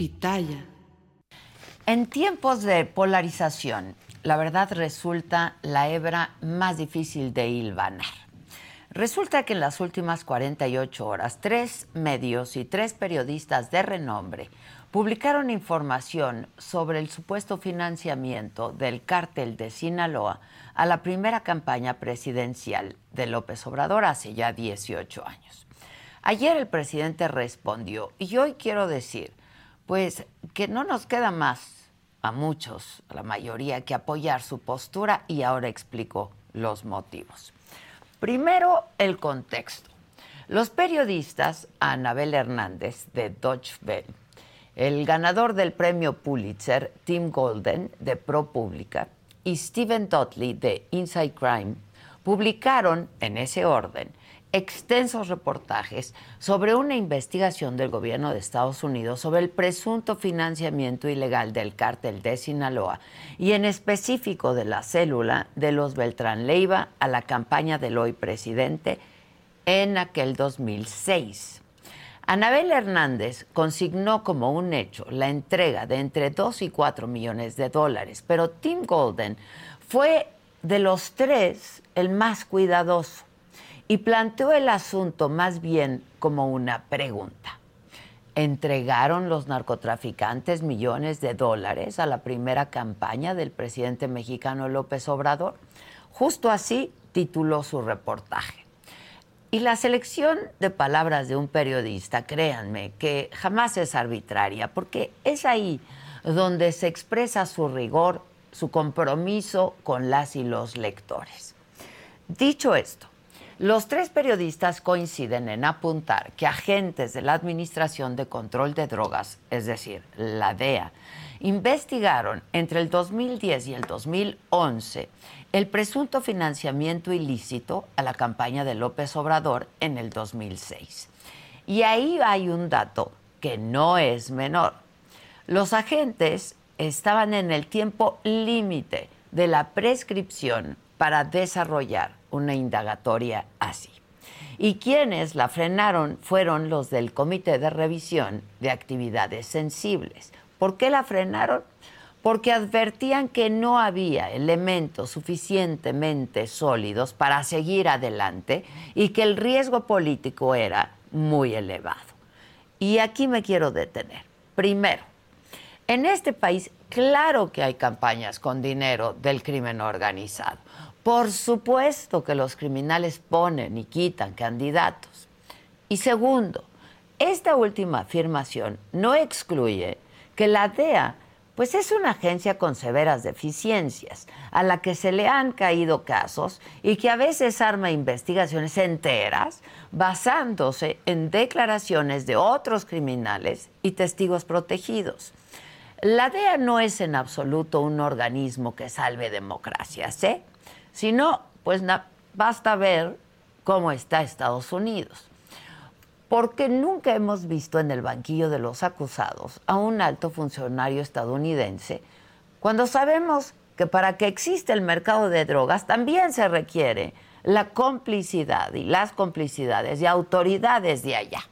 Pitaya. En tiempos de polarización, la verdad resulta la hebra más difícil de hilvanar. Resulta que en las últimas 48 horas, tres medios y tres periodistas de renombre publicaron información sobre el supuesto financiamiento del cártel de Sinaloa a la primera campaña presidencial de López Obrador hace ya 18 años. Ayer el presidente respondió, y hoy quiero decir, pues que no nos queda más a muchos, a la mayoría, que apoyar su postura y ahora explico los motivos. Primero, el contexto. Los periodistas Anabel Hernández de Deutsche Welle, el ganador del premio Pulitzer, Tim Golden de ProPublica y Stephen Totley de Inside Crime publicaron en ese orden extensos reportajes sobre una investigación del gobierno de Estados Unidos sobre el presunto financiamiento ilegal del cártel de Sinaloa y en específico de la célula de los Beltrán Leiva a la campaña del hoy presidente en aquel 2006. Anabel Hernández consignó como un hecho la entrega de entre 2 y 4 millones de dólares, pero Tim Golden fue de los tres el más cuidadoso y planteó el asunto más bien como una pregunta. ¿Entregaron los narcotraficantes millones de dólares a la primera campaña del presidente mexicano López Obrador? Justo así tituló su reportaje. Y la selección de palabras de un periodista, créanme, que jamás es arbitraria, porque es ahí donde se expresa su rigor, su compromiso con las y los lectores. Dicho esto, los tres periodistas coinciden en apuntar que agentes de la Administración de Control de Drogas, es decir, la DEA, investigaron entre el 2010 y el 2011 el presunto financiamiento ilícito a la campaña de López Obrador en el 2006. Y ahí hay un dato que no es menor. Los agentes estaban en el tiempo límite de la prescripción para desarrollar una indagatoria así. Y quienes la frenaron fueron los del Comité de Revisión de Actividades Sensibles. ¿Por qué la frenaron? Porque advertían que no había elementos suficientemente sólidos para seguir adelante y que el riesgo político era muy elevado. Y aquí me quiero detener. Primero, en este país claro que hay campañas con dinero del crimen organizado. Por supuesto que los criminales ponen y quitan candidatos. Y segundo, esta última afirmación no excluye que la DEA pues es una agencia con severas deficiencias, a la que se le han caído casos y que a veces arma investigaciones enteras basándose en declaraciones de otros criminales y testigos protegidos. La DEA no es en absoluto un organismo que salve democracias, ¿eh? Si no, pues basta ver cómo está Estados Unidos. Porque nunca hemos visto en el banquillo de los acusados a un alto funcionario estadounidense cuando sabemos que para que exista el mercado de drogas también se requiere la complicidad y las complicidades de autoridades de allá.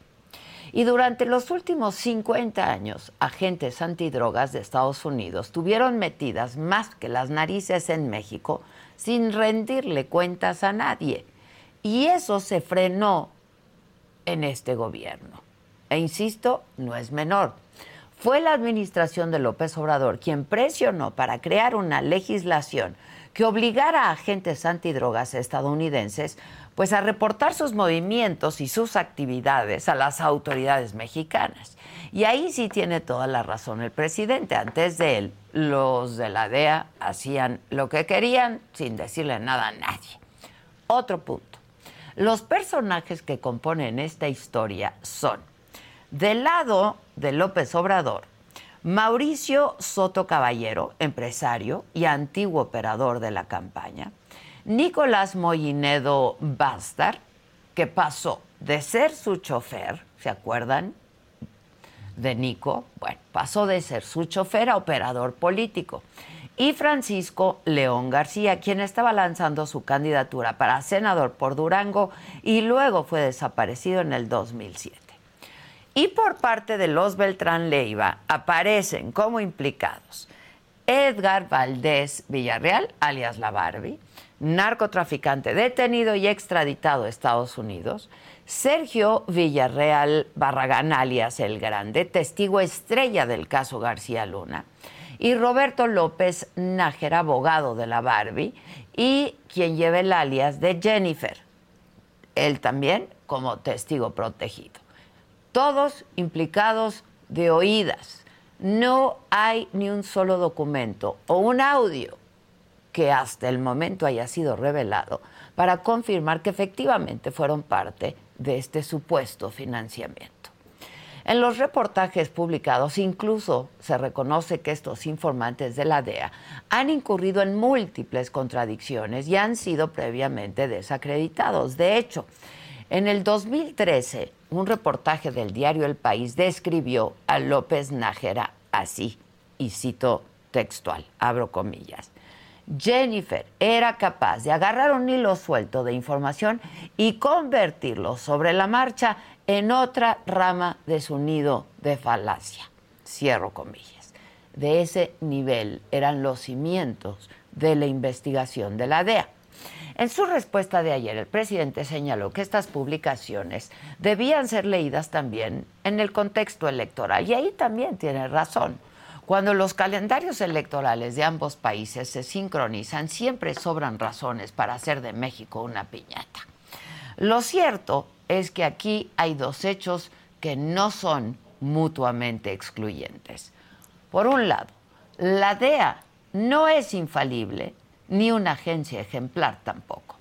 Y durante los últimos 50 años, agentes antidrogas de Estados Unidos tuvieron metidas más que las narices en México sin rendirle cuentas a nadie. Y eso se frenó en este gobierno. E insisto, no es menor. Fue la administración de López Obrador quien presionó para crear una legislación que obligara a agentes antidrogas estadounidenses pues a reportar sus movimientos y sus actividades a las autoridades mexicanas. Y ahí sí tiene toda la razón el presidente. Antes de él, los de la DEA hacían lo que querían sin decirle nada a nadie. Otro punto. Los personajes que componen esta historia son, del lado de López Obrador, Mauricio Soto Caballero, empresario y antiguo operador de la campaña, Nicolás Mollinedo Bastar, que pasó de ser su chofer, ¿se acuerdan? De Nico, bueno, pasó de ser su chofer a operador político. Y Francisco León García, quien estaba lanzando su candidatura para senador por Durango y luego fue desaparecido en el 2007. Y por parte de los Beltrán Leiva aparecen como implicados Edgar Valdés Villarreal, alias La Barbie, narcotraficante detenido y extraditado a Estados Unidos, Sergio Villarreal Barragán, alias El Grande, testigo estrella del caso García Luna, y Roberto López Nájera, abogado de la Barbie, y quien lleva el alias de Jennifer, él también como testigo protegido. Todos implicados de oídas. No hay ni un solo documento o un audio que hasta el momento haya sido revelado para confirmar que efectivamente fueron parte de este supuesto financiamiento. En los reportajes publicados incluso se reconoce que estos informantes de la DEA han incurrido en múltiples contradicciones y han sido previamente desacreditados. De hecho, en el 2013, un reportaje del diario El País describió a López Nájera así, y cito textual, abro comillas. Jennifer era capaz de agarrar un hilo suelto de información y convertirlo sobre la marcha en otra rama de su nido de falacia. Cierro comillas. De ese nivel eran los cimientos de la investigación de la DEA. En su respuesta de ayer, el presidente señaló que estas publicaciones debían ser leídas también en el contexto electoral y ahí también tiene razón. Cuando los calendarios electorales de ambos países se sincronizan, siempre sobran razones para hacer de México una piñata. Lo cierto es que aquí hay dos hechos que no son mutuamente excluyentes. Por un lado, la DEA no es infalible ni una agencia ejemplar tampoco.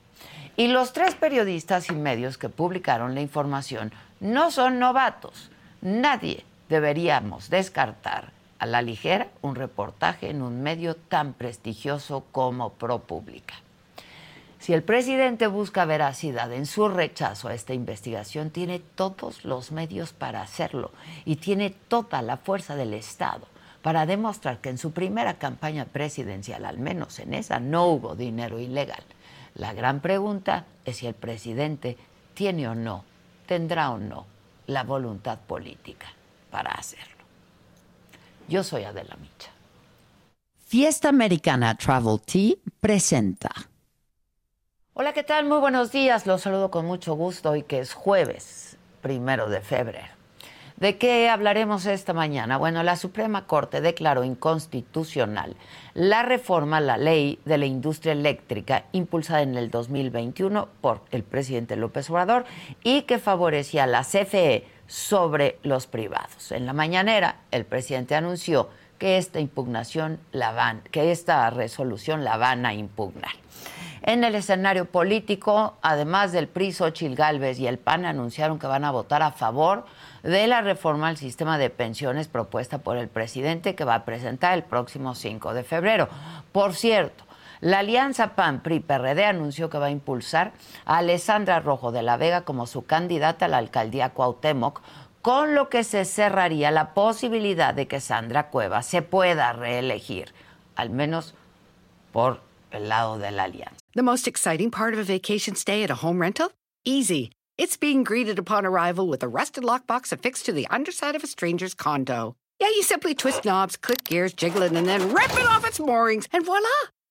Y los tres periodistas y medios que publicaron la información no son novatos. Nadie deberíamos descartar a la ligera un reportaje en un medio tan prestigioso como ProPublica. Si el presidente busca veracidad en su rechazo a esta investigación, tiene todos los medios para hacerlo y tiene toda la fuerza del Estado para demostrar que en su primera campaña presidencial, al menos en esa, no hubo dinero ilegal. La gran pregunta es si el presidente tiene o no, tendrá o no la voluntad política para hacerlo. Yo soy Adela Micha. Fiesta Americana Travel Tea presenta. Hola, ¿qué tal? Muy buenos días. Los saludo con mucho gusto hoy que es jueves, primero de febrero. ¿De qué hablaremos esta mañana? Bueno, la Suprema Corte declaró inconstitucional la reforma a la ley de la industria eléctrica impulsada en el 2021 por el presidente López Obrador y que favorecía a la CFE sobre los privados. En la mañanera, el presidente anunció que esta impugnación la van, que esta resolución la van a impugnar. En el escenario político, además del PRI, Xochil Gálvez y el PAN anunciaron que van a votar a favor de la reforma al sistema de pensiones propuesta por el presidente que va a presentar el próximo 5 de febrero. Por cierto, la alianza PAN-PRI-PRD anunció que va a impulsar a Alessandra Rojo de la Vega como su candidata a la alcaldía Cuauhtémoc, con lo que se cerraría la posibilidad de que Sandra Cueva se pueda reelegir, al menos por el lado de la alianza. The most exciting part of a vacation stay at a home rental? Easy. It's being greeted upon arrival with a rusted lockbox affixed to the underside of a stranger's condo. Yeah, you simply twist knobs, click gears, jiggle it, and then rip it off its moorings, and voila!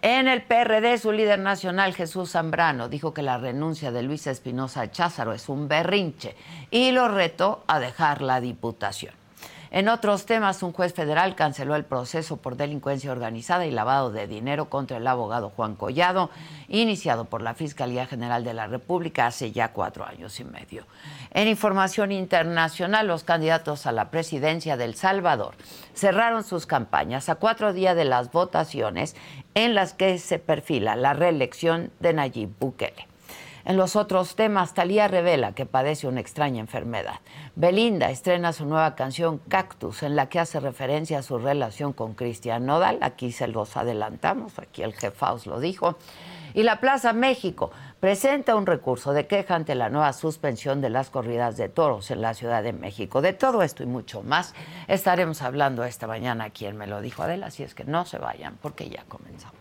En el PRD, su líder nacional, Jesús Zambrano, dijo que la renuncia de Luis Espinosa Cházaro es un berrinche y lo retó a dejar la diputación. En otros temas, un juez federal canceló el proceso por delincuencia organizada y lavado de dinero contra el abogado Juan Collado, iniciado por la Fiscalía General de la República hace ya cuatro años y medio. En información internacional, los candidatos a la presidencia del Salvador cerraron sus campañas a cuatro días de las votaciones en las que se perfila la reelección de Nayib Bukele. En los otros temas, Talía revela que padece una extraña enfermedad. Belinda estrena su nueva canción Cactus, en la que hace referencia a su relación con Cristian Nodal. Aquí se los adelantamos, aquí el jefaus lo dijo. Y la Plaza México presenta un recurso de queja ante la nueva suspensión de las corridas de toros en la Ciudad de México. De todo esto y mucho más estaremos hablando esta mañana aquí en Me lo dijo Adela, así es que no se vayan porque ya comenzamos.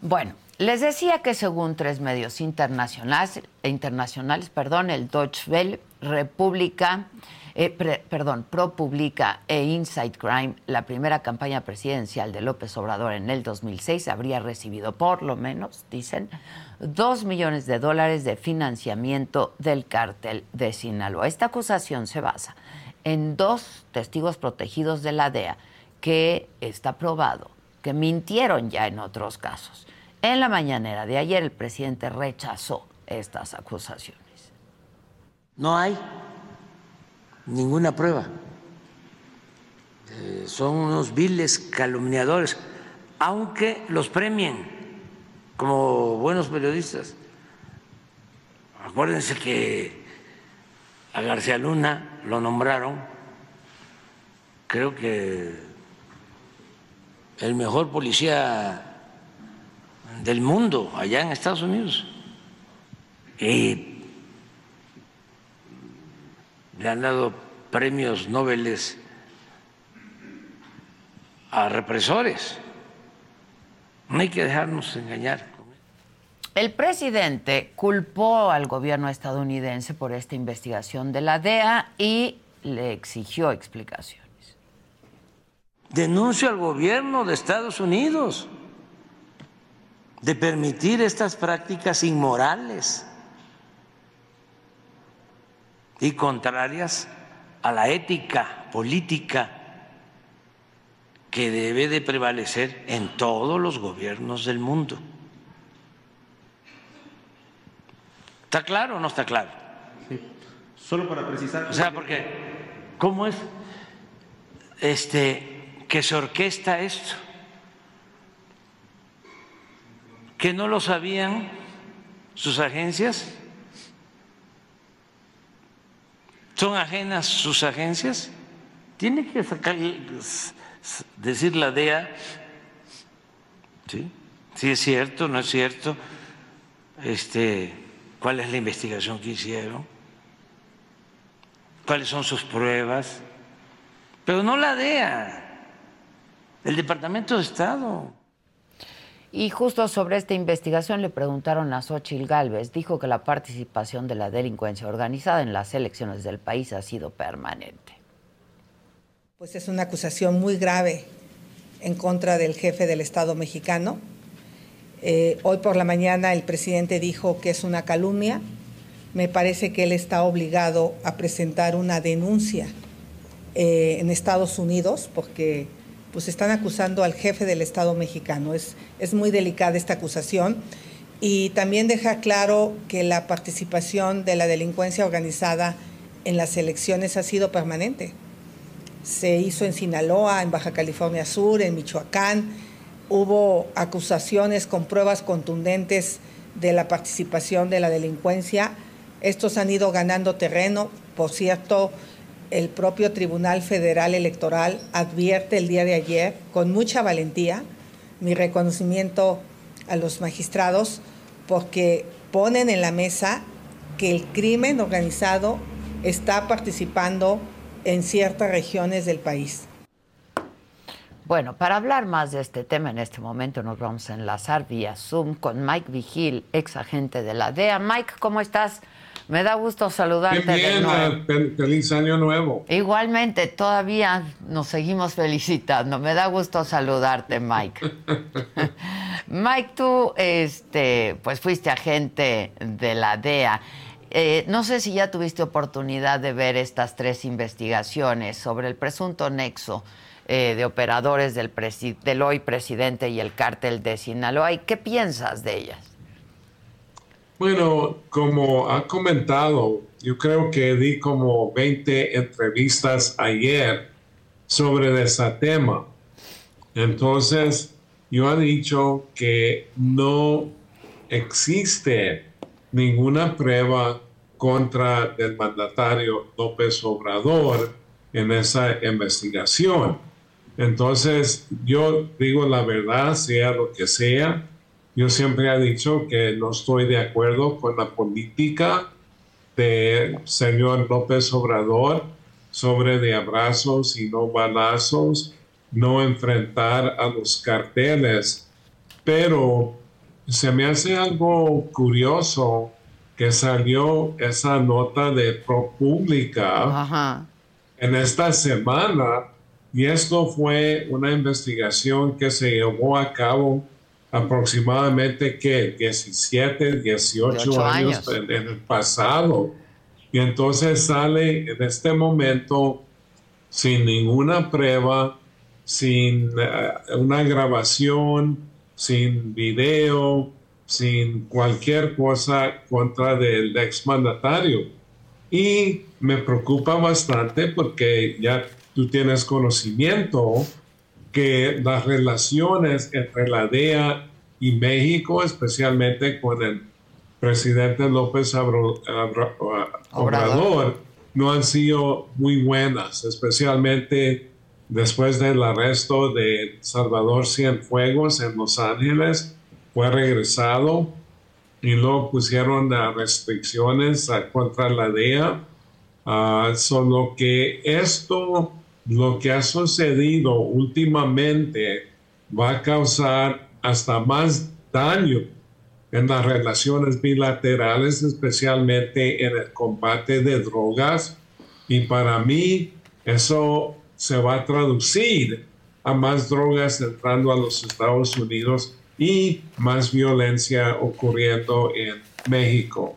Bueno, les decía que según tres medios internacionales, internacionales perdón, el Deutsche Welle, República, eh, perdón, ProPublica e Inside Crime, la primera campaña presidencial de López Obrador en el 2006 habría recibido por lo menos, dicen, dos millones de dólares de financiamiento del cártel de Sinaloa. Esta acusación se basa en dos testigos protegidos de la DEA que está probado que mintieron ya en otros casos. En la mañanera de ayer el presidente rechazó estas acusaciones. No hay ninguna prueba. Eh, son unos viles calumniadores, aunque los premien como buenos periodistas. Acuérdense que a García Luna lo nombraron, creo que el mejor policía del mundo allá en Estados Unidos. Y le han dado premios Nobel a represores. No hay que dejarnos engañar. El presidente culpó al gobierno estadounidense por esta investigación de la DEA y le exigió explicaciones. Denuncio al gobierno de Estados Unidos de permitir estas prácticas inmorales y contrarias a la ética política que debe de prevalecer en todos los gobiernos del mundo. ¿Está claro o no está claro? Sí. Solo para precisar. O sea, porque ¿cómo es este que se orquesta esto? que no lo sabían sus agencias? ¿Son ajenas sus agencias? Tiene que sacar, decir la DEA, ¿sí? Si es cierto, no es cierto, este, cuál es la investigación que hicieron, cuáles son sus pruebas, pero no la DEA, el Departamento de Estado. Y justo sobre esta investigación le preguntaron a Xochitl Galvez. Dijo que la participación de la delincuencia organizada en las elecciones del país ha sido permanente. Pues es una acusación muy grave en contra del jefe del Estado mexicano. Eh, hoy por la mañana el presidente dijo que es una calumnia. Me parece que él está obligado a presentar una denuncia eh, en Estados Unidos porque pues están acusando al jefe del Estado mexicano. Es, es muy delicada esta acusación y también deja claro que la participación de la delincuencia organizada en las elecciones ha sido permanente. Se hizo en Sinaloa, en Baja California Sur, en Michoacán. Hubo acusaciones con pruebas contundentes de la participación de la delincuencia. Estos han ido ganando terreno. Por cierto, el propio Tribunal Federal Electoral advierte el día de ayer con mucha valentía mi reconocimiento a los magistrados porque ponen en la mesa que el crimen organizado está participando en ciertas regiones del país. Bueno, para hablar más de este tema en este momento nos vamos a enlazar vía Zoom con Mike Vigil, ex agente de la DEA. Mike, ¿cómo estás? Me da gusto saludarte. Bien, bien, feliz año nuevo. Igualmente, todavía nos seguimos felicitando. Me da gusto saludarte, Mike. Mike, tú, este, pues fuiste agente de la DEA. Eh, no sé si ya tuviste oportunidad de ver estas tres investigaciones sobre el presunto nexo eh, de operadores del, del hoy presidente y el cártel de Sinaloa. qué piensas de ellas? Bueno, como ha comentado, yo creo que di como 20 entrevistas ayer sobre ese tema. Entonces, yo he dicho que no existe ninguna prueba contra el mandatario López Obrador en esa investigación. Entonces, yo digo la verdad, sea lo que sea, yo siempre he dicho que no estoy de acuerdo con la política del señor López Obrador sobre de abrazos y no balazos, no enfrentar a los carteles. Pero se me hace algo curioso que salió esa nota de ProPublica en esta semana y esto fue una investigación que se llevó a cabo aproximadamente que 17, 18 años, En, el pasado. Y entonces sale en este momento sin ninguna prueba, sin eh, una grabación, sin video, sin cualquier cosa contra del exmandatario. Y me preocupa bastante porque ya tú tienes conocimiento que las relaciones entre la DEA y México, especialmente con el presidente López Obrador, no han sido muy buenas, especialmente después del arresto de Salvador Cienfuegos en Los Ángeles, fue regresado y luego pusieron restricciones contra la DEA. Uh, solo que esto lo que ha sucedido últimamente va a causar hasta más daño en las relaciones bilaterales, especialmente en el combate de drogas. Y para mí eso se va a traducir a más drogas entrando a los Estados Unidos y más violencia ocurriendo en México.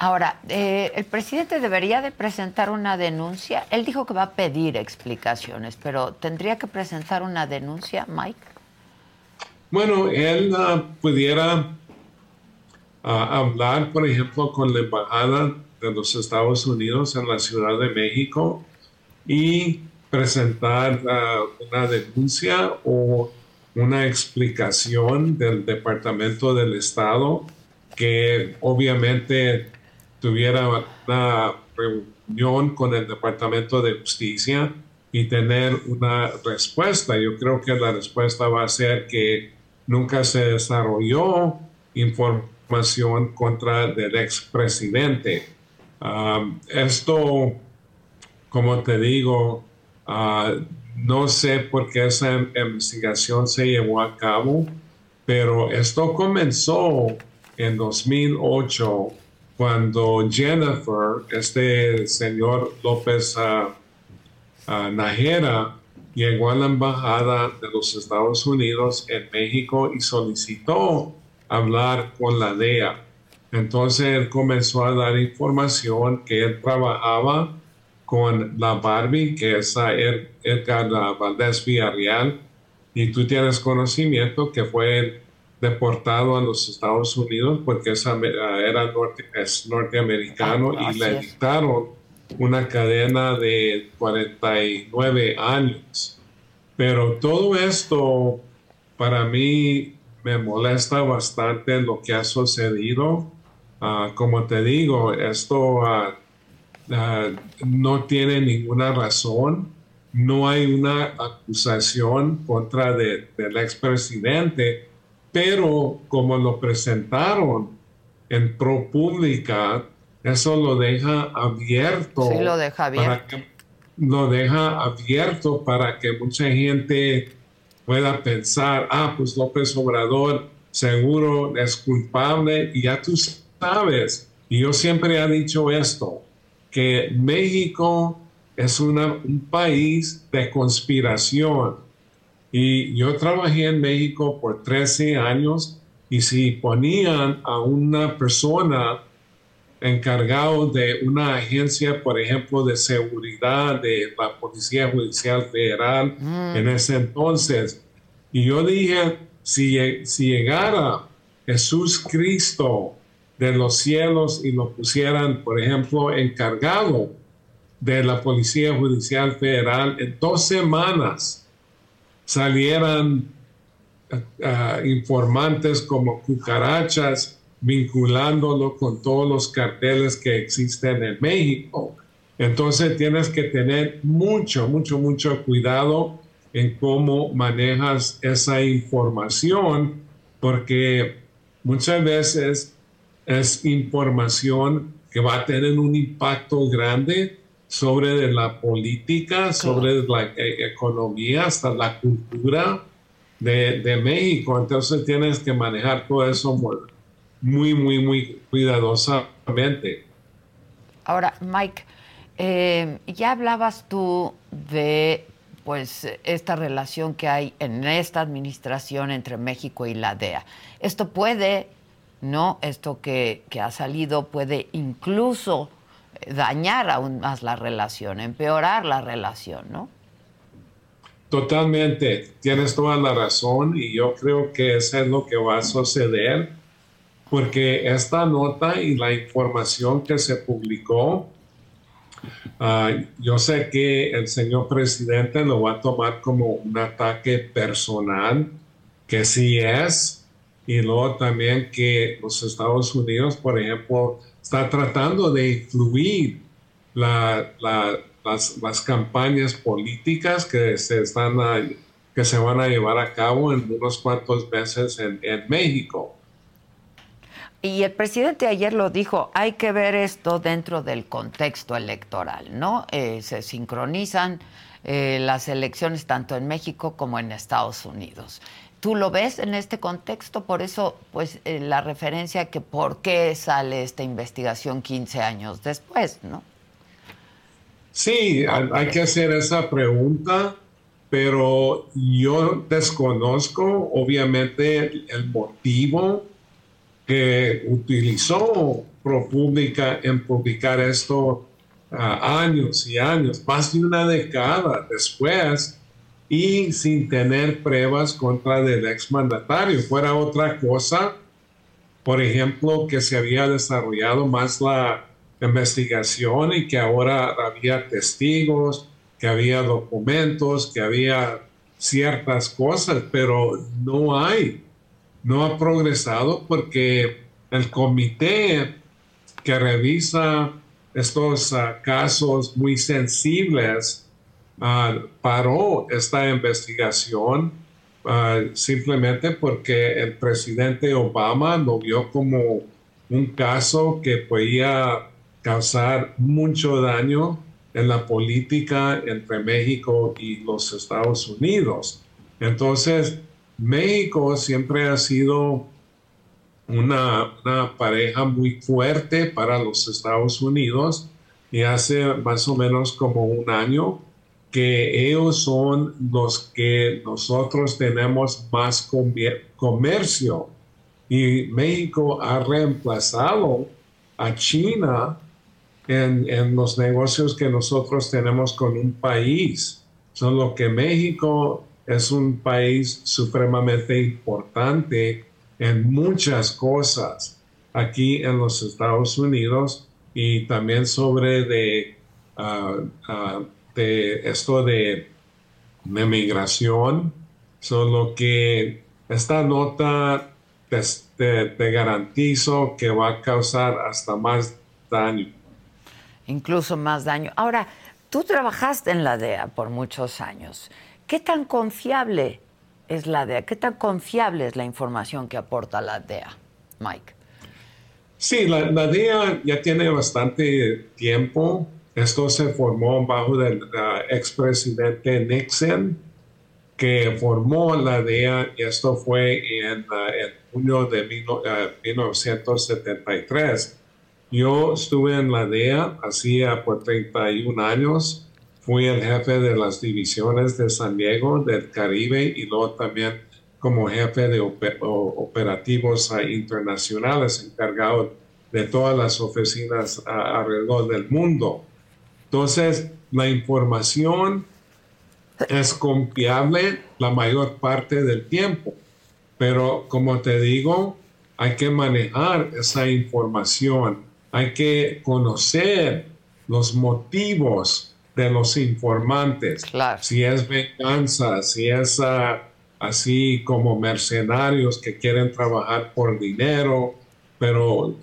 Ahora, eh, el presidente debería de presentar una denuncia. Él dijo que va a pedir explicaciones, pero ¿tendría que presentar una denuncia, Mike? Bueno, él ah, pudiera ah, hablar, por ejemplo, con la Embajada de los Estados Unidos en la Ciudad de México y presentar ah, una denuncia o una explicación del Departamento del Estado que obviamente tuviera una reunión con el Departamento de Justicia y tener una respuesta. Yo creo que la respuesta va a ser que nunca se desarrolló información contra el expresidente. Um, esto, como te digo, uh, no sé por qué esa investigación se llevó a cabo, pero esto comenzó en 2008 cuando Jennifer, este señor López uh, Najera, llegó a la embajada de los Estados Unidos en México y solicitó hablar con la DEA. Entonces él comenzó a dar información que él trabajaba con la Barbie, que es Edgar Valdés Villarreal, y tú tienes conocimiento que fue deportado a los Estados Unidos porque era norte, es norteamericano ah, y le dictaron una cadena de 49 años. Pero todo esto para mí me molesta bastante lo que ha sucedido. Ah, como te digo, esto ah, no tiene ninguna razón. No hay una acusación contra de, del expresidente pero como lo presentaron en ProPublica, eso lo deja abierto. Sí, lo deja abierto. lo deja abierto para que mucha gente pueda pensar, ah, pues López Obrador seguro es culpable y ya tú sabes, y yo siempre he dicho esto, que México es una, un país de conspiración y yo trabajé en México por 13 años y si ponían a una persona encargado de una agencia, por ejemplo, de seguridad de la Policía Judicial Federal mm. en ese entonces, y yo dije, si, si llegara Jesús Cristo de los cielos y lo pusieran, por ejemplo, encargado de la Policía Judicial Federal en dos semanas, salieran uh, informantes como cucarachas vinculándolo con todos los carteles que existen en México. Entonces tienes que tener mucho, mucho, mucho cuidado en cómo manejas esa información, porque muchas veces es información que va a tener un impacto grande sobre la política, sobre la e, economía, hasta la cultura de, México. Entonces tienes que manejar todo eso muy, muy, muy cuidadosamente. Ahora, Mike, eh, ya hablabas tú de pues esta relación que hay en esta administración entre México y la DEA. Esto puede, ¿no? Esto que, que ha salido puede incluso dañar aún más la relación, empeorar la relación, ¿no? Totalmente, tienes toda la razón y yo creo que eso es lo que va a suceder porque esta nota y la información que se publicó, ah, yo sé que el señor presidente lo va a tomar como un ataque personal, que sí es, y luego también que los Estados Unidos, por ejemplo, está tratando de influir las, campañas políticas que se, están que se van a llevar a cabo en unos cuantos meses en, México. Y el presidente ayer lo dijo, hay que ver esto dentro del contexto electoral, ¿no? Eh, se sincronizan eh, las elecciones tanto en México como en Estados Unidos. ¿Tú lo ves en este contexto? Por eso, pues, eh, la referencia que por qué sale esta investigación 15 años después, ¿no? Sí, hay que hacer esa pregunta, pero yo desconozco, obviamente, el motivo que utilizó ProPublica en publicar esto ah, años y años, más de una década después y sin tener pruebas contra el exmandatario. Fuera otra cosa, por ejemplo, que se había desarrollado más la investigación y que ahora había testigos, que había documentos, que había ciertas cosas, pero no hay, no ha progresado porque el comité que revisa estos ah, casos muy sensibles Ah, paró esta investigación ah, simplemente porque el presidente Obama lo vio como un caso que podía causar mucho daño en la política entre México y los Estados Unidos. Entonces, México siempre ha sido una, una, pareja muy fuerte para los Estados Unidos y hace más o menos como un año que ellos son los que nosotros tenemos más comercio. Y México ha reemplazado a China en, los negocios que nosotros tenemos con un país. Solo que México es un país supremamente importante en muchas cosas aquí en los Estados Unidos y también sobre de, ah, ah, de esto de, de migración. Solo que esta nota te, garantizo que va a causar hasta más daño. Incluso más daño. Ahora, tú trabajaste en la DEA por muchos años. ¿Qué tan confiable es la DEA? ¿Qué tan confiable es la información que aporta la DEA, Mike? Sí, la, DEA ya tiene bastante tiempo. Esto se formó bajo el expresidente Nixon, que formó la DEA, y esto fue en, en junio de 1973. Eh, Yo estuve en la DEA hacía por 31 años. Fui el jefe de las divisiones de San Diego, del Caribe y luego también como jefe de operativos ah, internacionales encargado de todas las oficinas ah, alrededor del mundo. Entonces, la información es confiable la mayor parte del tiempo. Pero como te digo, hay que manejar esa información, hay que conocer los motivos de los informantes. Si es venganza, si es ah, así como mercenarios que quieren trabajar por dinero, pero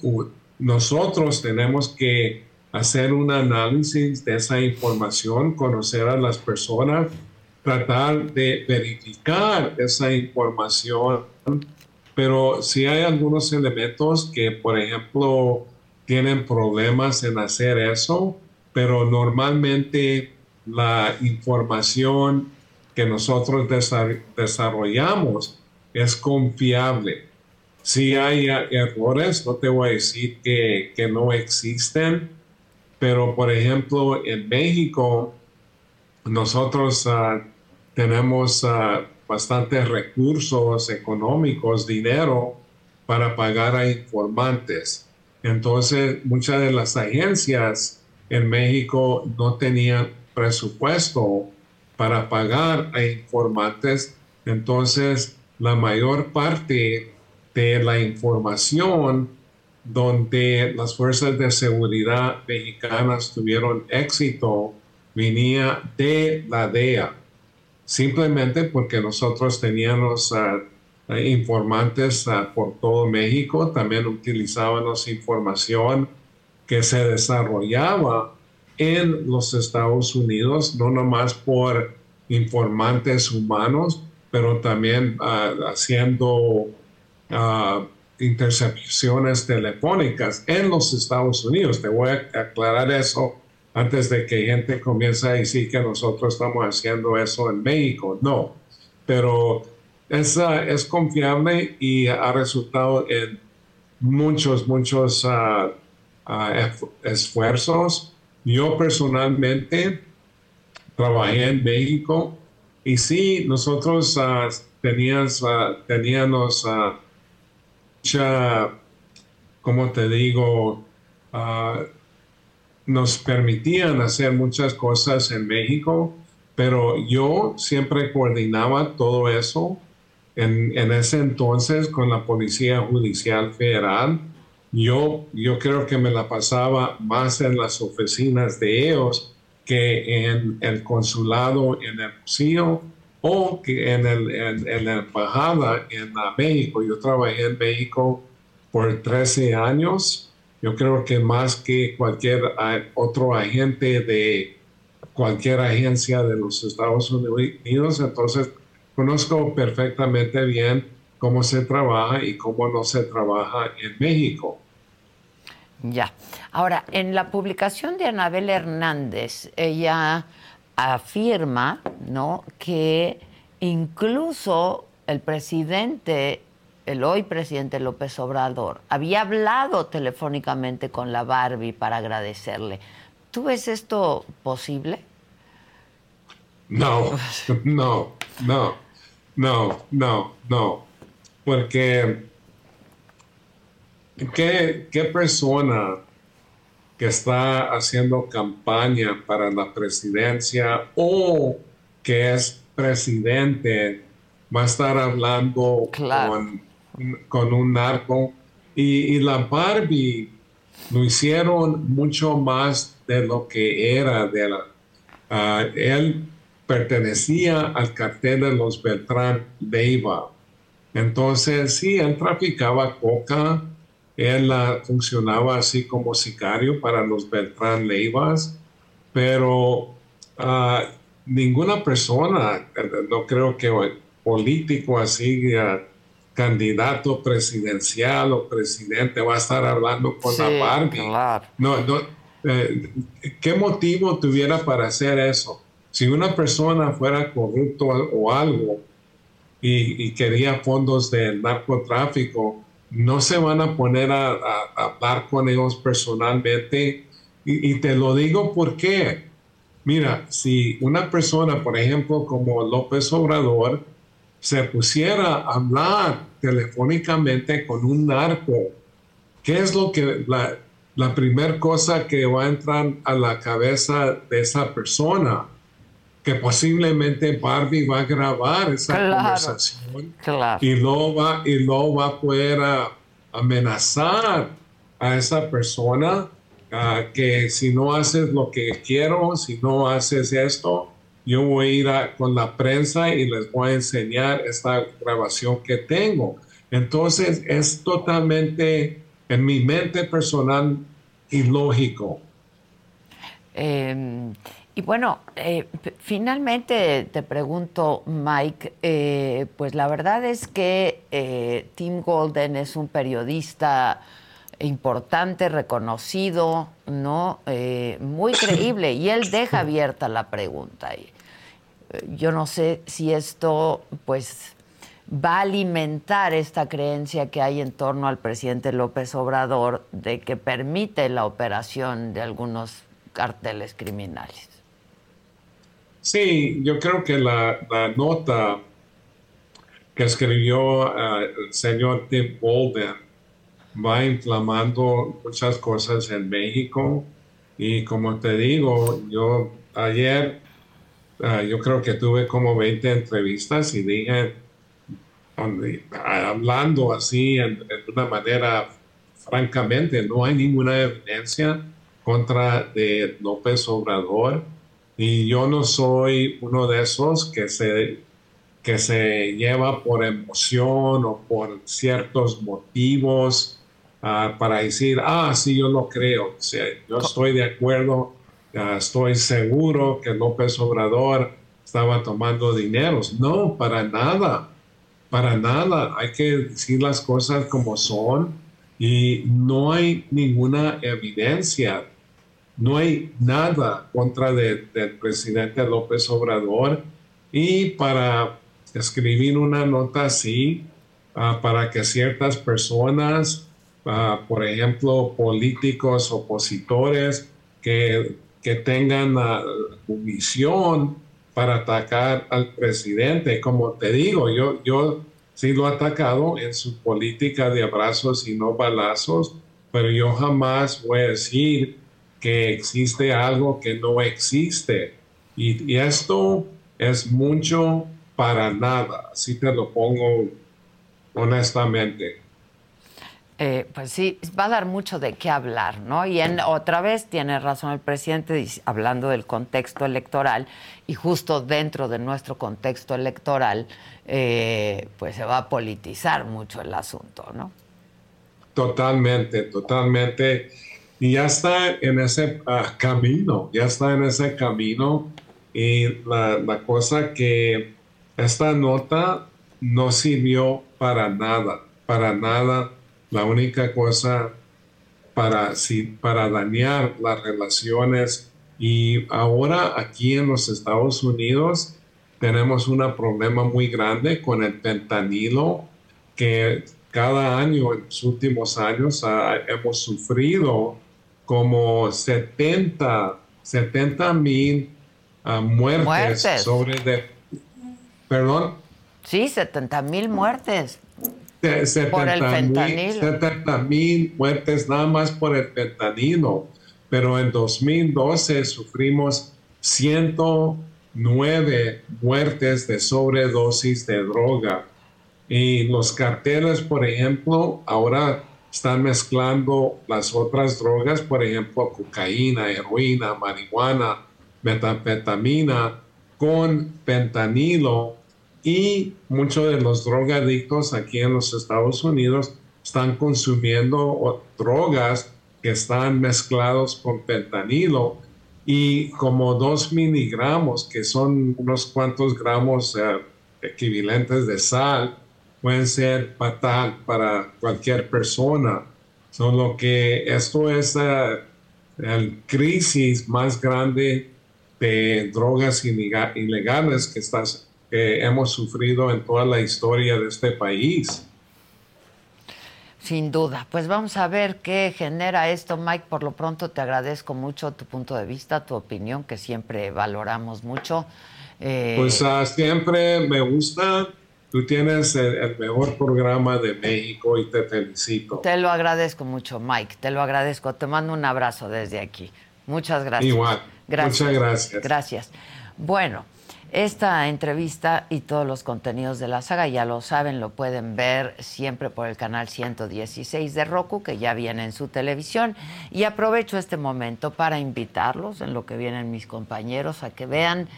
nosotros tenemos que hacer un análisis de esa información, conocer a las personas tratar de verificar esa información, pero si hay algunos elementos que, por ejemplo, tienen problemas en hacer eso, pero normalmente la información que nosotros desarrollamos es confiable. Si hay errores, no te voy a decir que, que no existen, pero por ejemplo en México nosotros uh, tenemos uh, bastantes recursos económicos, dinero para pagar a informantes. Entonces, muchas de las agencias en México no tenían presupuesto para pagar a informantes. Entonces, la mayor parte de la información donde las fuerzas de seguridad mexicanas tuvieron éxito venía de la DEA simplemente porque nosotros teníamos ah, informantes ah, por todo México, también utilizábamos información que se desarrollaba en los Estados Unidos, no nomás por informantes humanos, pero también ah, haciendo intercepciones telefónicas en los Estados Unidos. Te voy a aclarar eso antes de que gente comience a decir que nosotros estamos haciendo eso en México. No, pero es, es confiable y ha resultado en muchos, muchos ah, ah, esfuerzos. Yo personalmente trabajé en México y sí, nosotros uh, teníamos, teníamos mucha, como te digo, nos permitían hacer muchas cosas en México, pero yo siempre coordinaba todo eso en, ese entonces con la Policía Judicial Federal. Yo, yo creo que me la pasaba más en las oficinas de ellos que en el consulado en el museo o en, el, en, la embajada en México. Yo trabajé en México por 13 años yo creo que más que cualquier otro agente de cualquier agencia de los Estados Unidos, entonces conozco perfectamente bien cómo se trabaja y cómo no se trabaja en México. Ya. Ahora, en la publicación de Anabel Hernández, ella afirma, ¿no?, que incluso el presidente el hoy presidente López Obrador, había hablado telefónicamente con la Barbie para agradecerle. ¿Tú ves esto posible? No, no, no, no, no, no. Porque, ¿qué, qué persona que está haciendo campaña para la presidencia o que es presidente va a estar hablando con con un narco. Y, la Barbie lo hicieron mucho más de lo que era. De la, ah, él pertenecía al cartel de los Beltrán Leiva. Entonces, sí, él traficaba coca, él funcionaba así como sicario para los Beltrán Leivas, pero uh, ninguna persona, no creo que político así, candidato presidencial o presidente va a estar hablando con la Barbie. No, no, eh, ¿Qué motivo tuviera para hacer eso? Si una persona fuera corrupto o algo y, quería fondos del narcotráfico, no se van a poner a, hablar con ellos personalmente. Y, te lo digo porque, mira, si una persona, por ejemplo, como López Obrador, se pusiera a hablar telefónicamente con un narco, ¿qué es lo que la primera cosa que va a entrar a la cabeza de esa persona? Que posiblemente Barbie va a grabar esa conversación y lo va y lo va a poder amenazar a esa persona que si no haces lo que quiero, si no haces esto, yo voy a ir con la prensa y les voy a enseñar esta grabación que tengo. Entonces es totalmente en mi mente personal ilógico. Em, y bueno, eh, finalmente te pregunto, Mike, eh, pues la verdad es que eh, Tim Golden es un periodista importante, reconocido, ¿no? muy creíble, y él deja abierta la pregunta. yo no sé si esto pues va a alimentar esta creencia que hay en torno al presidente López Obrador de que permite la operación de algunos carteles criminales. Sí, yo creo que la, nota que escribió eh, el señor Tim Bolden va inflamando muchas cosas en México. Y como te digo, yo ayer Ah, yo creo que tuve como 20 entrevistas y dije, hablando así en, una manera, francamente, no hay ninguna evidencia contra de López Obrador y yo no soy uno de esos que se, que se lleva por emoción o por ciertos motivos ah, para decir, ah, sí, yo lo creo. yo estoy de acuerdo estoy seguro que López Obrador estaba tomando dineros. No, para nada, para nada. Hay que decir las cosas como son y no hay ninguna evidencia, no hay nada contra del presidente López Obrador y para escribir una nota así, ah, para que ciertas personas, ah, por ejemplo, políticos opositores, que que tengan la visión para atacar al presidente. Como te digo, yo, yo sí lo he atacado en su política de abrazos y no balazos, pero yo jamás voy a decir que existe algo que no existe. Y, y esto es mucho para nada, así te lo pongo honestamente. Eh, pues sí, va a dar mucho de qué hablar, ¿no? Y en, otra vez tiene razón el presidente hablando del contexto electoral y justo dentro de nuestro contexto electoral, eh, pues se va a politizar mucho el asunto, ¿no? Totalmente, totalmente. Y ya está en ese ah, camino, ya está en ese camino. Y la, la cosa que esta nota no sirvió para nada, para nada la única cosa para, para dañar las relaciones. Y ahora aquí en los Estados Unidos tenemos un problema muy grande con el pentanilo que cada año en los últimos años hemos sufrido como 70, 70 mil ah, muertes, sobre de, perdón. Sí, 70 mil muertes. 70 mil muertes nada más por el fentanilo, pero en 2012 sufrimos 109 muertes de sobredosis de droga. Y los carteles, por ejemplo, ahora están mezclando las otras drogas, por ejemplo, cocaína, heroína, marihuana, metanfetamina, con pentanilo y muchos de los drogadictos aquí en los Estados Unidos están consumiendo drogas que están mezclados con pentanilo y como dos miligramos, que son unos cuantos gramos eh, equivalentes de sal, pueden ser fatal para cualquier persona. Son lo que esto es la eh, crisis más grande de drogas ilegales que, estás, que hemos sufrido en toda la historia de este país. Sin duda. Pues vamos a ver qué genera esto, Mike. Por lo pronto te agradezco mucho tu punto de vista, tu opinión, que siempre valoramos mucho. Eh, pues uh, siempre me gusta Tú tienes el, mejor programa de México y te felicito. Te lo agradezco mucho, Mike. Te lo agradezco. Te mando un abrazo desde aquí. Muchas gracias. Igual. Muchas gracias. Gracias. Bueno, esta entrevista y todos los contenidos de la saga, ya lo saben, lo pueden ver siempre por el canal 116 de Roku, que ya viene en su televisión. Y aprovecho este momento para invitarlos, en lo que vienen mis compañeros, a que vean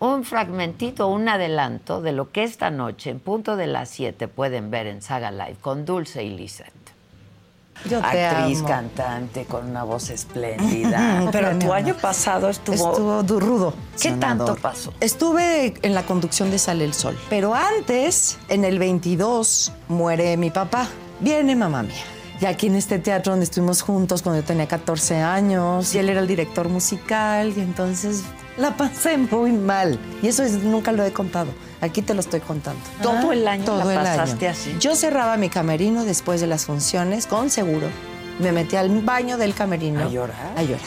un fragmentito, un adelanto de lo que esta noche, en punto de las 7, pueden ver en Saga Live con Dulce y Lizette. Yo te Actriz, cantante, con una voz espléndida. Pero tu año pasado estuvo... Estuvo rudo. ¿Qué tanto pasó? Estuve en la conducción de Sale el Sol. Pero antes, en el 22, muere mi papá. Viene mamá mía. Y aquí en este teatro donde estuvimos juntos cuando yo tenía 14 años, y él era el director musical, y entonces la pasé muy mal. Y eso nunca lo he contado. Aquí te lo estoy contando. Todo el año Todo la pasaste así. Yo cerraba mi camerino después de las funciones con seguro. Me metí al baño del camerino. ¿A llorar? A llorar.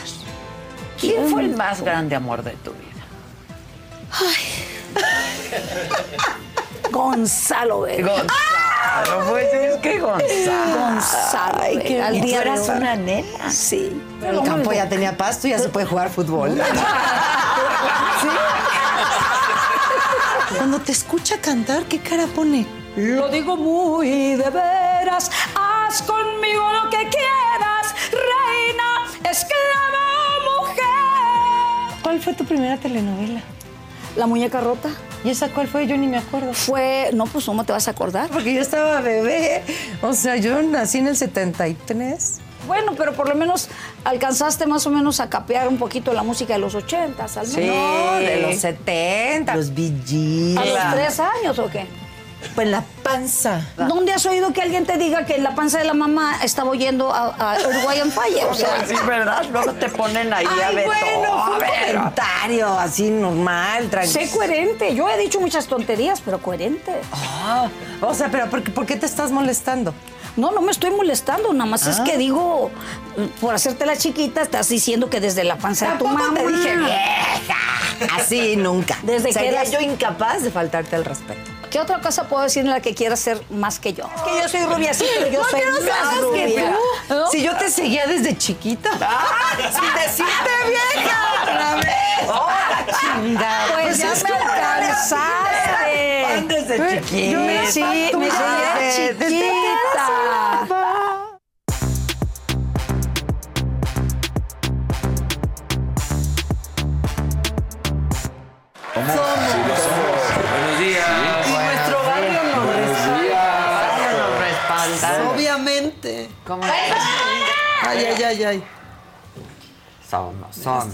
¿Quién fue el más grande amor de tu vida? Ay. Gonzalo Vega. Gonzalo, pues es que Gonzalo. Gonzalo. Ay, que al día eras una nena. Sí. Pero el campo ya tenía pasto y ya se puede jugar fútbol. Cuando te escucha cantar, ¿qué cara pone? Lo digo muy de veras, haz conmigo lo que quieras, reina, esclava, mujer. ¿Cuál fue tu primera telenovela? La muñeca rota. ¿Y esa cuál fue? Yo ni me acuerdo. Fue, no, pues ¿cómo te vas a acordar? Porque yo estaba bebé. O sea, yo nací en el 73. Bueno, pero por lo menos alcanzaste más o menos a capear un poquito la música de los 80, al Sí, de los 70. Los VGs. ¿A los tres años o qué? Pues la panza. ¿Dónde has oído que alguien te diga que la panza de la mamá estaba oyendo a, a Uruguayan Fire? O sea, sí, ¿verdad? Luego te ponen ahí a ver bueno, fue un comentario así normal, tranquilo. Sé coherente. Yo he dicho muchas tonterías, pero coherente. Ah, o sea, pero ¿por qué, ¿por qué te estás molestando? No, no me estoy molestando, nada más es que digo, por hacerte la chiquita, estás diciendo que desde la panza de tu mamá. te dije vieja. Así nunca. Desde que eras- yo incapaz de faltarte el respeto. ¿Qué otra cosa puedo decir en la que quieras ser más que yo? Es que yo soy rubia, sí, pero yo ¿Por soy qué no más sabes que rubia. tú? ¿No? Si yo te seguía desde chiquita. ¡Sin decirte vieja! ¡Otra vez! ¡Hola, chingada! Pues ya es me que alcanzaste. Fan desde chiquita. Sí, me seguía desde- desde chiquita. ¿Cómo Ay, ay, ay, ay. somos? Somos.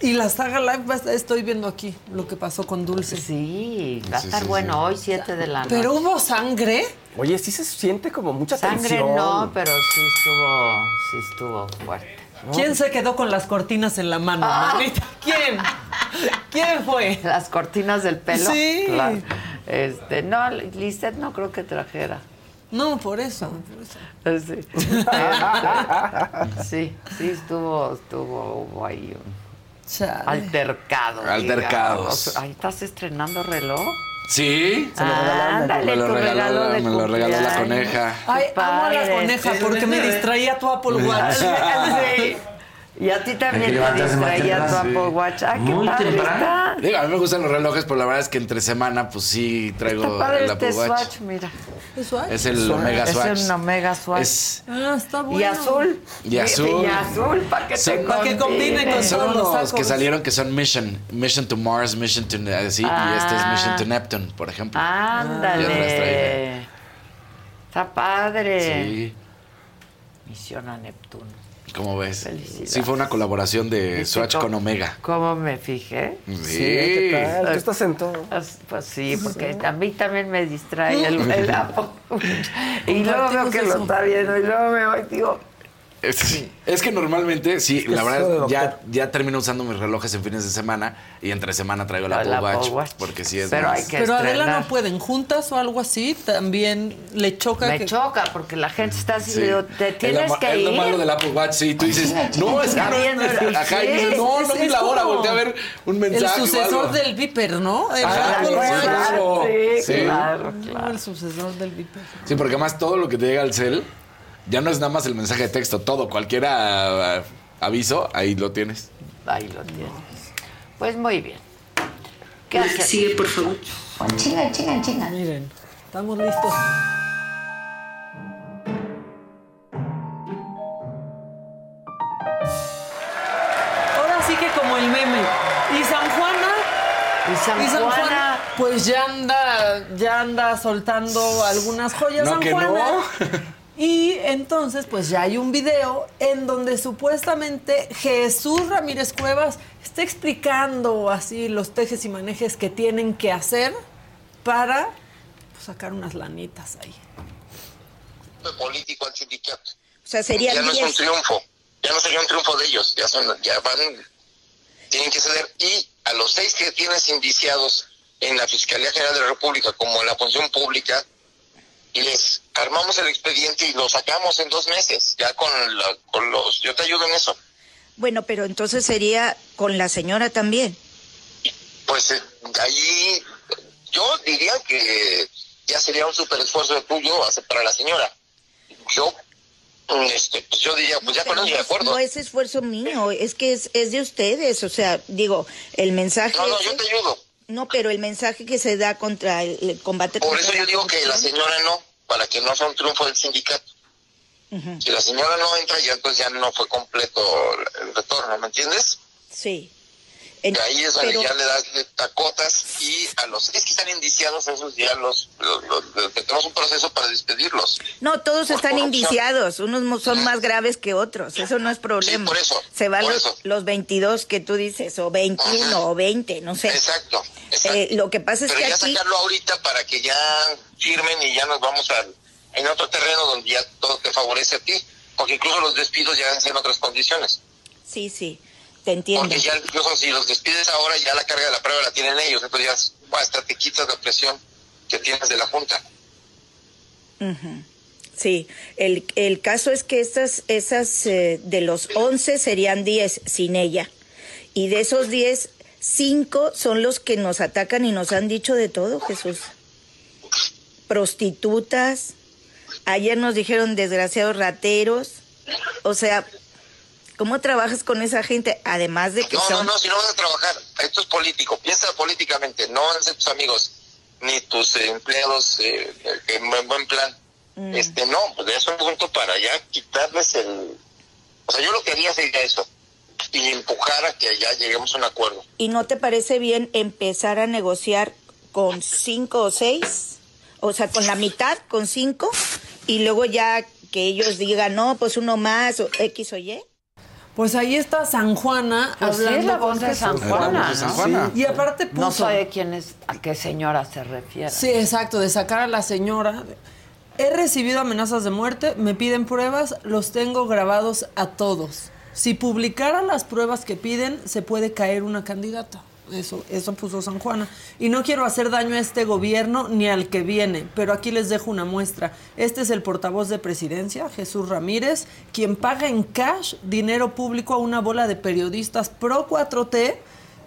Y la saga live estoy viendo aquí lo que pasó con Dulce. Sí, va a estar sí, bueno hoy, 7 de la noche. Pero hubo sangre. Oye, sí se siente como mucha Sangre tensión. no, pero sí estuvo, sí estuvo fuerte. ¿Quién se quedó con las cortinas en la mano, manita? ¿Quién? ¿Quién fue? Las cortinas del pelo. Sí. Claro. Este, no, Lizeth no creo que trajera. No, por eso. por eso. Sí. Sí, sí estuvo, estuvo hubo ahí un Chale. altercado. Altercados. digamos. Ahí estás estrenando reloj. Sí, se lo Ah, ándale, me lo regaló, regalo de me lo regaló la coneja. Ay, amo a la coneja porque me distraía tu Apple Watch. Sí. Y a ti también te distraía tu. Apple Watch. Ah, qué Muy padre temprano. está. Digo, a mí me gustan los relojes, pero la verdad es que entre semana, pues sí traigo Está padre el este Apple Watch. Swatch, mira. ¿Es Swatch? Es el Omega Es Swatch. un Omega Swatch. Es- Ah, está bueno. Y azul. Y azul. Y azul, para que Son- te que combine con Son todos los unos que sacos. salieron que son Mission. Mission to Mars, Mission to... Así, y este es Mission to Neptune, por ejemplo. Ah. Ándale. Está padre. Sí, Misión a Neptuno. ¿Cómo ves? Felicidades. Sí, fue una colaboración de ¿Viste Swatch con Omega. ¿Cómo me fijé? Sí. ¿Qué tal? Tú estás en todo. Pues, pues sí, porque a mí también me distrae el, el y luego veo que lo está viendo y luego me voy y digo, Es, es que normalmente, sí, que la verdad, ya, ya termino usando mis relojes en fines de semana y entre semana traigo la El Apple Apple Watch, Watch. porque sí es Pero más- hay que Pero Adela no pueden juntas o algo así, también le choca Me que... choca porque la gente está así, Sí. digo, te Es la tienes que es ir. lo malo del Apple Watch, sí. Tú dices, no, es que Está no es. el- Acá y sí, dices, no, Es- no vi es la hora, volteé a ver un El mensaje. o sucesor algo. del Viper, ¿no? El Ajá, Apple Watch. claro. Sí, Sí. claro, No, claro. el sucesor del Viper. Sí, porque además todo lo que te llega al cel ya no es nada más el mensaje de texto, todo, cualquier ah, aviso, ahí lo tienes. Ahí lo tienes. Pues muy bien. ¿Qué haces? Sigue, por favor. Chinga, chinga, chinga. Miren, estamos listos. Ahora sí que como el meme. Y San Juana, Y San, y San Juana, Juana, pues ya anda, ya anda soltando algunas joyas No, San que Juana. no. Y entonces, pues ya hay un video en donde supuestamente Jesús Ramírez Cuevas está explicando así los tejes y manejes que tienen que hacer para pues, sacar unas lanitas ahí. político al sindicato. O sea, serían ya no es un 10. triunfo, ya no sería un triunfo de ellos, ya son, ya van, tienen que ceder. Y a los seis que tienes indiciados en la Fiscalía General de la República como en la función pública, les armamos el expediente y lo sacamos en dos meses, ya con, la- con los, yo te ayudo en eso. Bueno, pero entonces sería con la señora también. Pues eh, allí yo diría que ya sería un super esfuerzo tuyo aceptar a la señora. Yo, mm, este, pues yo diría, pues ya con eso de acuerdo. No es esfuerzo mío, es que es, es de ustedes. O sea, digo, el mensaje. No, no, yo te ayudo. No, pero el mensaje que se da contra el, el combate. Por eso yo digo que la señora no, para que no sea un triunfo del sindicato. Si la señora no entra, ya entonces ya no fue completo el retorno, ¿me entiendes? Sí. Ahí es donde pero- ya le das le acotas y a los es que están indiciados esos ya los, los, los- tenemos un proceso para despedirlos. No, todos Por están corrupción. indiciados, unos son más graves que otros, eso no es problema. Sí, por eso, Se van los, eso. los 22 que tú dices, o 21 o 20, no sé. Exacto, exacto. Eh, lo que pasa es Pero que ya aquí, sacarlo ahorita para que ya firmen y ya nos vamos al, en otro terreno donde ya todo te favorece a ti, porque incluso los despidos ya en otras condiciones. sí, sí, te entiendo. Porque ya incluso si los despides ahora, ya la carga de la prueba la tienen ellos, entonces ya hasta te quitas la presión que tienes de la Junta. Ujú. Sí, el, el caso es que esas, esas eh, de los 11 serían 10 sin ella. Y de esos 10, 5 son los que nos atacan y nos han dicho de todo, Jesús. Prostitutas, ayer nos dijeron desgraciados rateros. O sea, ¿cómo trabajas con esa gente? Además de que No, no, son... no, si no vas a trabajar, esto es político, piensa políticamente, no van a ser tus amigos ni tus eh, empleados eh, en buen, buen plan. Mm. Este, no, pues es un punto para ya quitarles el... O sea, yo lo que haría sería eso, y empujar a que ya lleguemos a un acuerdo. ¿Y no te parece bien empezar a negociar con cinco o seis? O sea, con la mitad, con cinco, y luego ya que ellos digan, no, pues uno más, o X o Y. Pues ahí está San Juana Pues sí, hablando es la voz de. San Juana, de San ¿no? Juana. Y aparte puso... No sabe quién es, a qué señora se refiere. Sí, exacto, de sacar a la señora. He recibido amenazas de muerte, me piden pruebas, los tengo grabados a todos. Si publicara las pruebas que piden, se puede caer una candidata. Eso, eso puso San Juana. Y no quiero hacer daño a este gobierno ni al que viene, pero aquí les dejo una muestra. Este es el portavoz de presidencia, Jesús Ramírez, quien paga en cash dinero público a una bola de periodistas pro 4T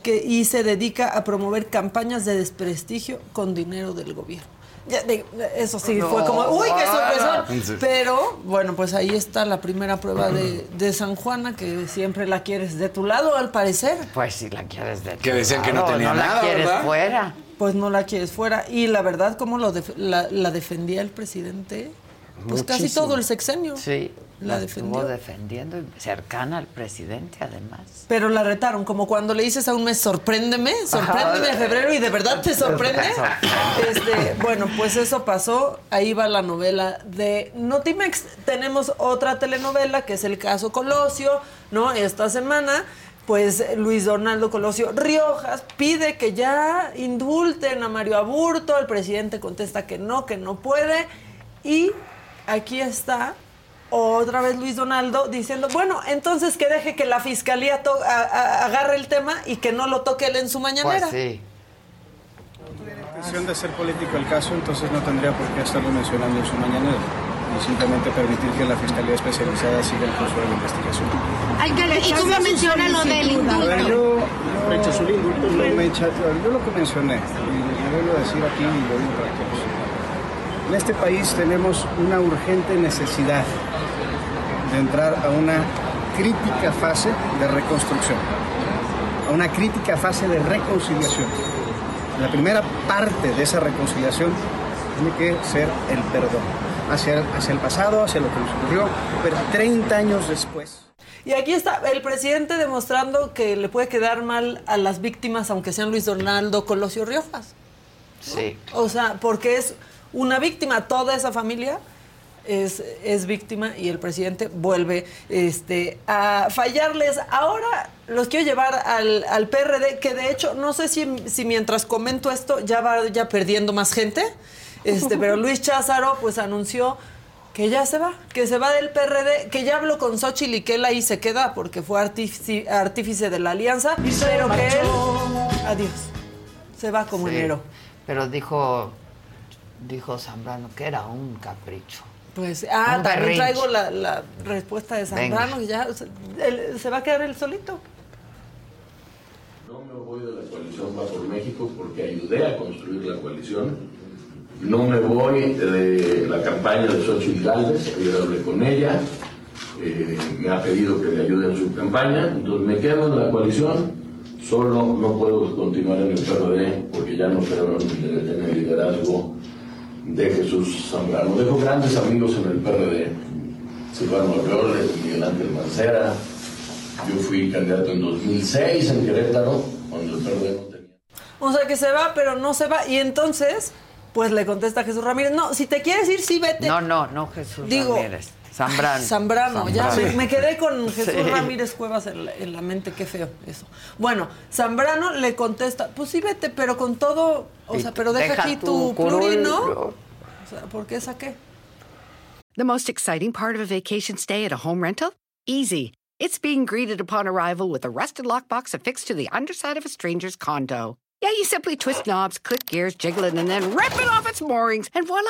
que, y se dedica a promover campañas de desprestigio con dinero del gobierno. Ya, de- eso sí, fue como, uy, qué sorpresa. Sí. Pero, bueno, pues ahí está la primera prueba de, de San Juana, que siempre la quieres de tu lado, al parecer. Pues si la quieres de Que decían que no tenía no la nada, quieres ¿verdad? fuera. Pues no la quieres fuera. Y la verdad, ¿cómo lo def- la, la defendía el presidente? Pues casi todo el sexenio. Sí, La la, defendió. estuvo defendiendo y cercana al presidente además. Pero la retaron, como cuando le dices a un mes, sorpréndeme, sorpréndeme febrero y de verdad te sorprende. Este, bueno, pues eso pasó. Ahí va la novela de Notimex. Tenemos otra telenovela que es el caso Colosio, ¿no? Esta semana, pues Luis Donaldo Colosio Riojas pide que ya indulten a Mario Aburto. El presidente contesta que no, que no puede. Y aquí está otra vez Luis Donaldo diciendo, bueno, entonces que deje que la fiscalía to- a- a- agarre el tema y que no lo toque él en su mañanera. Pues sí. intención de ser político el caso, entonces no tendría por qué estarlo mencionando en su mañanera. Y simplemente permitir que la Fiscalía Especializada siga el curso de la investigación. ¿Y cómo menciona lo del indulto? yo, no echa- yo lo que mencioné, y lo vuelvo a decir aquí y lo digo para todos. En este país tenemos una urgente necesidad de entrar a una crítica fase de reconstrucción, a una crítica fase de reconciliación. La primera parte de esa reconciliación tiene que ser el perdón, hacia el, hacia el pasado, hacia lo que nos ocurrió, pero 30 años después. Y aquí está el presidente demostrando que le puede quedar mal a las víctimas, aunque sean Luis Donaldo Colosio Riojas. Sí. O sea, porque es una víctima, toda esa familia es, es víctima y el presidente vuelve este, a fallarles. Ahora los quiero llevar al, al PRD, que de hecho, no sé si, si mientras comento esto ya va ya perdiendo más gente, este, pero Luis Cházaro pues anunció que ya se va, que se va del PRD, que ya habló con Xochitl y que él ahí se queda porque fue artífice, artífice de la alianza, pero que él, adiós, se va como Sí. enero. Pero dijo, dijo Zambrano que era un capricho. Pues, ah, Un también berrinche. traigo la, la respuesta de Zambrano, y ya se, él- se va a quedar él solito. No me voy de la coalición Va por México porque ayudé a construir la coalición. No me voy de la campaña de Xochitl Gálvez, ayer hablé con ella, eh, me ha pedido que le ayude en su campaña, entonces me quedo en la coalición, solo no puedo continuar en el PRD porque ya no creo en el liderazgo de Jesús Zambrano. Dejo grandes amigos en el PRD, Silvano Aureoles, Miguel Ángel Mancera, yo fui candidato en 2006 en Querétaro, cuando el PRD no tenía. O sea que se va, pero no se va. Y entonces, pues le contesta Jesús Ramírez, no, si te quieres ir, sí vete. No, no, no Jesús Digo, Ramírez. Zambrano. Zambrano, ya me, me quedé con Jesús Sí. Ramírez Cuevas en la, en la mente, qué feo eso. Bueno, Zambrano le contesta, pues sí vete, pero con todo, o Y sea, pero deja, deja aquí tu tu curul, pluri, ¿no? no. O sea, ¿por qué saqué? The most exciting part of a vacation stay at a home rental? Easy. It's being greeted upon arrival with a rusted lockbox affixed to the underside of a stranger's condo. Yeah, you simply twist knobs, click gears, jiggle it, and then rip it off its moorings, and voila!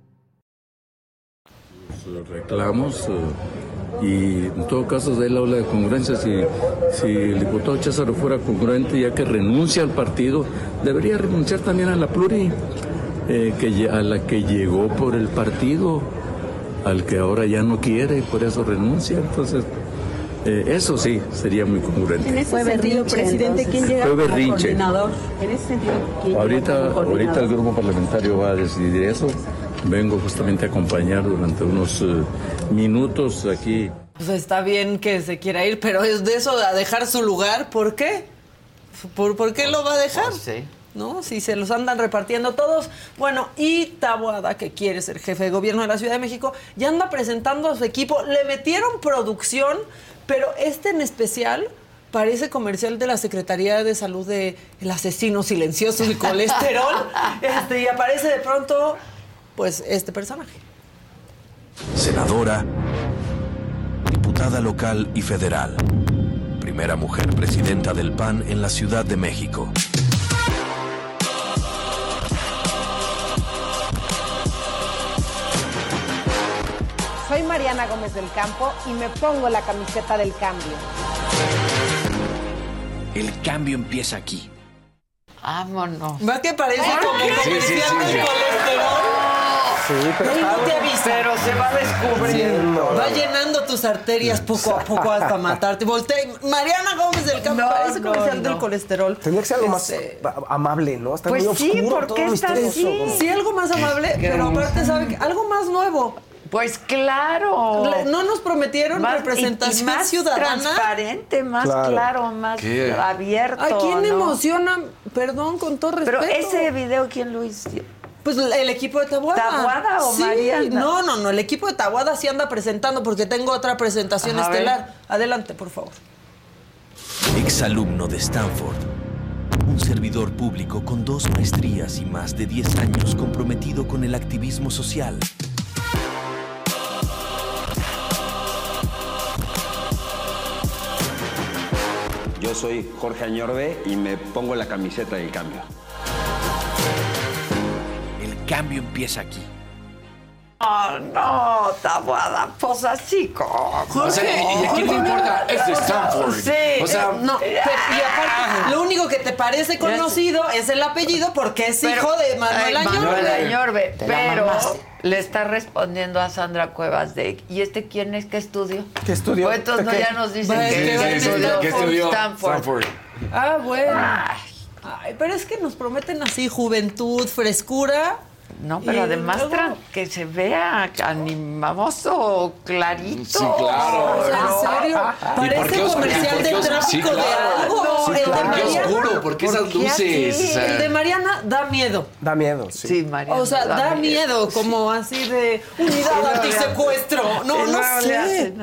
Los reclamos eh, y en todo caso de él habla de congruencia. Si, si el diputado Cházaro fuera congruente ya que renuncia al partido, debería renunciar también a la pluri eh, que, a la que llegó por el partido, al que ahora ya no quiere y por eso renuncia. Entonces, eh, eso sí sería muy congruente. En ese sentido, presidente, ¿quién llega Fue berrinche. coordinador? En ese sentido, ¿quién llega Ahorita, como coordinador? ahorita el grupo parlamentario va a decidir eso. Vengo justamente a acompañar durante unos eh, minutos aquí. Pues está bien que se quiera ir, pero es de eso a dejar su lugar, ¿por qué? ¿Por, por qué lo va a dejar? Sí. ¿no? Si se los andan repartiendo todos. Bueno, y Taboada, que quiere ser jefe de gobierno de la Ciudad de México, ya anda presentando a su equipo. Le metieron producción, pero este en especial parece comercial de la Secretaría de Salud de el asesino silencioso y colesterol. este, y aparece de pronto, pues, este personaje. Senadora, diputada local y federal. Primera mujer presidenta del PAN en la Ciudad de México. Soy Mariana Gómez del Campo y me pongo la camiseta del cambio. El cambio empieza aquí. Vámonos. ¿Más que parece Ay, como comercial Sí, sí, sí. colesterol? Sí, pero no te avisa. Pero se va descubriendo. Va llenando tus arterias poco a poco hasta matarte. Voltea. y- Mariana Gómez del Campo No, parece no, comercial no. del colesterol. Tendría que ser algo más Este, amable, ¿no? Está Pues muy sí, oscuro, ¿por todo está misterioso, así? Sí, algo más amable, pero aparte, ¿sabe qué? Algo más nuevo. Pues claro. No nos prometieron Más- representación y- y más ciudadana. transparente, más Claro. claro, más ¿Qué? abierto. ¿A quién ¿no? emociona? Perdón, con todo respeto. Pero ese video, ¿quién lo hizo? Pues el equipo de Tabuada. ¿Tabuada o Sí, Mariana? No, no, no. El equipo de Tabuada sí anda presentando porque tengo otra presentación estelar. Adelante, por favor. Exalumno de Stanford. Un servidor público con dos maestrías y más de 10 años comprometido con el activismo social. Yo soy Jorge Añorbe y me pongo la camiseta del cambio. Cambio empieza aquí. No, no, Tabuada, pues así como. O sea, ¿y a quién le importa? Es de Stanford. Sí. O sea, No, pero- y aparte, lo único que te parece conocido es el apellido porque es Pero- hijo de Manuel Añorbe. Pero le está respondiendo a Sandra Cuevas de ¿y este quién es? ¿Qué estudio? ¿Qué estudió? Pues entonces no, ¿Qué? ya nos dicen que, sí, que sí, sí, estudió ¿Qué estudió? Stanford. Stanford. Ah, bueno. Ay, pero es que nos prometen así juventud, frescura. No, pero Y además luego- que se vea animoso, clarito. Sí, claro. O sea, ¿en serio? ¿Y Parece por qué oscuro? comercial ¿Por qué de tráfico de algo. Sí, claro. ¿Por qué Mariana- oscuro? ¿Por qué esas ¿Por qué luces? así? O sea, El de Mariana da miedo. Da miedo, sí. Sí, María. O sea, da miedo, como así de unidad antisecuestro. No, no sé.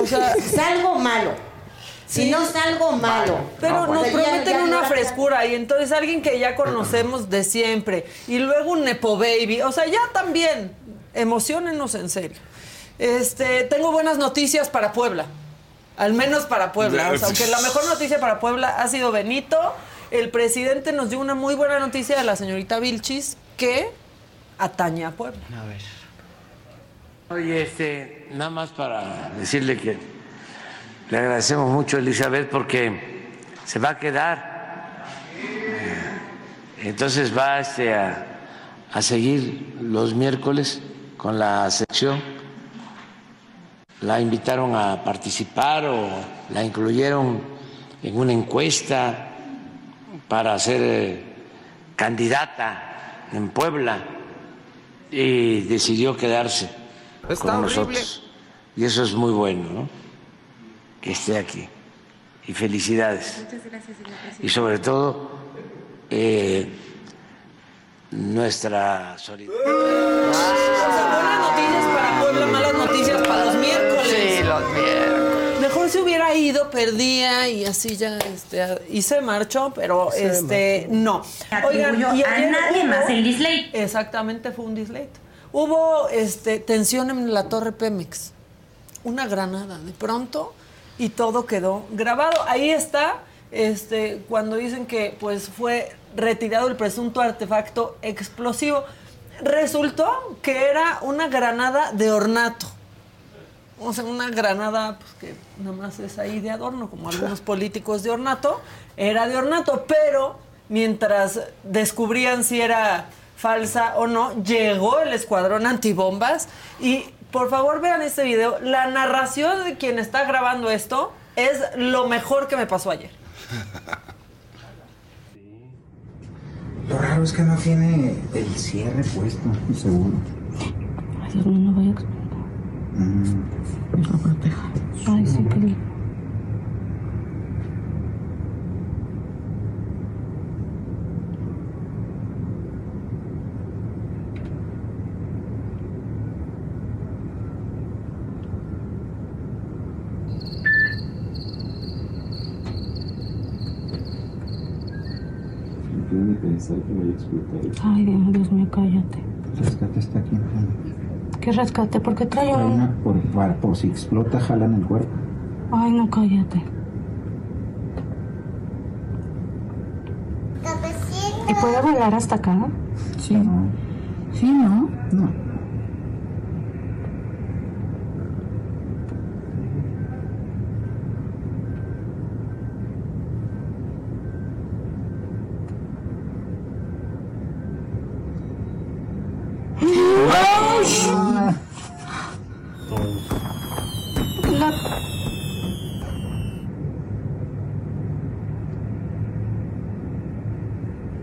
O sea, Salgo malo. Si no salgo malo. Pero No, nos pues. prometen Ya, ya, una frescura y entonces alguien que ya conocemos de siempre y luego un Nepo Baby. O sea, ya también, emocionenos en serio. Este, tengo buenas noticias para Puebla. Al menos para Puebla. O sea, aunque la mejor noticia para Puebla ha sido Benito, el presidente nos dio una muy buena noticia de la señorita Vilchis que atañe a Puebla. A ver. Oye, este, nada más para decirle que le agradecemos mucho Elizabeth porque se va a quedar. Entonces va este, a, a seguir los miércoles con la sección. La invitaron a participar o la incluyeron en una encuesta para ser eh, candidata en Puebla y decidió quedarse Está con horrible. nosotros. Y eso es muy bueno, ¿no? Que esté aquí. Y felicidades. Muchas gracias, señor presidente. Y sobre todo, eh, nuestra solidaridad. Buenas noticias para Puebla, malas noticias para los miércoles. Sí, los miércoles. Mejor se hubiera ido, perdía y así ya, este, y se marchó, pero Se este, no. Atribuyó a nadie más el dislate. Exactamente, fue un dislate. Hubo este, tensión en la torre Pemex. Una granada de pronto y todo quedó grabado. Ahí está, este, cuando dicen que pues fue retirado el presunto artefacto explosivo. Resultó que era una granada de ornato. O sea, una granada pues, que nada más es ahí de adorno, como algunos políticos de ornato. Era de ornato, pero mientras descubrían si era falsa o no, llegó el escuadrón antibombas y por favor vean este video. La narración de quien está grabando esto es lo mejor que me pasó ayer. Lo raro es que no tiene el cierre puesto, seguro. Ay, Dios mío, no vaya a explotar. Dios lo proteja. Ay, sí, qué lindo. quiero ni pensar que vaya a explotar. Ay, Dios, Dios mío, cállate. El rescate está aquí en. ¿Qué rescate? ¿Por qué trae Trae un...? una por, para- por si explota, jalan el cuerpo. Ay, no, cállate. ¿Y puede volar hasta acá? Sí. Sí, ¿no? No. La-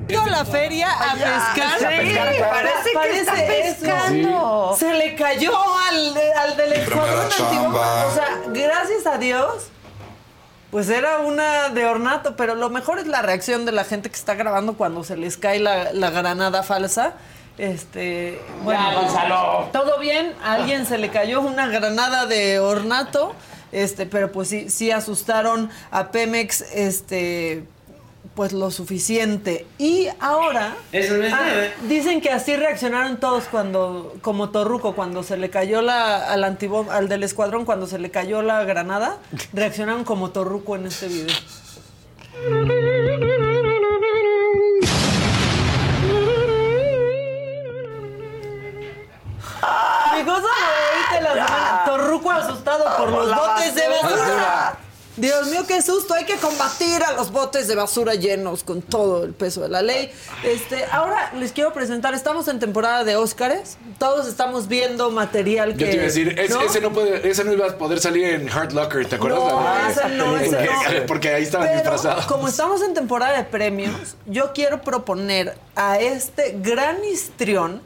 ido a la feria a Ya, pescar. sí, parece que está eso. pescando. Se le cayó al, al del antiguo. O sea, gracias a Dios. Pues era una de ornato, pero lo mejor es la reacción de la gente que está grabando cuando se les cae la, la granada falsa. Este, bueno, Ya, Gonzalo. todo bien, a alguien se le cayó una granada de ornato, este, pero pues sí, sí asustaron a Pemex, este, pues lo suficiente. Y ahora Eso no es ah, dicen que así reaccionaron todos cuando, como Torruco, cuando se le cayó la, al antibom- al del escuadrón, cuando se le cayó la granada, reaccionaron como Torruco en este video. Mi cosa favorita de la semana. Torruco asustado por los botes de basura. Dios mío, qué susto. Hay que combatir a los botes de basura llenos con todo el peso de la ley. Este, ahora les quiero presentar, estamos en temporada de Óscares. Todos estamos viendo material que. Yo te iba a decir, es- ¿no? ese, no puede, ese no iba a poder salir en Hard Locker, ¿te acuerdas? No, La ese no, ese porque, no. porque ahí estaban Pero, disfrazados. Como estamos en temporada de premios, yo quiero proponer a este gran histrión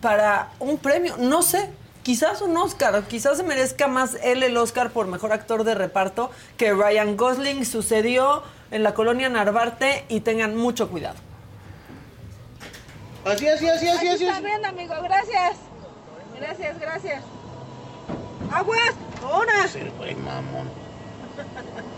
para un premio. No sé, quizás un Oscar, quizás se merezca más él el Oscar por mejor actor de reparto que Ryan Gosling. Sucedió en la colonia Narvarte y tengan mucho cuidado. Así, así, así, así, así. Está bien, amigo, gracias. Gracias, gracias. ¡Aguas! ¡Una! güey, mamón.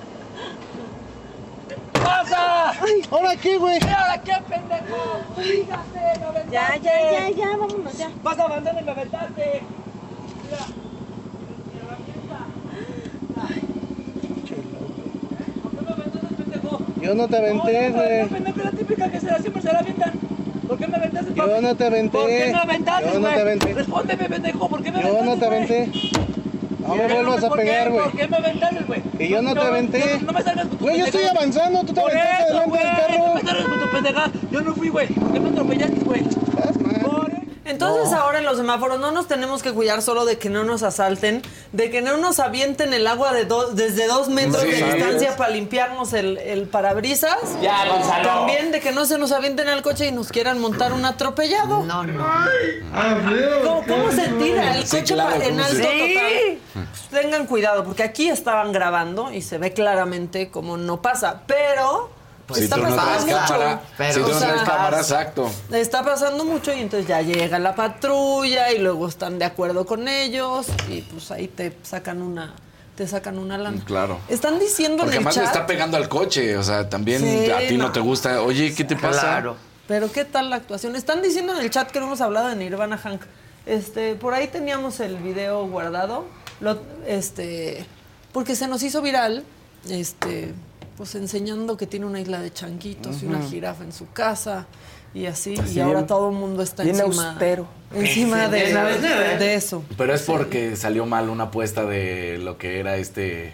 ¡Pasa! ¿Ahora qué, güey? ¿Y ahora qué, pendejo? Fíjate, me aventaste. Ya, ya, ya, ya, vámonos ya. Vas a avanzar y me aventaste. Mira. Yo no te aventé, güey. pendejo, la típica que se la siempre se la avientan. ¿Por qué me aventaste, Yo no te aventé. ¿Por qué me aventaste, Yo no güey? te aventé. Respóndeme, pendejo, ¿por qué me Yo aventaste, no te aventé. No me Yo vuelvas a pegar, güey. ¿Por qué me aventaste, güey? Que yo no te aventé. No, no me salgas con tu Güey, yo estoy avanzando, tú te aventaste delante del carro. No me salgas con tu pendejada. Yo no fui, güey. ¿Por qué me atropellaste, güey? Entonces ahora en los semáforos no nos tenemos que cuidar solo de que no nos asalten, de que no nos avienten el agua de do- desde dos metros Sí. de distancia para limpiarnos el, el parabrisas. Ya, Gonzalo. También de que no se nos avienten al coche y nos quieran montar un atropellado. No, no. ¿Cómo, cómo se tira el Sí, coche claro, en ¿cómo se- alto Sí. total? Pues tengan cuidado, porque aquí estaban grabando y se ve claramente cómo no pasa, pero... si está tú no pasando traes mucho. cámara, si tú O no sea, traes cámara, exacto. Está pasando mucho y entonces ya llega la patrulla y luego están de acuerdo con ellos y pues ahí te sacan una te sacan una lana. Claro. Están diciendo Porque en el además le chat, está pegando al coche, o sea, también Sí, a ti no. no. te gusta. Oye, ¿qué te pasa? Claro. pero qué tal la actuación. Están diciendo en el chat que no hemos hablado de Nirvana Hank. Este, por ahí teníamos el video guardado. Lo, este, porque se nos hizo viral, este, pues enseñando que tiene una isla de changuitos y una jirafa en su casa y así, Así y ahora bien- todo el mundo está bien encima, austero. encima de, ¿eh? de eso. Pero es porque salió mal una apuesta de lo que era este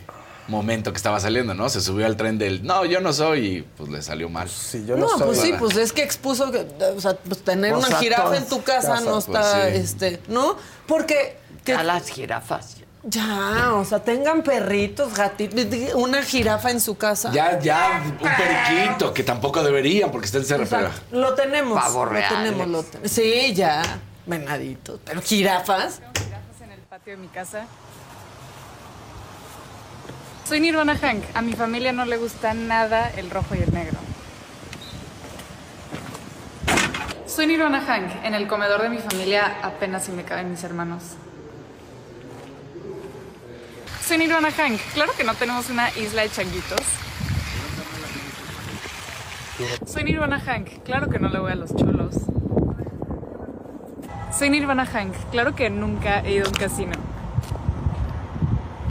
momento que estaba saliendo, ¿no? Se subió al tren del no, yo no soy y pues le salió mal. Sí, no, pues sí, pues es que expuso que, o sea, pues tener una jirafa en tu casa casa, no pues, está, sí. este, ¿no? Porque que, A las jirafas. Ya, o sea, tengan perritos, gatitos, una jirafa en su casa. Ya, ya, un periquito, que tampoco deberían porque está encerrado. Exacto. Lo tenemos. Pavos lo reales. tenemos, lo ten- Sí, ya. Venaditos. Pero jirafas. en el patio de mi casa. Soy Nirvana Hank. A mi familia no le gusta nada el rojo y el negro. Soy Nirvana Hank. En el comedor de mi familia apenas si me caben mis hermanos. Soy Nirvana Hank. Claro que no tenemos una isla de changuitos. Soy Nirvana Hank, claro que no le voy a los cholos. Soy Nirvana Hank, claro que nunca he ido a un casino.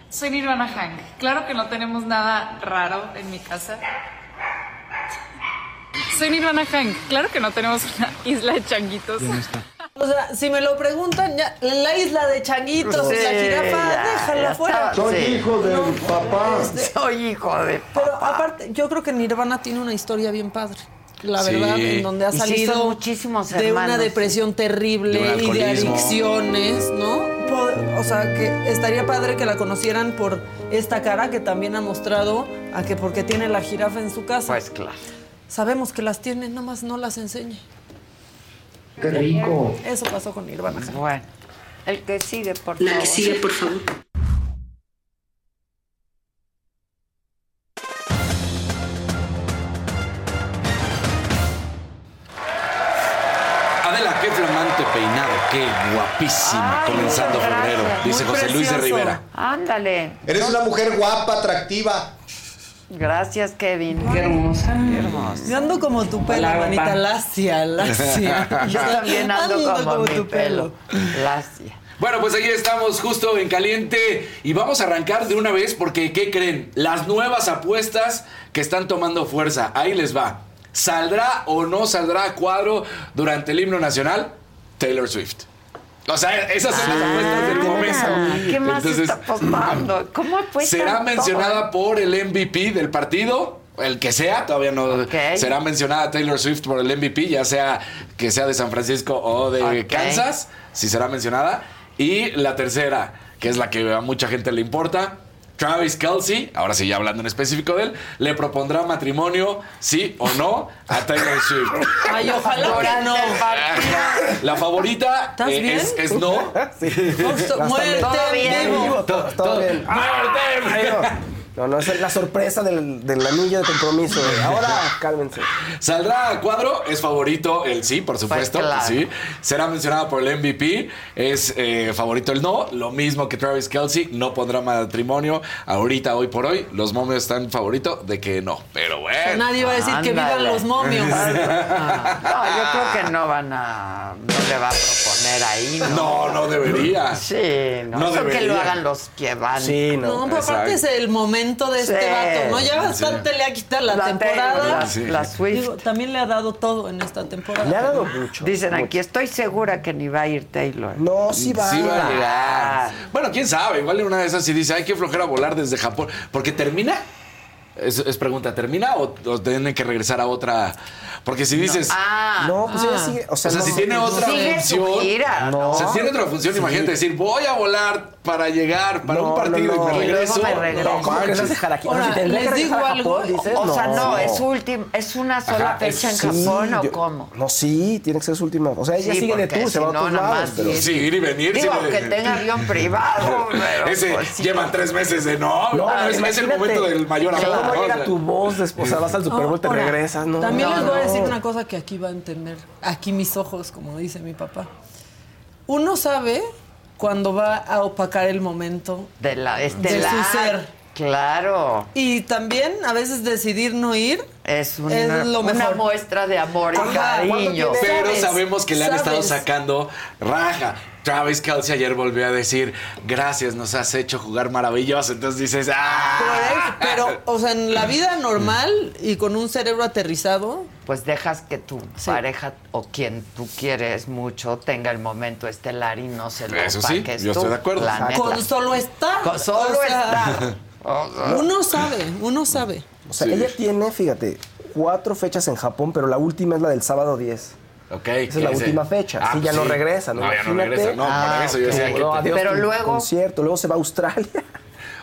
Soy Nirvana Hank, claro que no tenemos nada raro en mi casa. Soy Nirvana Hank, claro que no tenemos una isla de changuitos. O sea, si me lo preguntan, ya, la isla de changuitos, Sí, la jirafa, ya, déjala ya fuera. Soy sí. hijo del papá. Soy hijo de Pero aparte, yo creo que Nirvana tiene una historia bien padre. La Sí. verdad, en donde ha salido son muchísimos de una depresión terrible De un y de adicciones, ¿no? O sea, que estaría padre que la conocieran por esta cara que también ha mostrado a que porque tiene la jirafa en su casa. Pues claro. Sabemos que las tiene, nada más no las enseña. Qué rico. Eso pasó con Nirvana. Bueno, el que sigue, por La favor. que sigue, por favor. Adela, qué flamante peinado, qué guapísima, Ay, comenzando febrero, dice Muy José Luis de precioso. Rivera. Ándale. Eres una mujer guapa, atractiva. Gracias, Kevin. Qué hermosa. Qué hermosa. Yo ando como tu pelo, Hola, manita, lacia, lacia. Yo también ando, como, mi tu pelo. Lacia. Bueno, pues aquí estamos justo en caliente y vamos a arrancar de una vez porque, ¿qué creen? Las nuevas apuestas que están tomando fuerza. Ahí les va. ¿Saldrá o no saldrá a cuadro durante el himno nacional? Taylor Swift. O sea, esas son las apuestas del momento. Ah, ¿Qué más Entonces, está apostando? ¿Cómo apuestan Será todo? mencionada por el MVP del partido. El que sea, todavía no será mencionada Taylor Swift por el MVP, ya sea que sea de San Francisco o de. Kansas, si será mencionada. Y la tercera, que es la que a mucha gente le importa, Travis Kelsey, ahora sí ya hablando en específico de él, le propondrá matrimonio, sí o no, a Taylor Swift. Ay, ojalá no. La favorita ¿Estás eh, bien? es, es no. Muerte Todo bien. vivo. Todo, todo bien. No, no, es la sorpresa del, del anillo de compromiso. Ahora, cálmense. Saldrá a cuadro, es favorito el sí, por supuesto. Pues claro. sí. Será mencionada por el MVP, es eh, favorito el no. Lo mismo que Travis Kelsey, no pondrá matrimonio. Ahorita, hoy por hoy, los momios están favorito de que no. Pero bueno. Nadie va a decir que vivan los momios. No, yo creo que no van a. No le va a proponer ahí, ¿no? No, no debería. Sí, no. No que lo hagan los que van. Sí, No, pero aparte es el momento de este Sí. vato, ¿no? Ya bastante le ha quitado la, La temporada. la- Sí. la Swift. Digo, también le ha dado todo en esta temporada. Le ha dado mucho. Dicen aquí, estoy segura que ni va a ir Taylor. No, sí va. Sí va a llegar. Bueno, quién sabe. Igual en una de esas sí dice, hay que flojera volar desde Japón. Porque termina. Es, es pregunta, ¿termina o, o tienen que regresar a otra? Porque si dices. Ah. No, pues ella sigue. O sea, no, si tiene otra función. gira. No. O sea, si tiene otra función, Sí. imagínate decir, voy a volar para llegar para No, un partido no, no. y me regreso. me regreso. No ¿Cómo que dejar aquí? Ahora, Si tendría les digo algo. Japón, dices, O sea, no, es su última, es una sola Ajá, fecha en Sí, Japón o cómo. No, sí, tiene que ser su última. O sea, ella Sí, sigue de tour, se va a otros lados. más Pero Sí, ir y venir. Digo, sí, que tenga avión privado, pero Ese pues llevan tres meses de no. No, es, es el momento del mayor ¿Cómo amor. llega tu voz después? Vas al Super Bowl, te regresas, ¿no? También les voy a decir una cosa que aquí va a entender. Aquí mis ojos, como dice mi papá. Uno sabe cuando va a opacar el momento de la de estelar. su ser. Claro. Y también a veces decidir no ir Es una, es lo una mejor. muestra de amor y Ajá, ¿cuánto cariño. Pero Sabes, sabemos que le han estado sacando raja. Travis Kelsey ayer volvió a decir, gracias, nos has hecho jugar maravilloso. Entonces dices, ¡ah! Pero, o sea, en la vida normal y con un cerebro aterrizado, Pues dejas que tu pareja o quien tú quieres mucho tenga el momento estelar y no se lo Eso sí, yo tú, estoy de acuerdo. con solo estar. Con solo O sea, estar. O sea, Uno sabe, uno sabe. O sea, Sí. ella tiene, fíjate, cuatro fechas en Japón, pero la última es la del sábado 10. Ok. Esa es la última fecha. Ah, sí, ya pues no regresa, ¿no? No, ya no Imagínate. regresa. No, Ah, eso yo decía que. No, adiós, Pero luego- concierto, luego se va a Australia.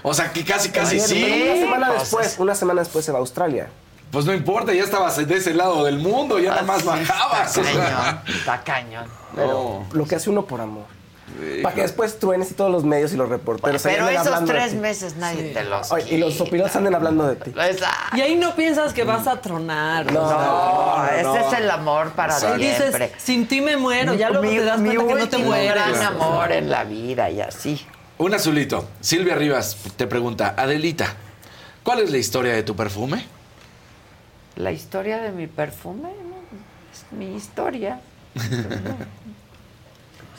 O sea, que casi, casi Ayer, sí. Una semana después, una semana después se va a Australia. Pues no importa, ya estabas de ese lado del mundo, ya nada más así bajabas. Está cañón. Está cañón. Pero lo que hace uno por amor. Para que después truenes y todos los medios y los reporteros Pero anden esos tres meses nadie te los Oye, y los quita. sopilotes anden hablando de ti. Exacto. Y ahí no piensas que vas a tronar. No, ese no. es el amor para ahí siempre. dices, sin ti me muero. Ya luego Mi- te das mi cuenta que no te mueres. gran amor en la vida y así. Un azulito. Silvia Rivas te pregunta, Adelita, ¿cuál es la historia de tu perfume? La historia de mi perfume, ¿no? es mi historia.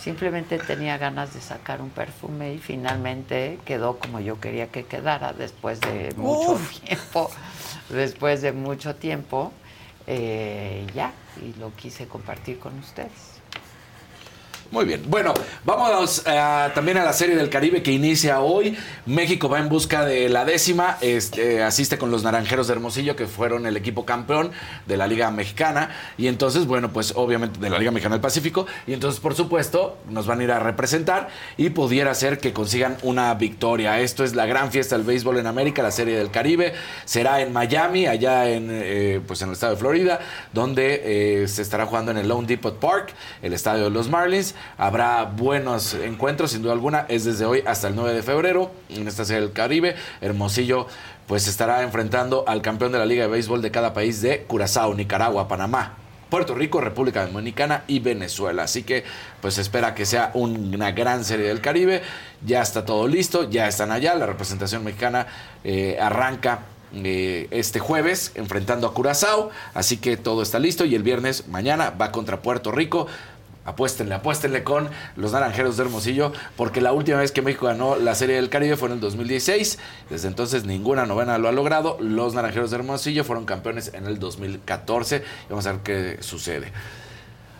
Simplemente tenía ganas de sacar un perfume y finalmente quedó como yo quería que quedara después de mucho Uf. tiempo. Después de mucho tiempo, eh, ya, y lo quise compartir con ustedes. Muy bien. Bueno, vamos eh, también a la Serie del Caribe que inicia hoy. México va en busca de la décima. Este, asiste con los Naranjeros de Hermosillo, que fueron el equipo campeón de la Liga Mexicana. Y entonces, bueno, pues obviamente de la Liga Mexicana del Pacífico. Y entonces, por supuesto, nos van a ir a representar y pudiera ser que consigan una victoria. Esto es la gran fiesta del béisbol en América, la Serie del Caribe. Será en Miami, allá en, eh, pues en el estado de Florida, donde eh, se estará jugando en el Lone Depot Park, el estadio de los Marlins. Habrá buenos encuentros, sin duda alguna. Es desde hoy hasta el 9 de febrero en esta Serie del Caribe. Hermosillo pues estará enfrentando al campeón de la Liga de Béisbol de cada país de Curazao, Nicaragua, Panamá. Puerto Rico, República Dominicana y Venezuela. Así que pues espera que sea un- una gran serie del Caribe. Ya está todo listo, ya están allá. La representación mexicana eh, arranca eh, este jueves enfrentando a Curazao. Así que todo está listo y el viernes mañana va contra Puerto Rico. Apuéstenle, apuéstenle con los Naranjeros de Hermosillo, porque la última vez que México ganó la Serie del Caribe fue en el 2016. Desde entonces ninguna novena lo ha logrado. Los Naranjeros de Hermosillo fueron campeones en el 2014. Y vamos a ver qué sucede.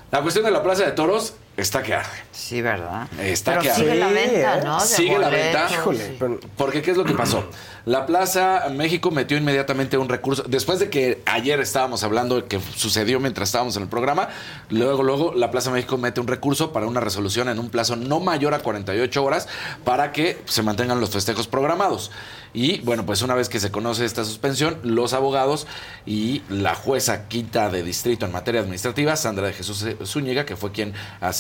La cuestión de la Plaza de Toros está que arde. Sí, ¿verdad? Está Pero que arde. sigue la venta, ¿no? De Sigue la venta. sí. Porque ¿qué es lo que pasó? La Plaza México metió inmediatamente un recurso. Después de que ayer estábamos hablando que sucedió mientras estábamos en el programa, luego, luego la Plaza México mete un recurso para una resolución en un plazo no mayor a 48 horas para que se mantengan los festejos programados. Y bueno, pues una vez que se conoce esta suspensión, los abogados y la jueza quinta de distrito en materia administrativa, Sandra de Jesús Zúñiga, que fue quien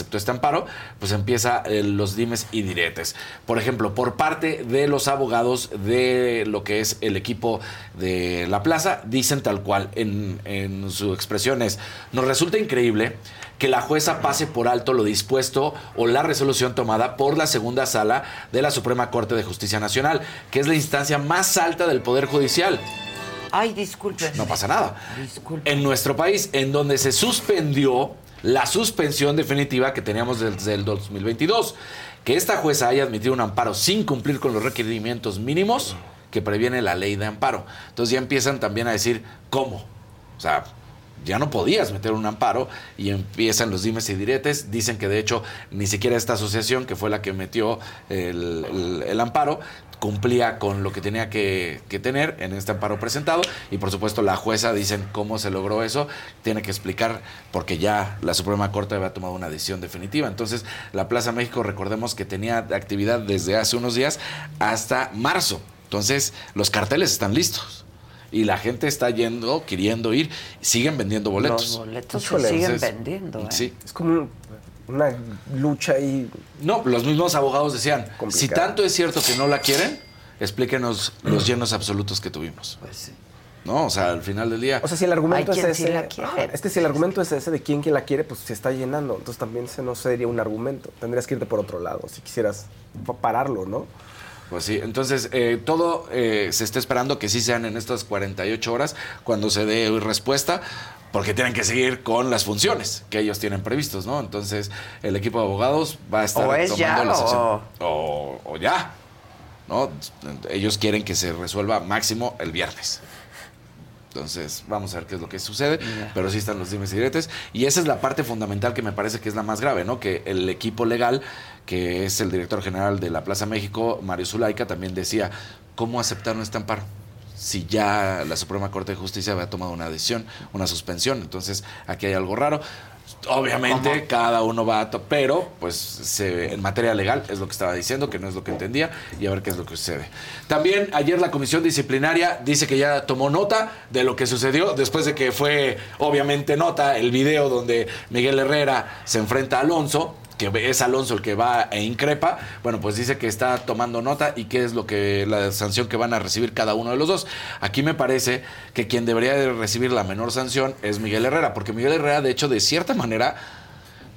aceptó este amparo, pues empieza eh, los dimes y diretes. Por ejemplo, por parte de los abogados de lo que es el equipo de la plaza, dicen tal cual en, en su expresión es, nos resulta increíble que la jueza pase por alto lo dispuesto o la resolución tomada por la segunda sala de la Suprema Corte de Justicia Nacional, que es la instancia más alta del Poder Judicial. Ay, disculpen. No pasa nada. En nuestro país, en donde se suspendió la suspensión definitiva que teníamos desde el 2022, que esta jueza haya admitido un amparo sin cumplir con los requerimientos mínimos que previene la ley de amparo. Entonces ya empiezan también a decir, ¿cómo? O sea, ya no podías meter un amparo y empiezan los dimes y diretes. Dicen que de hecho ni siquiera esta asociación, que fue la que metió el, el- el amparo, cumplía con lo que tenía que, que tener en este amparo presentado. Y por supuesto la jueza dicen cómo se logró eso. Tiene que explicar porque ya la Suprema Corte había tomado una decisión definitiva. Entonces la Plaza México, recordemos que tenía actividad desde hace unos días hasta marzo. Entonces los carteles están listos. Y la gente está yendo, queriendo ir, siguen vendiendo boletos. Los boletos se siguen vendiendo. ¿eh? Sí. Es como un- una lucha ahí. No, los mismos abogados decían, si tanto es cierto que no la quieren, explíquenos los llenos absolutos que tuvimos. Pues sí. No, o sea, al final del día. O sea, si el argumento es ese. la. Ajá, es que si el argumento es ese de quién quien la quiere, pues se está llenando. Entonces también ese no sería un argumento. Tendrías que irte por otro lado si quisieras pa- pararlo, ¿no? Pues sí, entonces eh, todo eh, se está esperando que sí sean en estas 48 horas cuando se dé respuesta, porque tienen que seguir con las funciones que ellos tienen previstos, ¿no? Entonces el equipo de abogados va a estar O es tomando ya, la sesión. o- O, o ya, ¿no? Ellos quieren que se resuelva máximo el viernes. Entonces, vamos a ver qué es lo que sucede, pero sí están los dimes y diretes. Y esa es la parte fundamental que me parece que es la más grave, ¿no? Que el equipo legal, que es el director general de la Plaza México, Mario Zulaika, también decía, ¿cómo aceptaron este amparo? Si ya la Suprema Corte de Justicia había tomado una decisión, una suspensión. Entonces, aquí hay algo raro. Obviamente, cada uno va a... pero, pues, se- en materia legal es lo que estaba diciendo, que no es lo que entendía, y a ver qué es lo que sucede. También ayer la Comisión Disciplinaria dice que ya tomó nota de lo que sucedió, después de que fue, obviamente, nota el video donde Miguel Herrera se enfrenta a Alonso, que es Alonso el que va e increpa, bueno, pues dice que está tomando nota y qué es lo que la sanción que van a recibir cada uno de los dos. Aquí me parece que quien debería de recibir la menor sanción es Miguel Herrera, porque Miguel Herrera, de hecho, de cierta manera,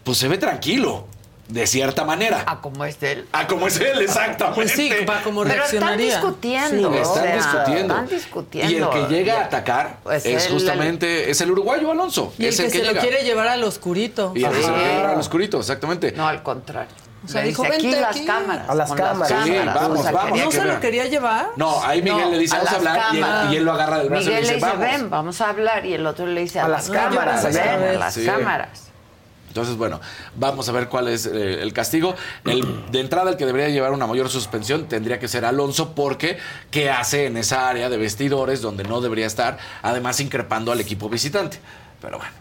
pues se ve tranquilo. De cierta manera. A como es él. A como es él, exactamente. Pues sí, para como Pero están reaccionaría. discutiendo. Sí, o están sea, discutiendo. Están discutiendo. Y el que llega a atacar Pues es él- justamente es el uruguayo Alonso. Y el es que, el que, se llega. lo quiere llevar al oscurito. Y el que se lo quiere Sí. llevar al oscurito, exactamente. No, al contrario. O sea, Le dijo, dice, aquí "Vente las aquí". cámaras. A las cámaras. Sí, vamos, O sea, vamos. ¿No que se lo quería llevar? No, ahí Miguel No, le dice, vamos a las hablar, y él, y él lo agarra del brazo Miguel y le le dice, dice, vamos. ven, vamos a hablar. Y el otro le dice, a, A las las cámaras, ven, a las Sí. cámaras. Entonces, bueno, vamos a ver cuál es eh, el castigo. El, de entrada, el que debería llevar una mayor suspensión tendría que ser Alonso, porque ¿qué hace en esa área de vestidores donde no debería estar? Además, increpando al equipo visitante. Pero bueno.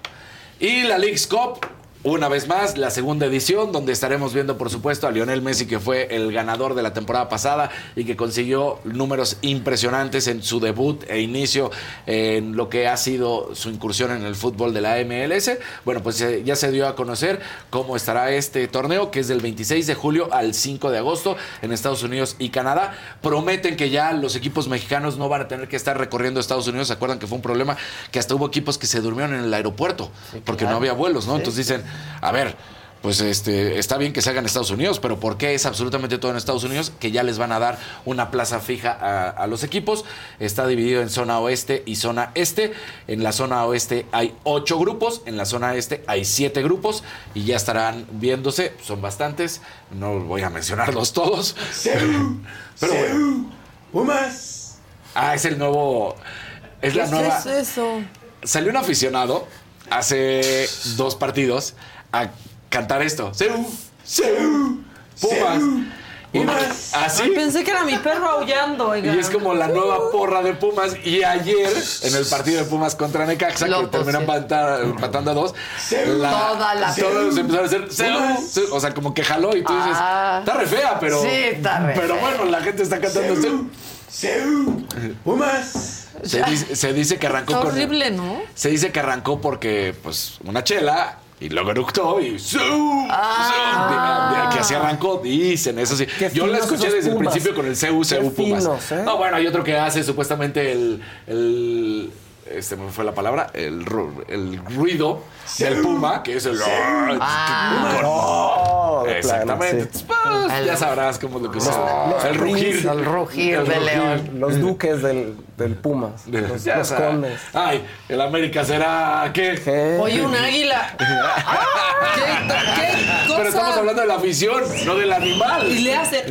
Y la League's Cup. Una vez más, la segunda edición, donde estaremos viendo, por supuesto, a Lionel Messi, que fue el ganador de la temporada pasada y que consiguió números impresionantes en su debut e inicio en lo que ha sido su incursión en el fútbol de la MLS. Bueno, pues eh, ya se dio a conocer cómo estará este torneo, que es del 26 de julio al 5 de agosto en Estados Unidos y Canadá. Prometen que ya los equipos mexicanos no van a tener que estar recorriendo Estados Unidos. ¿Se acuerdan que fue un problema que hasta hubo equipos que se durmieron en el aeropuerto porque no había vuelos, ¿no? Sí. Entonces dicen, a ver, pues este está bien que se haga en Estados Unidos, pero ¿por qué es absolutamente todo en Estados Unidos? Que ya les van a dar una plaza fija a, a los equipos. Está dividido en zona oeste y zona este. En la zona oeste hay ocho grupos, en la zona este hay siete grupos y ya estarán viéndose. Son bastantes, no voy a mencionarlos todos. Pero bueno. Pumas. Ah, es el nuevo. Es ¿Qué la es nueva. eso? Salió un aficionado hace dos partidos a cantar esto. Seu, Seu, Pumas. Y así. Ay, pensé que era mi perro aullando, oiga. Y es como la nueva porra de Pumas. Y ayer, en el partido de Pumas contra Necaxa, que Lo terminó pusieron. empatar- empatando a dos, Toda la- todos empezaron a hacer "Seu", "Seu", O sea, como que jaló y tú dices, Ah. está re fea, pero. Sí, está re Pero fea. bueno, la gente está cantando Seu. Seu. Pumas. Se dice, se dice que arrancó Está con. horrible, ¿no? Se dice que arrancó porque, pues, una chela y luego eructó y ¡Su! Ah. De- de- que así arrancó, dicen, eso sí. Qué Yo la finos escuché esos desde el Pumas. principio con el CU, CU Pumas. finos, ¿eh? No, bueno, hay otro que hace supuestamente el. el este me fue la palabra, el, ru- el ruido del puma, que es el. Ah. Oh, de Exactamente. pues, ya sabrás cómo es lo que el rugir. El rugir El de rugir. león. Los duques del, del Pumas. Los, Ya los condes. Ay, el América será. ¿Qué? ¿Qué? Oye, un águila. ¿Qué, qué cosa? Pero estamos hablando de la afición, no del animal. Y le hace.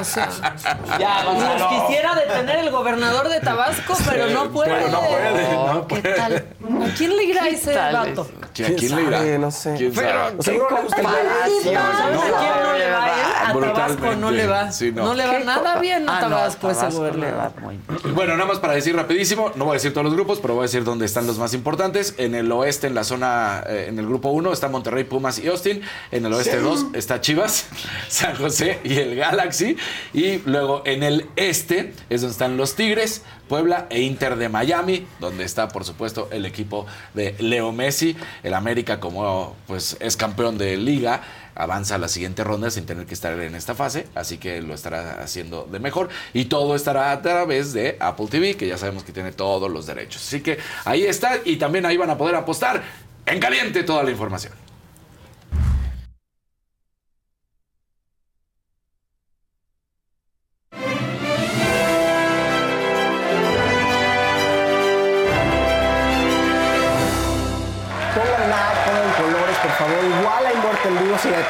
O sea, Ya, nos quisiera detener el gobernador de Tabasco, pero no puede. Pero no puede, no Oh, ¿Qué puede. tal? ¿A quién le irá ¿Qué ese tal vato? ¿A quién le irá? No sé. ¿Quién Pero? O sea, no le gusta el comparación. ¿Sabes No, a quién no le va a Tabasco no le va. Sí, no. no. le va ¿Qué nada bien a Ah, no, Tabasco ese Tabasco le gobernador. va muy bien. Bueno, nada más para decir rapidísimo, no voy a decir todos los grupos, pero voy a decir dónde están los más importantes. En el oeste, en la zona, eh, en el grupo 1, está Monterrey, Pumas y Austin. En el oeste 2 está Chivas, San José y el Galaxy. Y luego en el este es donde están los Tigres, Puebla e Inter de Miami, donde está, por supuesto, el equipo de Leo Messi. El América, como pues es campeón de liga, avanza a la siguiente ronda sin tener que estar en esta fase, así que lo estará haciendo de mejor. Y todo estará a través de Apple TV, que ya sabemos que tiene todos los derechos. Así que ahí está, y también ahí van a poder apostar en caliente toda la información.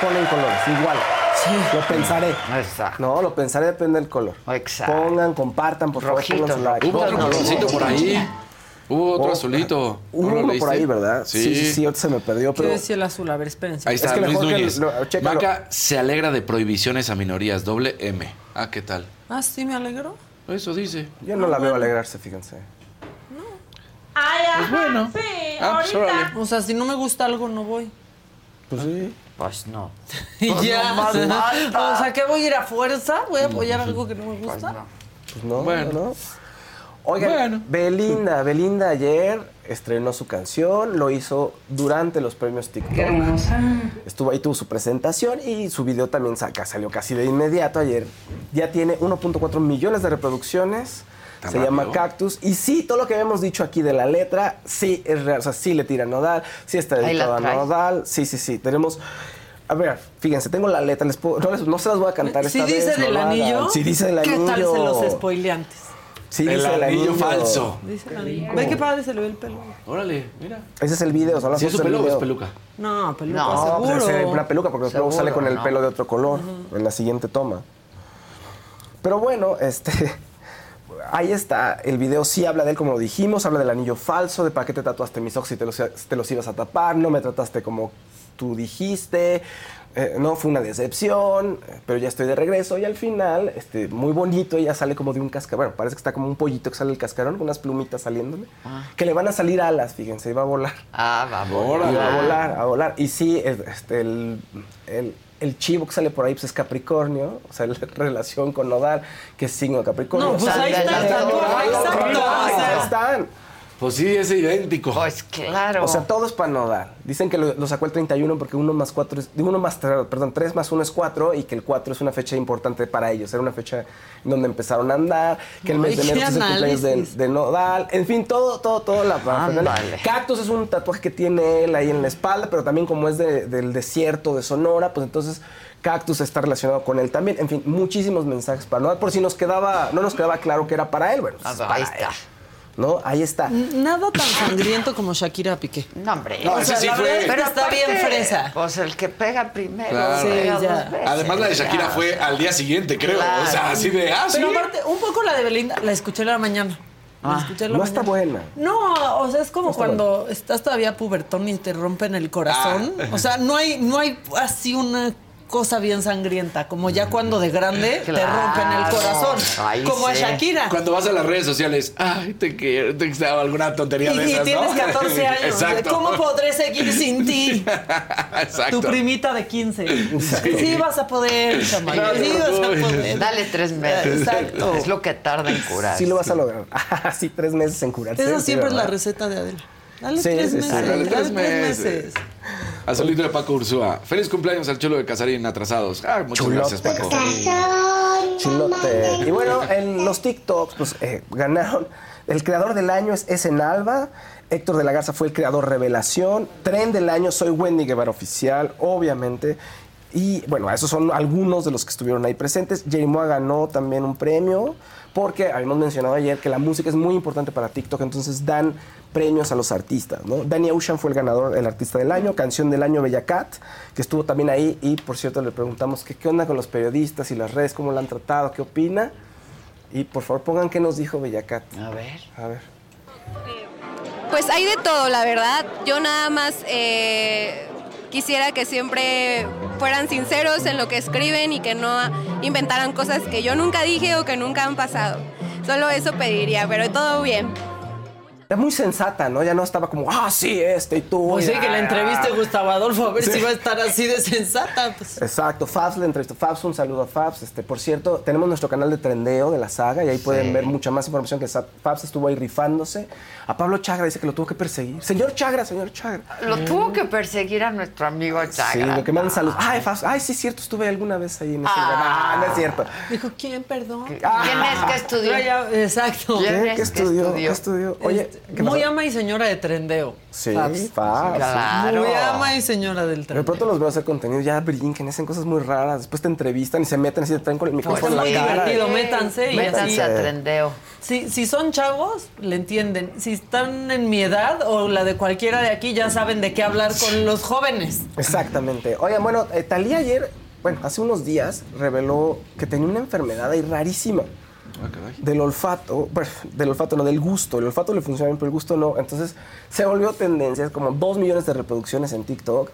Ponen colores. Igual. Lo pensaré. Exacto. No, lo pensaré, depende del color. Exacto. Pongan, compartan, por favor. Like. Hubo otro no, colorcito por ahí. Hubo otro Oh, azulito. Hubo ¿No uno por ahí, ¿verdad? Sí. Sí, sí, sí, ahorita se me perdió, ¿Qué pero... decía el azul? A ver, espérense. Ahí está, que Luis mejor que Núñez. lo-. Vaca se alegra de prohibiciones a minorías, doble M. Ah, ¿qué tal? Ah, sí, me alegro. Eso dice. Yo no la veo alegrarse, fíjense. Ay, Pues bueno. Sí, Ah, pues ahorita. órale. O sea, si no me gusta algo, no voy. Pues sí. Pues no. Y Pues ya. falta. O sea, ¿qué voy a ir a fuerza? ¿Voy a apoyar algo que no me gusta? Pues no, Bueno. no. Oigan, Bueno. Belinda, Belinda ayer estrenó su canción, lo hizo durante los premios TikTok. Qué hermosa. Estuvo ahí, tuvo su presentación y su video también saca, salió casi de inmediato ayer. Ya tiene 1.4 millones de reproducciones, Se llama Cactus. Y sí, todo lo que habíamos dicho aquí de la letra, sí es real. O sea, sí le tira a Nodal, sí está dedicado a. Nodal. Sí, sí, sí. Tenemos. A ver, fíjense, tengo la letra, les puedo- no, les- no se las voy a cantar Si esta dice vez. del no lo hagan. anillo, Si dice del ¿qué anillo. tal se los spoileantes? Sí, El dice el anillo anillo falso. Dice el anillo. Ve qué padre se le ve el pelo. Órale, mira. Ese es el video, son las ¿Sí es su del pelo o es peluca? No, peluca, No, seguro. pues es una peluca porque luego sale con el ¿no? pelo de otro color en la siguiente toma. Pero bueno, este ahí está, el video sí habla de él como dijimos, habla del anillo falso, de para qué te tatuaste mis ojos si te los, te los ibas a tapar, no me trataste como tú dijiste, eh, no, fue una decepción, pero ya estoy de regreso y al final, este, muy bonito, ella sale como de un cascarón, bueno, parece que está como un pollito que sale del cascarón, unas plumitas saliéndole, que le van a salir alas, fíjense, y va a volar. Ah, va a Y volar. va a volar, a volar. Y sí, es- este, el, el- el chivo que sale por ahí pues, es Capricornio, o sea, la relación con Nodal, que es signo de Capricornio. No, pues ahí está el tatuaje, exacto, o sea. Ahí están. Pues sí, es idéntico. Pues claro. O sea, todo es para Nodal. Dicen que lo, lo sacó el 31 porque uno más 4 es. Uno más, tres, perdón, 3 más 1 es 4 y que el 4 es una fecha importante para ellos. Era una fecha en donde empezaron a andar, que el mes de enero es el cumpleaños de, de Nodal. En fin, todo, todo, todo la. Ándale. Cactus es un tatuaje que tiene él ahí en la espalda, pero también como es de- del desierto de Sonora, pues entonces Cactus está relacionado con él también. En fin, muchísimos mensajes para Nodal. Por si nos quedaba, no nos quedaba claro que era para él, bueno, pues, Ah, para ahí está. él. ¿No? Ahí está. Nada tan sangriento como Shakira Piqué. No, hombre. No, O ese sea, sí la fue. verdad es que Pero está aparte, bien fresa. Pues el que pega primero. Claro. pega Sí, ya. dos veces, Además, la de Shakira ya. fue al día siguiente, creo. Claro. O sea, así de, ah, sí. Pero aparte, un poco la de Belinda, la escuché la mañana. La No está buena. No, o sea, es como No está cuando estás todavía pubertón y te rompen el corazón. Ah. O sea, no hay, no hay así una cosa bien sangrienta, como ya cuando de grande te rompen el corazón. Como a sí. Shakira. Cuando vas a las redes sociales, ay, te quiero, te extraño alguna tontería Y, de y esas, tienes ¿no? 14 años. Exacto. ¿Cómo podré seguir sin ti? Exacto. Tu primita de 15. Sí, vas a poder, te Sí vas a poder. Dale tres meses. Exacto. Es lo que tarda en curar. Sí lo vas a lograr. Así tres meses en curarse. Esa sí, siempre es la receta de Adela. Dale Sí, tres sí, sí. meses. Dale Dale, tres tres meses. meses. Azulito de Paco Ursúa. Feliz cumpleaños al chulo de Casarín atrasados. Ah, muchas Chulote. gracias, Paco. Chilote. Y bueno, en los TikToks, pues eh, ganaron. El creador del año es Esen Alba. Héctor de la Garza fue el creador revelación. Tren del año, soy Wendy Guevara oficial, obviamente. Y bueno, esos son algunos de los que estuvieron ahí presentes. Jerimoa ganó también un premio porque habíamos mencionado ayer que la música es muy importante para TikTok, entonces dan premios a los artistas, ¿no? Danny Ocean fue el ganador, el artista del año, canción del año Bella Cat, que estuvo también ahí y por cierto le preguntamos que qué onda con los periodistas y las redes, cómo la han tratado, qué opina. Y por favor pongan qué nos dijo Bella Cat. A ver. A ver. Pues hay de todo, la verdad. Yo nada más eh, quisiera que siempre fueran sinceros en lo que escriben y que no inventaran cosas que yo nunca dije o que nunca han pasado. Solo eso pediría, pero todo bien. Es muy sensata, ¿no? Ya no estaba como, ah, sí, este y tú. Pues y- sí, que la entreviste Gustavo Adolfo a ver Sí. si va a estar así de sensata. Pues. Exacto, Fabs le entrevistó. Fabs, un saludo a Fabs. Este, por cierto, tenemos nuestro canal de trendeo de la saga y ahí pueden ver mucha más información que Fabs estuvo ahí rifándose. A Pablo Chagra dice que lo tuvo que perseguir. Señor Chagra, señor Chagra. Lo tuvo que perseguir a nuestro amigo Chagra. Sí, lo que mandan saludos. Ay, Fabs, ay, sí es cierto, estuve alguna vez ahí en ese lugar. Ah, no es cierto. Dijo, ¿quién, perdón? ¿Quién es que estudió? Exacto. ¿Quién ¿Qué? es ¿Qué que estudió? estudió? ¿Qué estudió? Oye, Este, ¿qué muy ama y señora de trendeo. Sí. Fabs. Claro. Muy ama y señora del De trendeo. pronto los veo hacer contenido, ya brinquen, hacen cosas muy raras. Después te entrevistan y se meten así, te traen con el Pues micrófono es en muy la cara. divertido, métanse y Métanse así. a trendeo. Si, si son chavos, le entienden. Si están en mi edad o la de cualquiera de aquí, ya saben de qué hablar con los jóvenes. Exactamente. Oigan, bueno, eh, Talía ayer, bueno, hace unos días reveló que tenía una enfermedad ahí rarísima. Ah. Del olfato, bueno, del olfato no, del gusto. El olfato le funciona bien, pero el gusto no. Entonces se volvió tendencia, es como dos millones de reproducciones en TikTok.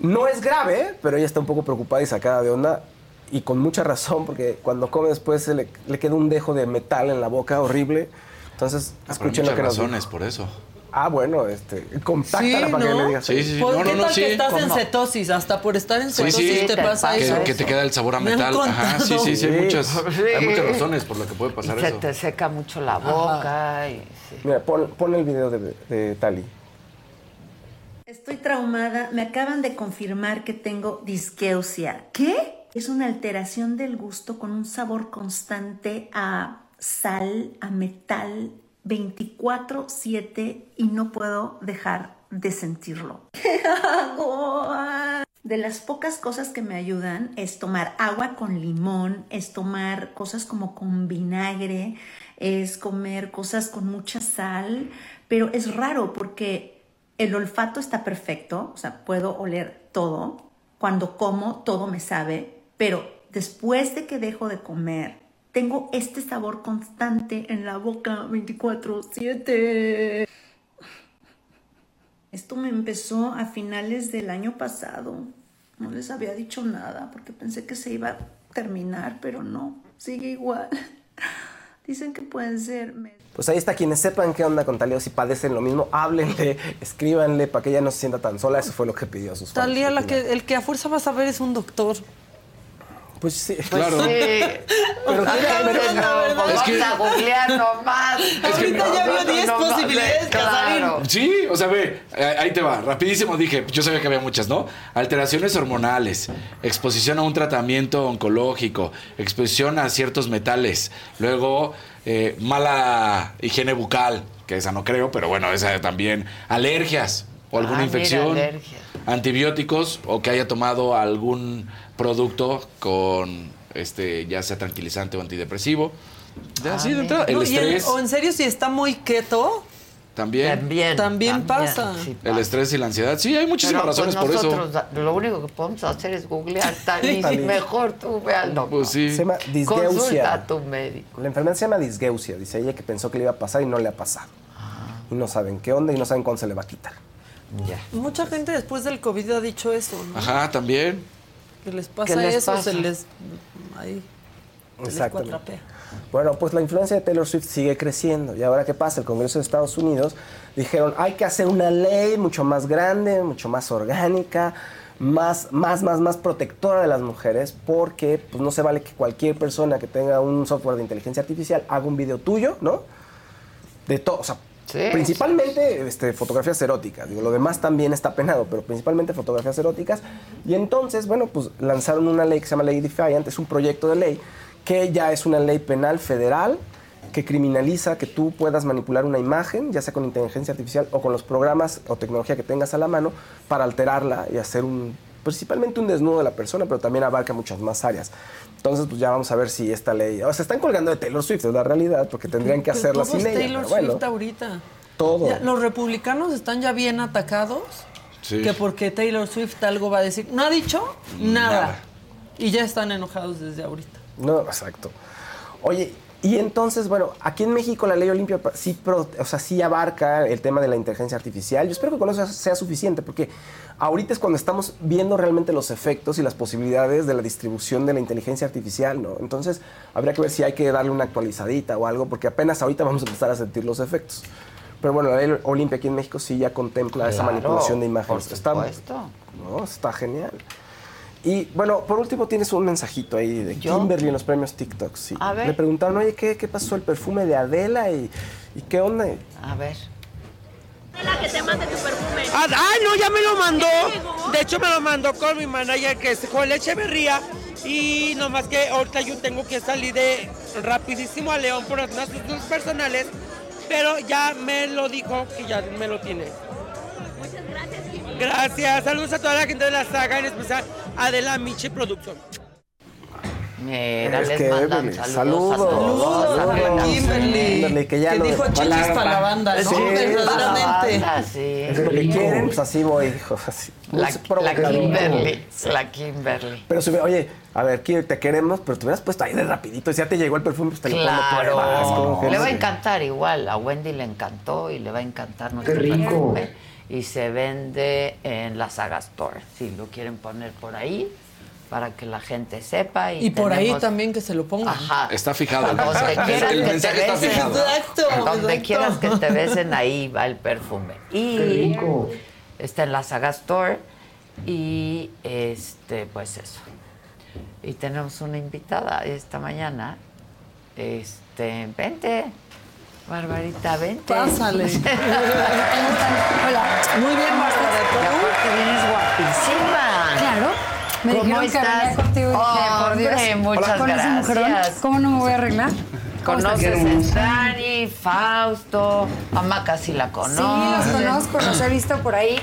No es grave, pero ella está un poco preocupada y sacada de onda. Y con mucha razón, porque cuando come después se le, le queda un dejo de metal en la boca horrible. Entonces, Ah, escuchen lo que razones por eso. Ah, bueno, este, contáctala Sí, para que ¿no? le digas. Sí, sí, sí. Pues, No, ¿Qué no, no, tal sí. que estás en cetosis? Hasta por estar en cetosis sí. te te pasa pasa. eso. Que, que te queda el sabor a Me han metal. Ajá, sí, sí, sí, hay muchas, Sí. hay muchas razones por las que puede Y pasar se eso. te seca mucho la boca. y- sí. Mira, pon, pon el video de, de Tali. Estoy traumada. Me acaban de confirmar que tengo disqueusia. ¿Qué? Es una alteración del gusto con un sabor constante a sal a metal 24/7 y no puedo dejar de sentirlo. ¿Qué hago? De las pocas cosas que me ayudan es tomar agua con limón, es tomar cosas como con vinagre, es comer cosas con mucha sal, pero es raro porque el olfato está perfecto, o sea, puedo oler todo. Cuando como, todo me sabe, pero después de que dejo de comer, tengo este sabor constante en la boca 24/7. Esto me empezó a finales del año pasado. No les había dicho nada porque pensé que se iba a terminar, pero no, sigue igual. Dicen que pueden ser Pues ahí está, quienes sepan qué onda con Talía, si padecen lo mismo, háblenle, escríbanle para que ella no se sienta tan sola. Eso fue lo que pidió a sus fans. Talía, la que, el que a fuerza vas a ver es un doctor. Pues sí, Claro. sí. Pero pero- no, pues Es que- vamos a googlear nomás. Ahorita ya vio 10 posibilidades, Claro. Sí, o sea, ve, eh, ahí te va. Rapidísimo dije, yo sabía que había muchas, ¿no? Alteraciones hormonales, exposición a un tratamiento oncológico, exposición a ciertos metales, luego eh, mala higiene bucal, que esa no creo, pero bueno, esa también, alergias o alguna Ah, mira, infección, alergias. antibióticos o que haya tomado algún producto con este ya sea tranquilizante o antidepresivo. Ya, así de entrada, el No, y estrés. o en serio, si está muy keto, También. También. También pasa. sí El estrés y la ansiedad. Sí, hay muchísimas Pero, pues, razones por eso. nosotros, Lo único que podemos hacer es googlear. Talí, Talí. mejor tú ve al doctor. Pues sí. Se llama Consulta disgeusia. a tu médico. La enfermedad se llama disgeusia. Dice ella que pensó que le iba a pasar y no le ha pasado. Y no saben qué onda y no saben cuándo se le va a quitar. Ya. mucha gente después del COVID ha dicho eso, ¿no? Ajá, también. Que les pasa ¿Qué les eso, pasa? se les... Ahí, se Exactamente. Bueno, pues la influencia de Taylor Swift sigue creciendo. ¿Y ahora qué pasa? El Congreso de Estados Unidos dijeron, hay que hacer una ley mucho más grande, mucho más orgánica, más, más, más, más protectora de las mujeres, porque pues, no se vale que cualquier persona que tenga un software de inteligencia artificial haga un video tuyo, ¿no? De todo, o sea, Sí. principalmente este, fotografías eróticas. Digo, lo demás también está penado, pero principalmente fotografías eróticas. Y entonces, bueno, pues lanzaron una ley que se llama Ley Defiant, es un proyecto de ley que ya es una ley penal federal que criminaliza que tú puedas manipular una imagen, ya sea con inteligencia artificial o con los programas o tecnología que tengas a la mano, para alterarla y hacer un, principalmente un desnudo de la persona, pero también abarca muchas más áreas. Entonces, pues ya vamos a ver si esta ley, o sea, están colgando de Taylor Swift, es la realidad, porque tendrían que hacerla sin es ella. Taylor bueno, Swift ahorita. todo. Ya, los republicanos están ya bien atacados. Sí. Que porque Taylor Swift algo va a decir. No ha dicho nada. Y ya están enojados desde ahorita. No, exacto. Oye, y entonces, bueno, aquí en México la ley Olimpia sí, pro- o sea, sí abarca el tema de la inteligencia artificial. Yo espero que con eso sea suficiente, porque ahorita es cuando estamos viendo realmente los efectos y las posibilidades de la distribución de la inteligencia artificial, ¿no? Entonces, habría que ver si hay que darle una actualizadita o algo, porque apenas ahorita vamos a empezar a sentir los efectos. Pero bueno, la ley Olimpia aquí en México sí ya contempla esa Claro, manipulación de imágenes. por Está- supuesto. no, está genial. Y bueno, por último tienes un mensajito ahí de ¿Yo? Kimberly en los premios TikTok. Sí. A ver. Le preguntaron, oye, ¿qué, qué pasó el perfume de Adela y, y qué onda? A ver. que te mande tu perfume. Ah, ah, no, ya me lo mandó. De hecho, me lo mandó con mi manager, que es Joel Echeverría. Y nomás que ahorita yo tengo que salir de rapidísimo a León por asuntos personales. Pero ya me lo dijo que ya me lo tiene. Gracias. Saludos a toda la gente de la saga, en especial Adela Michi Production. Mira, Es les que, mandan saludos, a saludos, Adela. Kimberly. Kimberly, que ya Que dijo chichis para la banda, ¿no? Sí, Verdaderamente. Banda, sí. Es lo que quieren, pues así voy, hijo. Así. La. Kimberly. La Kimberly. Pero si hubiera- oye, a ver, Kim, te queremos, pero te hubieras puesto ahí de rapidito. Si ya te llegó el perfume, pues te lo pongo Claro. que Le va a encantar igual. A Wendy le encantó y le va a encantar nuestro rico. perfume. Y se vende en la Saga Store. Si lo quieren poner por ahí, para que la gente sepa. Y, Y por ahí también que se lo pongan. Ajá. Está fijado el Donde mensaje. quieras El que mensaje te está besen. fijado. Exacto, Donde exacto. quieras que te besen, ahí va el perfume. Y Qué rico. está en la Saga Store. Y este, pues eso. Y tenemos una invitada esta mañana. Este, vente. Barbarita, vente. Pásale. Hola. Muy bien. Y aparte vienes guapísima. Claro. Me ¿Cómo dijeron que estás? venía contigo y dije, por Dios. Hombre, muchas con ese mujerón, gracias. ¿cómo no me voy a arreglar? ¿Cómo estás? ¿Conoces a. Dani, Fausto? A Maca sí la Sí, conoce. los conozco, los he visto por ahí.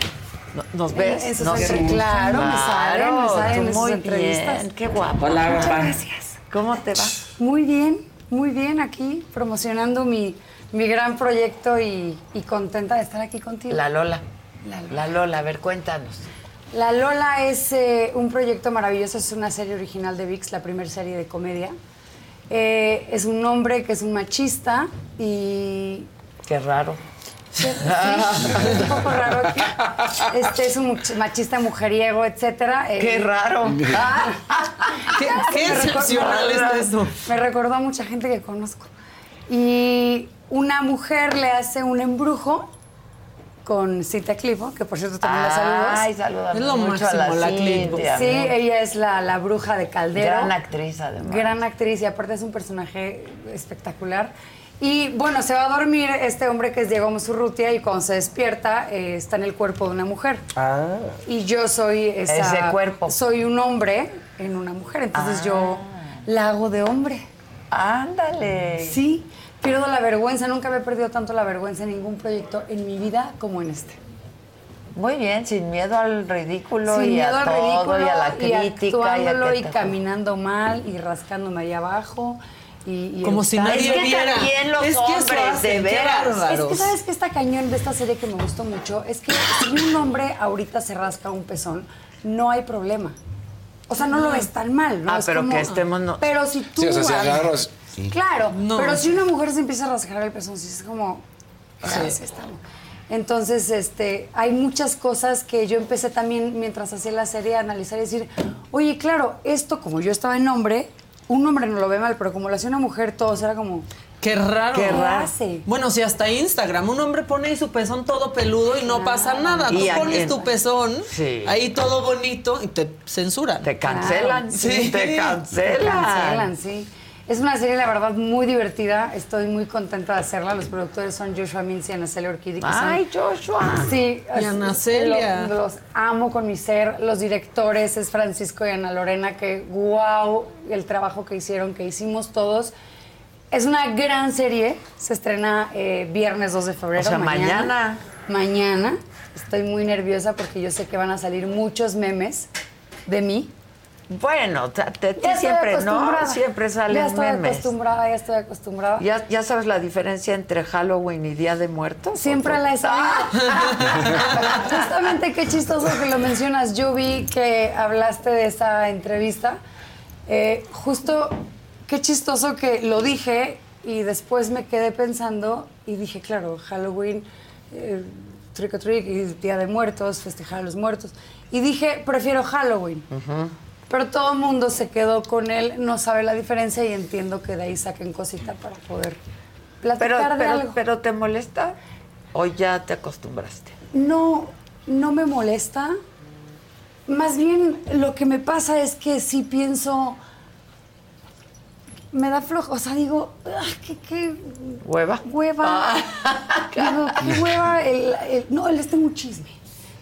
¿Nos ves? En- en ¿Nos entre- claro, me salen, me salen tú en sus muy entrevistas. bien, qué guapo. Hola, Muchas gracias. ¿Cómo te va? Muy bien, muy bien aquí, promocionando mi, mi gran proyecto y, y contenta de estar aquí contigo. La Lola. La Lola. La Lola, a ver, cuéntanos. La Lola es eh, un proyecto maravilloso, es una serie original de VIX, la primera serie de comedia. Eh, es un hombre que es un machista y... Qué raro. Sí, es un poco raro. aquí. Este es un machista mujeriego, etcétera. Eh, Qué raro. Ah, Qué- qué me recordó- excepcional está esto. Me recordó a mucha gente que conozco. Y una mujer le hace un embrujo con Cintia Clifo, que por cierto también la saludos. Ay, saludamos Es lo mucho a la máximo, la. Sí, ella es la, la bruja de Caldero. Gran actriz, además. Gran actriz y aparte es un personaje espectacular. Y bueno, se va a dormir este hombre que es Diego Musurrutia y cuando se despierta eh, está en el cuerpo de una mujer. Ah. Y yo soy esa, Ese cuerpo. Soy un hombre en una mujer, entonces yo la hago de hombre. Ándale. Sí, pierdo la vergüenza, nunca había perdido tanto la vergüenza en ningún proyecto en mi vida como en este. Muy bien, sin miedo al ridículo Sin y miedo a al todo ridículo y a la y crítica. actuándolo a que y, caminando mal y rascándome ahí abajo. Y, y Como si nadie Es que viera. también los Es que eso hombres, hacen, de veras. Es que sabes que esta cañón de esta serie que me gustó mucho es que si un hombre ahorita se rasca un pezón, no hay problema. O sea, no lo ves tan mal, ¿no? Ah, Es pero como- que estemos no- Pero si tú... Sí, o sea, si ah, agarras. Claro, No. pero si una mujer se empieza a rascar el pezón, sí es como... ah, sí. Entonces, este, hay muchas cosas que yo empecé también mientras hacía la serie a analizar y decir, oye, claro, esto como yo estaba en hombre, un hombre no lo ve mal, pero como lo hacía una mujer, todo era como... Qué raro. Qué raro. hace? Bueno, si hasta Instagram un hombre pone ahí su pezón todo peludo y no pasa nada. Tú pones tu pezón Sí. ahí todo bonito y te censuran. Te cancelan. Sí, te Te cancelan. cancelan, sí. Es una serie, la verdad, muy divertida. Estoy muy contenta de hacerla. Los productores son Joshua Mintz y Ana Celia son- Ay, Joshua. Sí. Y Ana Celia. Los, amo con mi ser. Los directores es Francisco y Ana Lorena, que wow, el trabajo que hicieron, que hicimos todos. Es una gran serie. Se estrena eh, viernes 2 de febrero. O sea, mañana. Mañana. Estoy muy nerviosa porque yo sé que van a salir muchos memes de mí. Bueno, ti Ya estoy siempre, ¿no? Siempre Ya salen estoy memes. acostumbrada, ya estoy acostumbrada. ¿Ya, ¿Ya sabes la diferencia entre Halloween y Día de Muertos? Siempre la he sabido. Justamente qué chistoso que lo mencionas. Yo vi que hablaste de esa entrevista. Eh, justo qué chistoso que lo dije y después me quedé pensando y dije, claro, Halloween, eh, trick or treat y Día de Muertos, festejar a los muertos. Y dije, prefiero Halloween. Pero todo el mundo se quedó con él, no sabe la diferencia y entiendo que de ahí saquen cosita para poder Pero, platicar de pero, algo. pero ¿te molesta? ¿O ya te acostumbraste? No, no me molesta. Más bien lo que me pasa es que sí pienso, me da flojo, o sea, digo, "Ah, qué, qué ¿Hueva? hueva. Digo, qué hueva. El, el- no, él está un chisme.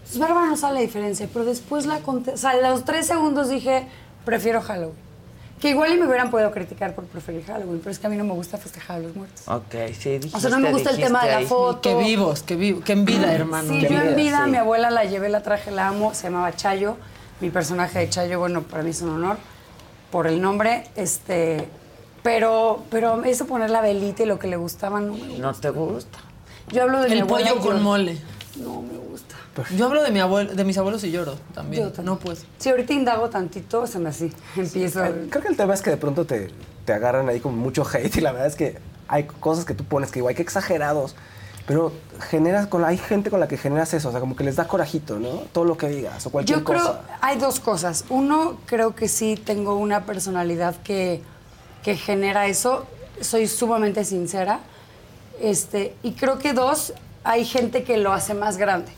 Entonces, Bárbara no sabe la diferencia, pero después la conté, o sea, a los tres segundos dije, prefiero Halloween. Que igual y me hubieran podido criticar por preferir Halloween, pero es que a mí no me gusta festejar a los muertos. Ok, sí, dijiste, O sea, no me gusta el tema de la ahí. foto. Que vivos, que, vivo, que en vida, hermano. Sí, que yo en vida, vida, sí. mi abuela la llevé, la traje, la amo, se llamaba Chayo. Mi personaje de Chayo, bueno, para mí es un honor por el nombre, este, pero, pero eso poner la velita y lo que le gustaba no me gusta. ¿No te gusta? Yo hablo de mi El abuela pollo yo- con mole. No me gusta. Yo hablo de mi abuelo, de mis abuelos y lloro también. Yo también. No pues. Si ahorita indago tantito, se me así, empiezo. Creo que el tema es que de pronto te, te agarran ahí con mucho hate y la verdad es que hay cosas que tú pones que igual que exagerados, pero generas con hay gente con la que generas eso, o sea, como que les da corajito, ¿no? Todo lo que digas o cualquier Yo creo, cosa. hay dos cosas. Uno, creo que sí tengo una personalidad que, que genera eso. Soy sumamente sincera. Este, y creo que dos, hay gente que lo hace más grande.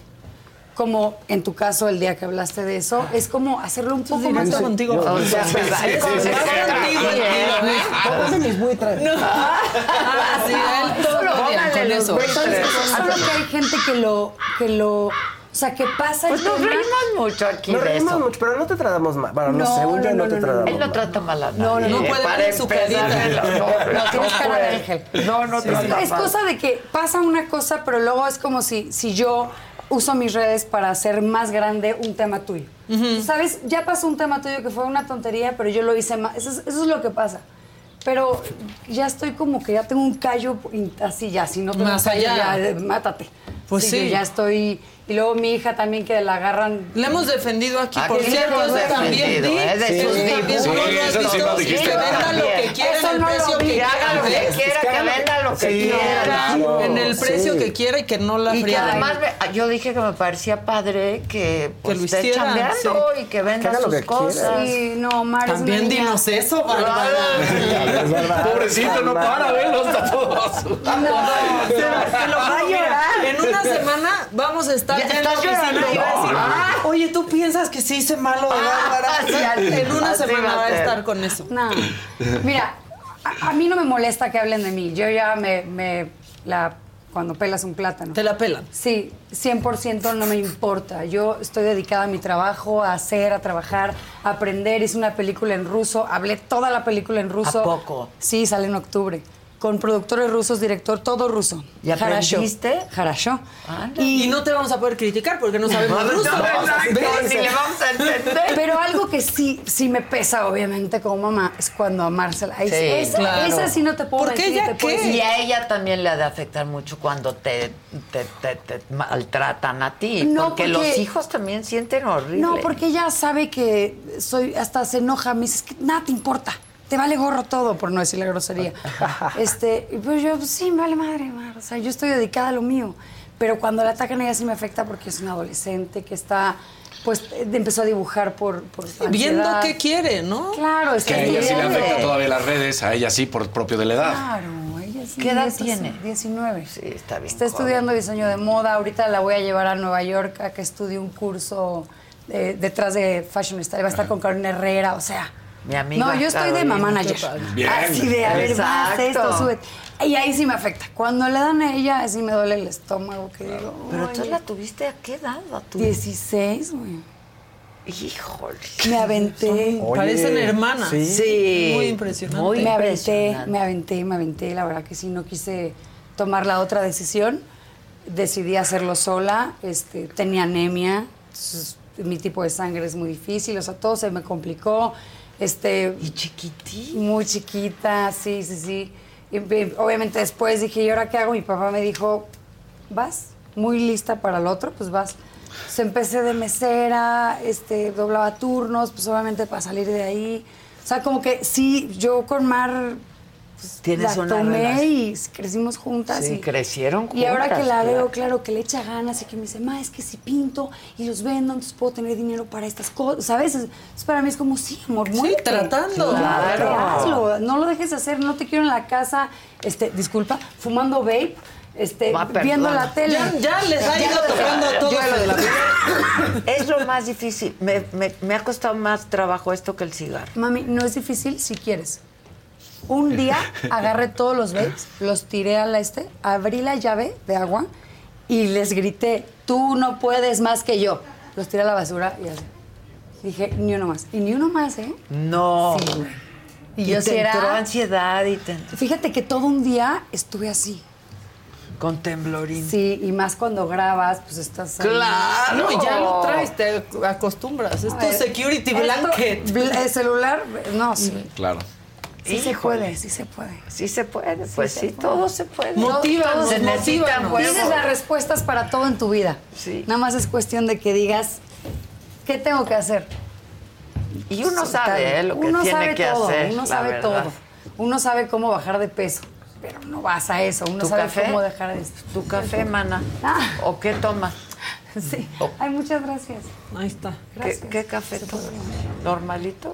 Como en tu caso, el día que hablaste de eso, es como hacerlo un poco más... contigo. O sea, Sí, sí, sí, sí, sí, sí, sí, sí. Póngase mis buitres. No. Sí, él todo lo odian con eso. Solo que hay gente que lo, que lo O sea, que pasa Pues nos reímos mucho aquí Nos reímos mucho, pero no te tratamos mal. Bueno, no, No, según yo no, no, no, te tratamos Él no mal. trata mal a nadie. No, no, no puede ver su carita. No, no, No, tienes cara de ángel. No, no trata Es mal. cosa de que pasa una cosa, pero luego es como si, si yo uso mis redes para hacer más grande un tema tuyo. ¿Sabes? Ya pasó un tema tuyo que fue una tontería, pero yo lo hice más. Eso es, eso es lo que pasa. Pero ya estoy como que ya tengo un callo así ya, si no tengo Más allá. ya, eh, mátate. Pues sí. yo ya estoy... Y luego mi hija también que la agarran... Le hemos defendido aquí, Aquí por cierto, eso también. ¿eh? De sus dibujos. Que venda lo que quiera en el precio que Que haga lo quiera. que quiera, que venda lo que Sí, quiera. claro. En el precio Sí. que quiera y que no la Y que además me- yo dije que me parecía padre que, pues, lo esté hicieran, chambeando sí. y que venda sus que quiera. cosas. Sí, no, Mar es También dinos eso, Bárbara. Es verdad. Pobrecito, no para, velo, está todo asustado. Te lo Va a llorar. En una semana vamos a estar Ya estás llorando. Ah. oye, ¿tú piensas que sí hice malo de Bárbara? sí, así- en una así semana va a va a ser. estar con eso. No. Mira, a, a mí no me molesta que hablen de mí. Yo ya me, me la cuando pelas un plátano. Te la pelan. Sí, 100% no me importa. Yo estoy dedicada a mi trabajo, a hacer, a trabajar, a aprender. Hice una película en ruso, hablé toda la película en ruso. ¿A poco? Sí, sale en octubre. Con productores rusos, director, todo ruso. ¿Y aprendiste? Harasho. Y no te vamos a poder criticar porque no sabemos No, ruso. no, ni le vamos a entender. Pero algo que sí, sí me pesa, obviamente, como mamá, es cuando amársela. Ahí Sí, esa, claro. esa sí no te puedo ¿Por qué mentir, ella te qué? decir. Y a ella también le ha de afectar mucho cuando te, te, te- te maltratan a ti. No, porque, porque- los hijos también sienten horrible. No, porque ella sabe que soy, hasta se enoja, me dice, es que nada te importa, te vale gorro todo, por no decir la grosería. este, y pues yo, pues sí, me vale madre, madre, o sea, yo estoy dedicada a lo mío. Pero cuando la atacan a ella sí me afecta porque es una adolescente que está, pues empezó a dibujar por, por Viendo qué quiere, ¿no? Claro, es Que que a ella sí le afecta todavía las redes, a ella sí, por propio de la edad. Claro, ella sí. ¿Qué edad tiene? 19. Sí, está bien. Está joven. estudiando diseño de moda. Ahorita la voy a llevar a Nueva York a que estudie un curso eh, detrás de Fashion Style. Va a estar con Carolina Herrera, o sea. Mi amiga No, yo estoy de mamá manager. Bien. Así de, a ver, más Exacto. esto, sube. Y ahí sí me afecta. Cuando le dan a ella, así me duele el estómago. Que digo, Pero tú "Oye, la tuviste a qué edad? A tu... 16, güey. Híjole. Me aventé. Oye, Parecen hermanas. sí. Sí. Muy impresionante. Muy me aventé, impresionante. me aventé, me aventé. La verdad que sí, no quise tomar la otra decisión. Decidí hacerlo sola. Este, tenía anemia. entonces, mi tipo de sangre es muy difícil. O sea, todo se me complicó. Este, Y chiquitita. muy chiquita, sí, sí, sí. Y, y, obviamente después dije, ¿y ahora qué hago? Mi papá me dijo, vas, muy lista para el otro, pues vas. Entonces empecé de mesera, este, doblaba turnos, pues obviamente para salir de ahí. O sea, como que sí, yo con Mar Tienes la una tomé relación. y crecimos juntas. Sí, y, crecieron Y ahora que juntas, la claro. veo, claro, que le echa ganas y que me dice, ma, es que si pinto y los vendo, entonces puedo tener dinero para estas cosas, ¿sabes? Es- es para mí es como, sí, amor, muévete. tratando. Claro. Claro. hazlo, no lo dejes de hacer, no te quiero en la casa, este, disculpa, fumando vape, este, Ah, viendo la tele. Ya, ya les ha ido tocando a todos. Yo lo de la vida. Es lo más difícil. Me, me- me ha costado más trabajo esto que el cigarro. Mami, no es difícil si quieres. Un día agarré todos los vapes, los tiré a la este, abrí la llave de agua y les grité, tú no puedes más que yo. Los tiré a la basura y así. Dije, ni uno más. Y ni uno más, ¿eh? No. Sí. Y, Y yo te sí era- entró ansiedad y te... Fíjate que todo un día estuve así. con temblorín. Sí, y más cuando grabas, pues estás ahí. Ah, no, ya lo traes, te acostumbras. Es tu Eh, security blanket. bl- El celular, no, sí. Claro. Sí se puede, sí se puede. Sí se puede, pues se sí, puede. todo se puede. Motívanos, se necesitan motívanos. Tienes las respuestas para todo en tu vida. Sí. Nada más es cuestión de que digas, ¿qué tengo que hacer? Y uno Soltar. sabe ¿eh? lo que Uno tiene sabe que todo, hacer. Uno sabe verdad. todo. Uno sabe cómo bajar de peso, pero no vas a eso. Uno ¿Tu sabe café? cómo dejar de ¿Tu café, mana? Ah. ¿O qué tomas? Sí. Ay, muchas gracias. Ahí está. ¿Qué, Gracias. qué café tomas? ¿Normalito?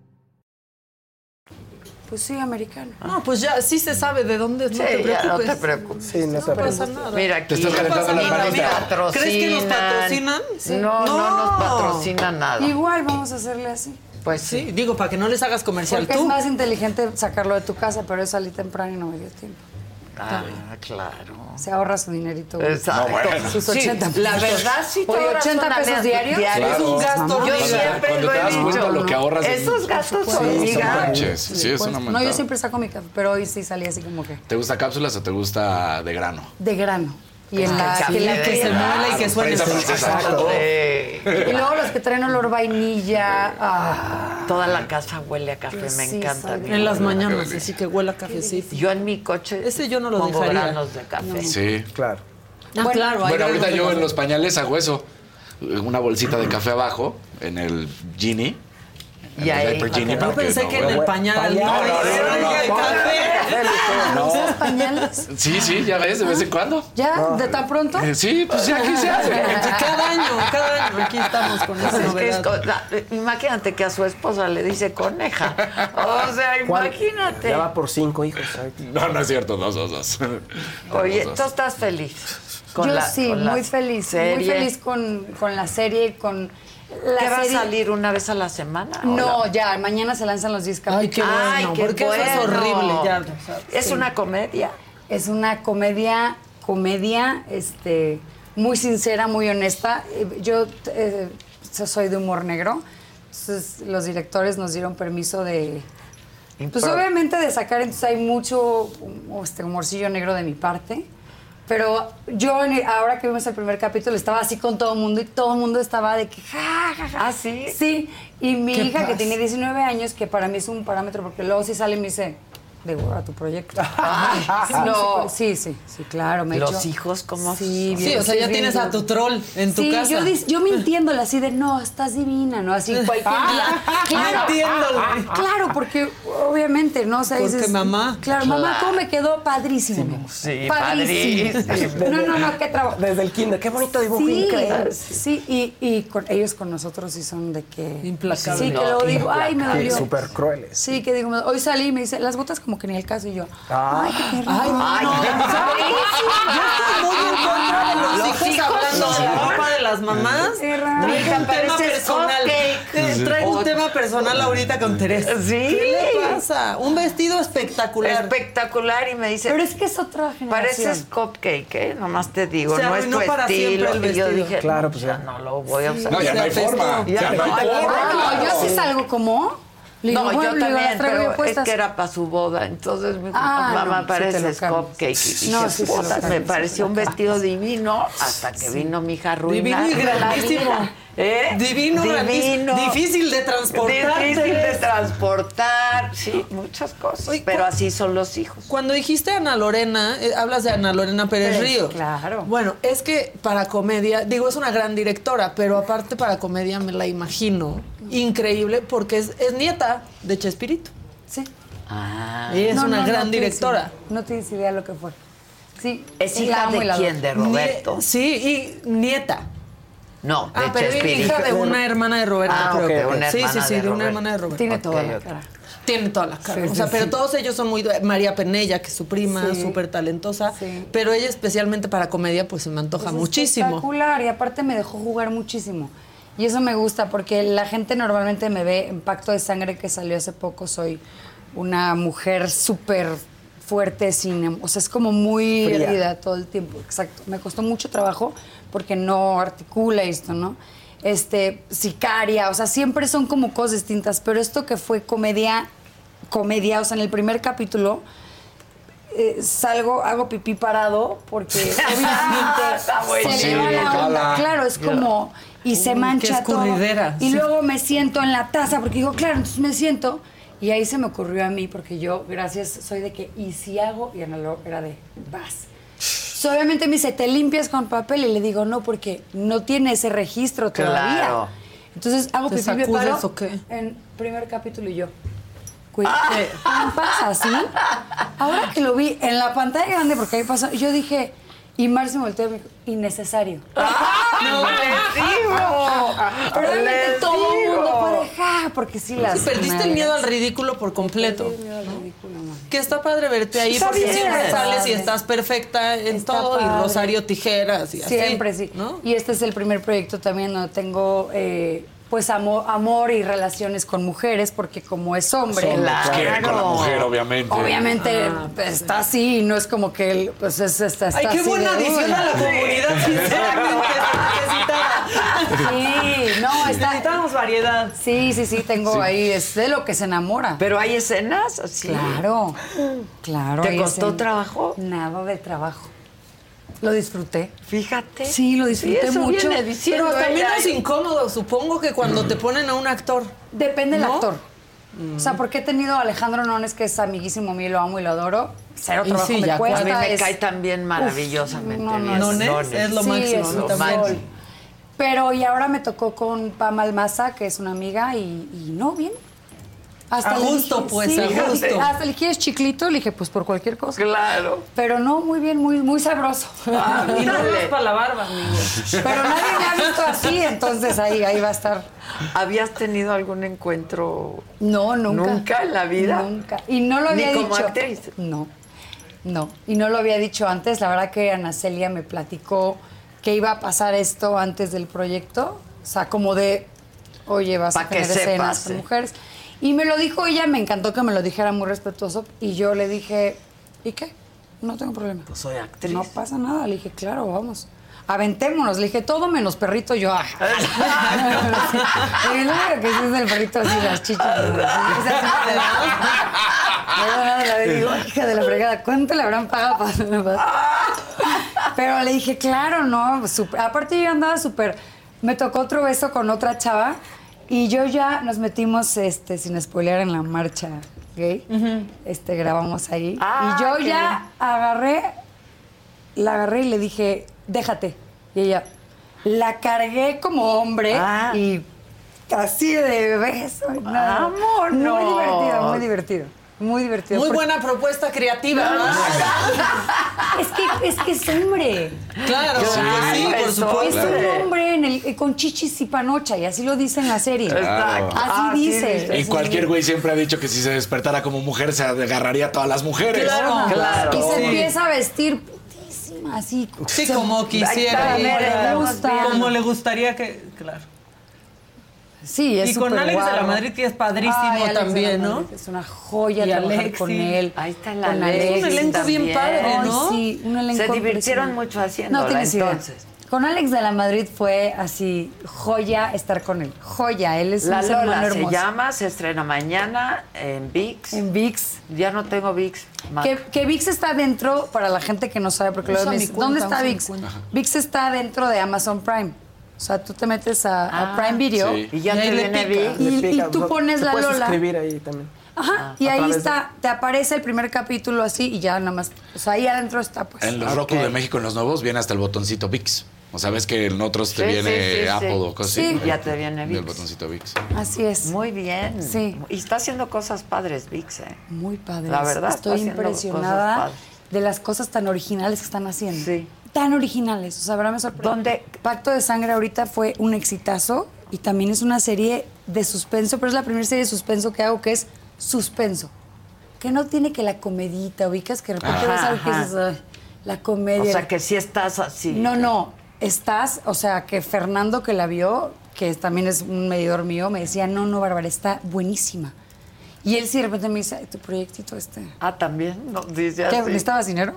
Pues sí, americano. No, pues ya sí se sabe de dónde es, no Sí, te ya, no preocupes. te preocupes. Sí, no, No se pasa nada. Mira, aquí Te estás calentando la no panita. patrocinan. ¿Crees que nos patrocinan? Sí. No, no, No. nos patrocina nada. Igual vamos a hacerle así. Pues sí. Sí, digo, para que no les hagas comercial Porque es tú. más inteligente sacarlo de tu casa, pero yo salí temprano y no me dio tiempo. Ah, claro. Se ahorra su dinerito. Exacto. No, bueno. Sus Sí, 80 pesos. la verdad sí te ahorras 80 una pesos diarios. diarios. Es un gasto Yo horrible. siempre Cuando lo te he das cuenta dicho. lo que ahorras en- Esos gastos Sí, son gigantes. Sí, es una no, yo siempre saco mi café, pero hoy sí salí así como que ¿Te gusta cápsulas o te gusta de grano? de grano. Y en la, que la- de que se muela y que francesa. Exacto. Y luego los que traen olor vainilla. ah, Toda la casa huele a café, me Sí, encanta. En las mañanas, así que huele a cafecito. Yo en mi coche Ese yo no lo pongo dejaría. granos de café. Sí. Claro. Ah, claro. hay Bueno, ahorita yo en los pañales hago eso. Una bolsita de café abajo, en el Genie. Y ahí- Yo para pensé no que en el pañal. No, No, no, no, no. No. Sí, sí, ya ves, de vez en cuando. ¿Ya? ¿De tan pronto? Eh, Sí, pues ya aquí se hace. Cada año, cada año aquí estamos con esa Es que es novedad. co- la- imagínate que a su esposa le dice coneja. O sea, ¿Cuál? imagínate. Ya va por cinco hijos. No, no es cierto, dos, dos, dos. Oye, tú estás feliz. con Yo la- sí, con la muy feliz. serie. Muy feliz con, con la serie y con ¿Qué va a salir una vez a la semana? No, ya, mañana se lanzan los 10 Ay, capítulos. qué bueno, Ay, qué porque eso es bueno. horrible. Ya, o sea, Es Sí. una comedia. Es una comedia, comedia, este, muy sincera, muy honesta. Yo eh, soy de humor negro, entonces los directores nos dieron permiso de, pues Impro- obviamente de sacar, entonces hay mucho este, humorcillo negro de mi parte. Pero yo, en- ahora que vimos el primer capítulo, estaba así con todo el mundo y todo el mundo estaba de que ja, ja, ja. ¿Ah, sí? Sí. Y mi ¿Qué hija, que tiene 19 años, que para mí es un parámetro, porque luego sí sale y me dice, de a tu proyecto. No. Sí, sí, sí, claro. Me Los echo- hijos, ¿cómo? Sí, Sí, bien- o sea, ya bien tienes a tu troll en tu sí, casa. Yo, yo mintiéndole así de, no, estás divina, ¿no? Así cualquier día. Claro, Mintiéndole. claro, porque obviamente, ¿no? O sea, Porque dices, mamá. Claro, mamá. ¿cómo me quedó? Padrísimo. Sí, padrísimo. padrísimo. No, no, no, qué trabajo. Desde el kinder. Qué bonito dibujo. Sí, increíble. sí, y, y con, ellos con nosotros sí son de que... Implacables. Sí, que No, luego digo, ay, me dolió. Súper crueles. Sí, que digo, hoy salí y me dice, las botas como que ni el caso, y yo, Ah. ay, qué rico. Ay, no, Ay, no, qué Yo estoy muy en contra de los, Los hijos, hijos hablando de la ropa de las mamás. Hija, un tema personal. O- un tema personal ahorita con Teresa. Sí. ¿Qué le pasa? Un vestido espectacular. Espectacular y me dice, Pero es que es otra generación. pareces cupcake, ¿eh? Nomás te digo, Se no es tu para siempre estilo. el Y yo vestido. dije, Claro, pues ya ya. no lo voy a usar. No, ya no hay forma. Ya no hay forma. yo sí salgo como. Digo, No, bueno, yo también, pero es que era para su boda, entonces me dijo, Ah, mamá, no, sí lo cambio. cupcake. Y dije, No, sí puta, me sí pareció un vestido divino hasta que vino mi hija Divino ruina. y grandísimo. ¿Eh? Divino. Difícil de transportar, Difícil de transportar, sí, muchas cosas. Oye, pero así son los hijos. Cuando dijiste Ana Lorena, eh, hablas de Ana Lorena Pérez Pérez, Río. claro. Bueno, es que para comedia, digo, es una gran directora, pero aparte para comedia me la imagino increíble porque es, es nieta de Chespirito. Sí. Ah. Ella es No, una no, gran no directora. idea. No tienes idea lo que fue. Sí. ¿Es hija y de quién? ¿De Roberto? Nie- sí, y nieta. No, de Ah, pero es hija de una hermana de Roberto. Ah, creo ok, que. una sí, sí, sí, de de, una hermana de Roberto. Tiene toda la cara. Tiene toda la cara. Sí, o sea, sí, pero sí. todos ellos son muy. María Penella, que es su prima, Sí. súper talentosa. Sí. Pero ella, especialmente para comedia, pues se me antoja Pues muchísimo. Espectacular y aparte me dejó jugar muchísimo. Y eso me gusta porque la gente normalmente me ve en Pacto de Sangre que salió hace poco. Soy una mujer súper fuerte, sin, em- o sea, es como muy herida todo el tiempo. Exacto. Me costó mucho trabajo porque no articula esto, ¿no? Este, sicaria, o sea, siempre son como cosas distintas. Pero esto que fue comedia, comedia, o sea, en el primer capítulo eh, salgo, hago pipí parado, porque obviamente Está se le va la onda. Claro, es como. Y se Uy, mancha todo. Y sí. luego me siento en la taza, porque digo, claro, entonces me siento. Y ahí se me ocurrió a mí, porque yo, gracias, soy de que, y si hago, y Lo era de, vas. So, obviamente me dice, ¿te limpias con papel? Y le digo, no, porque no tiene ese registro todavía. Claro. Entonces hago ¿Te pipí me paro o qué? en primer capítulo y yo. Cuida, ¿qué pasa así? Ahora que lo vi en la pantalla grande, porque ahí pasó, yo dije, y Mar se me volteó y me dijo, innecesario. ¡No les digo! Pero obviamente Les todo el mundo digo. fue de ja, porque sí las. Sí, perdiste el miedo al ridículo por completo. Perdí el miedo al ridículo. Que está padre verte ahí Está porque bien. siempre Está sales y estás perfecta en Está todo y. Rosario tijeras y así. Siempre sí. Y este es el primer proyecto también donde tengo eh, pues amo- amor y relaciones con mujeres, porque como es hombre. Claro. Quiere con la mujer, obviamente. Obviamente pues, está así, y no es como que él, pues es, está, está Ay, qué así buena adición a la comunidad, sinceramente. Sí, no, está. Necesitamos variedad. Sí, sí, sí, tengo ahí, es de lo que se enamora. Pero hay escenas así. Claro, claro. ¿Te costó escenas. trabajo? Nada de trabajo. Lo disfruté. Fíjate. Sí, lo disfruté eso mucho. viene diciendo Pero también es incómodo, supongo que cuando te ponen a un actor. Depende del ¿No? actor. O sea, porque he tenido a Alejandro Nones, que es amiguísimo mío, lo amo y lo adoro. Cero trabajo sí, me cuesta. A mí me es- cae también maravillosamente no, no, bien. Nones Nones. es lo Sí, máximo, es ¿no? Pero y ahora me tocó con Pam Almaza, que es una amiga, y, y no, bien. A le gusto, pues, a fíjate, gusto. Hasta le quieres chiclito, le dije, pues por cualquier cosa. Claro. Pero no, muy bien, muy, muy sabroso. Ah, Y no es para la barba, amigo. Pero nadie me ha visto así, entonces ahí, ahí va a estar. ¿Habías tenido algún encuentro? No, nunca. ¿Nunca en la vida? Nunca. Y no lo Ni había como dicho. actriz. No, no. Y no lo había dicho antes. La verdad que Ana Celia me platicó que iba a pasar esto antes del proyecto. O sea, como de, oye, vas Pa' a tener escenas sí. con mujeres. Y me lo dijo ella, me encantó que me lo dijera muy respetuoso. Y yo le dije, ¿y qué? No tengo problema. Pues soy actriz. No pasa nada. Le dije, claro, vamos. Aventémonos. Le dije, todo menos perrito. Yo, ah. El único que sí es el perrito así, las chichas. Le digo, hija de la fregada, ¿cuánto le habrán pagado para Pero le dije, claro, no. súper- Aparte, yo andaba súper. Me tocó otro beso con otra chava. Y yo ya nos metimos, este, sin spoilear, en la marcha gay. Este, grabamos ahí. Ah, y yo qué ya agarré, la agarré y le dije, déjate. Y ella, la cargué como hombre Ah. y así de beso. nada. ¡Vámonos! Muy divertido, muy divertido. Muy divertido. Muy Porque- buena propuesta creativa. Es que, es que es hombre. Claro, Claro, sí, por es supuesto. Es un hombre en el, eh, con chichis y panocha, y así lo dice en la serie. Exacto. Así Así dice. Y cualquier güey siempre ha dicho que si se despertara como mujer se agarraría a todas las mujeres. Claro, Claro. Y se Sí. empieza a vestir putísima, así. Sí, como quisiera. Como le gustaría que. Claro. Sí, es Y con Alex de la. Madrid, que es padrísimo Ay, la también, ¿no? Es una joya Y trabajar Alexi. con él. Ahí está el con Alex. Es un elenco bien padre, Ay, ¿no? sí, un elenco Se divirtieron mucho haciéndola, No tienes idea. entonces. Con Alex de la Madrid fue así, joya estar con él. Joya, él es La un Lola se hermoso. llama, se estrena mañana en VIX. En VIX. Ya no tengo VIX. Que, que VIX está dentro, para la gente que no sabe, porque cuenta, ¿dónde está VIX? VIX está dentro de Amazon Prime. O sea, tú te metes a, a Ah, Prime Video sí. Y ya Y te viene pica. VIX. Y- Le pica, tú te pones la puedes Lola. escribir ahí también. Ajá, y a ahí está, te aparece el primer capítulo así y ya nada más. O sea, ahí adentro está, pues. En los Roku de México, en los nuevos, viene hasta el botoncito VIX. O sea, ves que en otros te Sí, viene sí, sí, sí. Apple o cosas Sí. así. Ya te viene El VIX. botoncito VIX. Así es. Muy bien. Sí. Y está haciendo cosas padres, VIX, ¿eh? Muy padre. La verdad, Estoy impresionada cosas padres. de las cosas tan originales que están haciendo. Sí. Tan originales. O sea, verdad me sorprendió. ¿Dónde? Pacto de Sangre ahorita fue un exitazo y también es una serie de suspenso, pero es la primera serie de suspenso que hago que es suspenso. Que no tiene que la comedita, ubicas que de repente Ajá, ves algo que "Ay, la comedia. O sea, que sí estás así. No, no, estás, o sea, que Fernando que la vio, que también es un medidor mío, me decía, no, no, Bárbara, está buenísima. Y él sí de repente me dice, "Ay, tu proyectito este. Ah, también. No, dice ¿Qué? así. ¿Necesitabas dinero?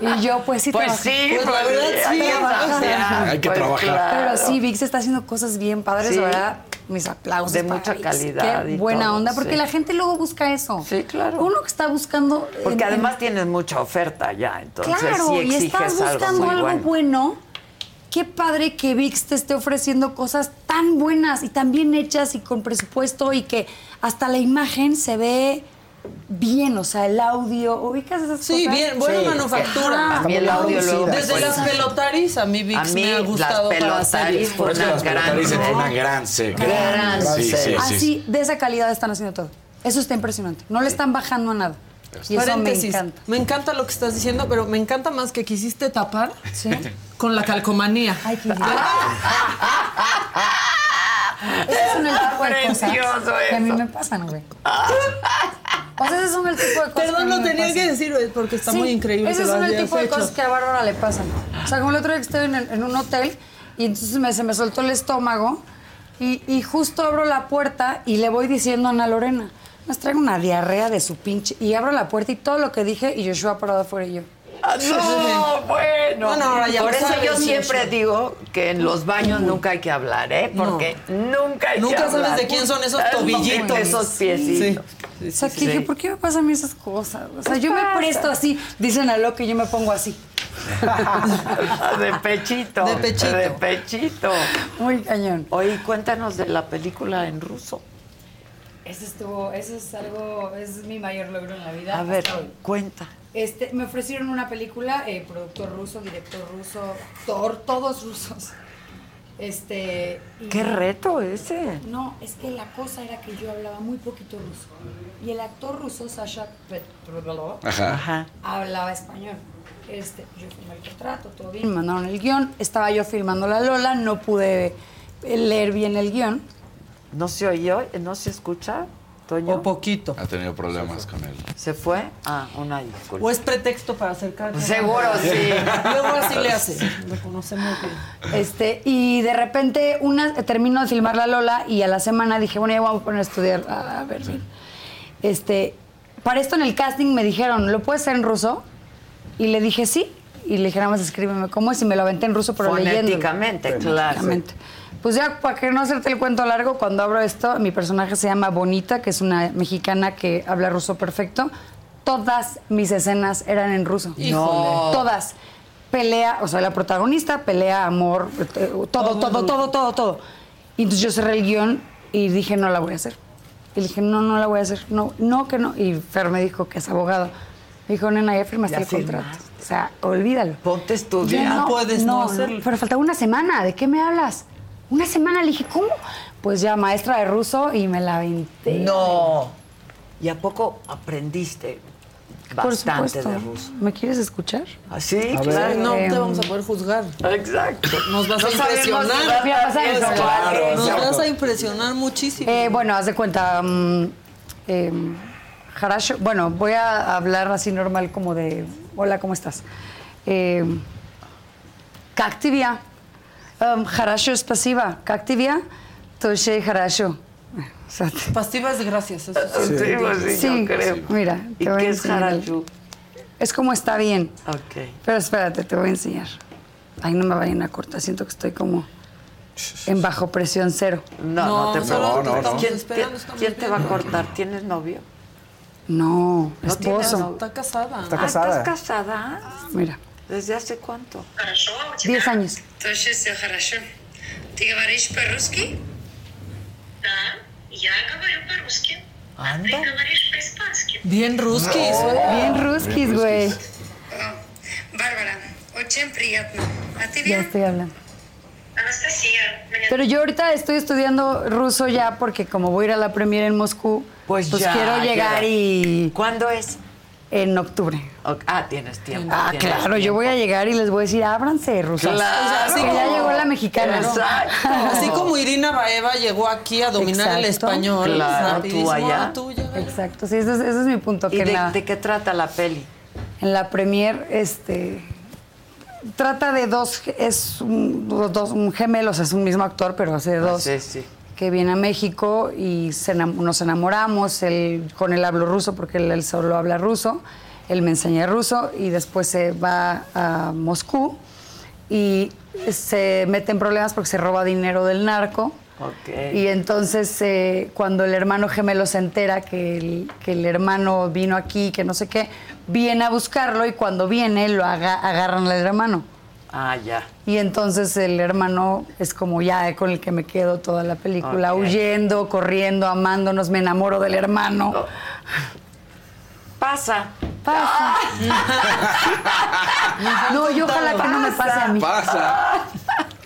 y yo, pues sí, Pues sí, Pues la pues verdad, hay sí, que vamos. trabajar, Hay que pues trabajar. claro. Pero sí, VIX está haciendo cosas bien padres, Sí. verdad. mis aplausos. De para mucha Vix. calidad Qué y buena todo, onda, porque sí. la gente luego busca eso. Sí, claro. Uno que está buscando. Porque en- en- además tienes mucha oferta ya, entonces claro, sí y estás buscando algo muy algo bueno. bueno. Qué padre que VIX te esté ofreciendo cosas tan buenas y tan bien hechas y con presupuesto y que hasta la imagen se ve bien, o sea, el audio, ¿ubicas esas Sí, cosas? bien, buena manufactura. A mí el audio luego Desde las cuesta. pelotaris a mí VIX A mí me ha las gustado para pelotaris fue Por eso una las gran pelotaris fue una serie. gran serie. Gran Sí, sí, sí. Así, de esa calidad están haciendo todo. Eso está impresionante. No le están bajando a nada. Y eso me Paréntesis, encanta. me encanta lo que estás diciendo, pero me encanta más que quisiste tapar con la calcomanía. Ay, qué Esos son el tipo de cosas que a mí me pasan, güey. O sea, esos son el tipo de cosas Perdón, lo me tenía pasan. que decir eh, porque está Sí, muy increíble. Lo son el tipo de hecho. cosas que a Bárbara le pasan. O sea, como el otro día que estoy en, el- en un hotel y entonces me- se me soltó el estómago y, y justo abro la puerta y le voy diciendo a Ana Lorena, nos traigo una diarrea de su pinche. Y abro la puerta y todo lo que dije y Joshua parado afuera y yo. Ah, No, bueno. Ya Por eso sabes, yo sí, siempre sí. digo que en los baños nunca hay que hablar, ¿eh? Porque nunca hay Nunca que hablar. sabes de quién son esos tobillitos. Esos piecitos. O sea, que dije, ¿por qué me pasan a mí esas cosas? O sea, yo me presto así, dicen a lo que yo me pongo así. de pechito. De pechito. De pechito. Muy cañón. Oye, cuéntanos de la película en ruso. Eso estuvo, eso es algo, es mi mayor logro en la vida. A ver, hoy. cuenta. Este, me ofrecieron una película, eh, productor ruso, director ruso, actor, todos rusos. Este. y- Qué reto ese. No, es que la cosa era que yo hablaba muy poquito ruso. Y el actor ruso, Sasha. Ajá. hablaba español. Este, yo firmé el contrato, todo bien. Me mandaron el guion, estaba yo filmando la Lola, no pude leer bien el guion. ¿No se oyó? ¿No se escucha, Toño? O poquito. Ha tenido problemas con él. ¿Se fue? Ah, una disculpa. O es pretexto para acercar. Seguro, sí. Luego así le hace. Lo conocemos bien. Este, y de repente una, termino de filmar la Lola y a la semana dije, bueno, ya vamos a poner a estudiar. A ver, bien. Este, para esto en el casting me dijeron, ¿lo puedes hacer en ruso? Y le dije, sí. Y le dije, nada más escríbeme cómo es y me lo aventé en ruso, pero leyendo. Fonéticamente, claro. Pues ya, para que no hacerte el cuento largo, cuando abro esto, mi personaje se llama Bonita, que es una mexicana que habla ruso perfecto. Todas mis escenas eran en ruso. Híjole. Todas. Pelea, o sea, la protagonista, pelea, amor, eh, todo, todo, todo, todo, todo. Y entonces yo cerré el guion y dije, no la voy a hacer. Y dije, no, no la voy a hacer. No, no, que no. Y Fer me dijo que es abogado. Me dijo, nena, ya firmaste Ya el contrato. firmaste. O sea, olvídalo. Ponte estudiar. No puedes no no, hacerlo. Pero faltaba una semana. ¿De qué me hablas? Una semana le dije, ¿cómo? Pues ya maestra de ruso y me la aventé. No. ¿Y a poco aprendiste bastante de ruso? ¿Me quieres escuchar? Así, ¿Ah, claro. No te vamos a em, poder juzgar. Exacto. Nos vas a impresionar. Claro, Nos vas a impresionar muchísimo. Eh, bueno, haz de cuenta. Um, bueno, voy a hablar así normal como de, hola, ¿cómo estás? Em, Cactivia. тебя? Эм, хорошо, спасибо. Как тебя? Тоже хорошо. O sea, te- Pasivas de gracias. Eso Sí, sí. pues sí, Sí, yo creo. mira, ¿Y te voy a qué es enseñar. Harachu? Es como está bien. Ok. Pero espérate, te voy a enseñar. Ay, no me vayan a cortar, siento que estoy como en bajo presión cero. No, no, No, te solo preocupes. te estamos ¿Quién, esperando, quién- estamos quién te va a viendo. cortar? ¿Tienes novio? No, No tienes esposo. novio. Está casada. Está Ah, casada. ¿Estás casada? Mira, ¿Desde hace cuánto? 10 años. Тоже все хорошо. Ты говоришь по-русски? Да, я говорю по-русски. А ты Anda. говоришь по-испански. Bien ruskis. Bien ruskis, güey. О, Барбара, очень приятно. А ты Ya bien? estoy hablando. Анастасия, меня Pero yo ahorita estoy estudiando ruso ya porque como voy a ir a la premiere en Moscú, Pues ya, quiero llegar ya. y ¿Cuándo es? En octubre. Ah, tienes tiempo. Ah, tienes claro, yo voy a llegar y les voy a decir, ábranse, rusas. Claro. O sea, así que ya llegó la mexicana. Exacto. Así como Irina Baeva llegó aquí a dominar el español. Claro, tú allá. ah, tú. Exacto, sí, ese es, ese es mi punto. ¿Y Que de, la, de qué trata la peli? en la premier, este, trata de dos, es un, dos un gemelos, es un mismo actor, pero hace dos. Sí, sí. Que viene a México y se nos enamoramos. Él, con él hablo ruso porque él, él solo habla ruso. Él me enseña ruso y después se va a Moscú y se mete en problemas porque se roba dinero del narco. Y entonces eh, cuando el hermano gemelo se entera que el, que el hermano vino aquí, que no sé qué, viene a buscarlo y cuando viene lo aga- agarran al hermano. Ah, ya. Y entonces el hermano es como ya con el que me quedo toda la película, huyendo, corriendo, amándonos, me enamoro del hermano. Pasa. Pasa. no, yo ojalá que no me pase a mí. Pasa.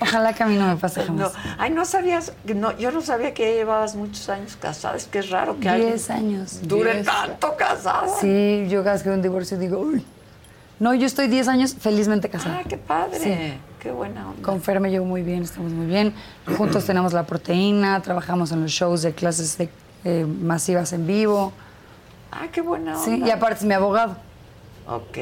Ojalá que a mí no me pase No, jamás. ay, no sabías, no, yo no sabía que llevabas muchos años casada, es que es raro que alguien Diez años. dure Diez. tanto casada. Sí, yo vez que un divorcio digo, uy. No, yo estoy 10 años felizmente casada. Ah, qué padre, Sí. qué buena onda. Con Fer me llevo muy bien, estamos muy bien. Juntos tenemos la proteína, trabajamos en los shows de clases de, eh, masivas en vivo. Ah, qué buena onda. Sí, y aparte es mi abogado. Ok,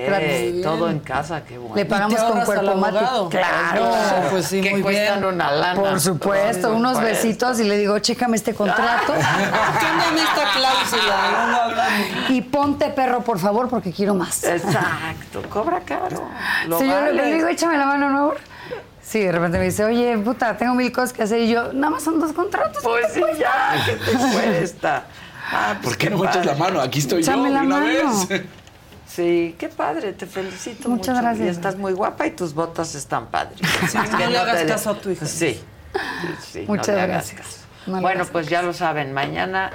todo en casa, qué bueno. Le pagamos con cuerpo mate. abogado. Claro. Claro, pues sí, que muy cuestan bien. una lana. Por supuesto, unos besitos y le digo, chécame este contrato. Cámbiame esta cláusula, y ponte perro, por favor, porque quiero más. Exacto, cobra caro. Lo Sí, yo le- digo, échame la mano, ¿no? Sí, de repente me dice, oye, puta, tengo mil cosas que hacer. Y yo, nada más son dos contratos. Pues sí, ya, ¿qué te cuesta? Ah, pues ¿Por qué no me echas la mano? Aquí estoy yo Échame de la una mano. vez. Sí, qué padre, te felicito Muchas mucho. gracias. Y estás muy guapa y tus botas están padres. no le hagas caso a tu hija. Sí. sí, sí, Muchas no gracias. No bueno, pues ya lo saben, mañana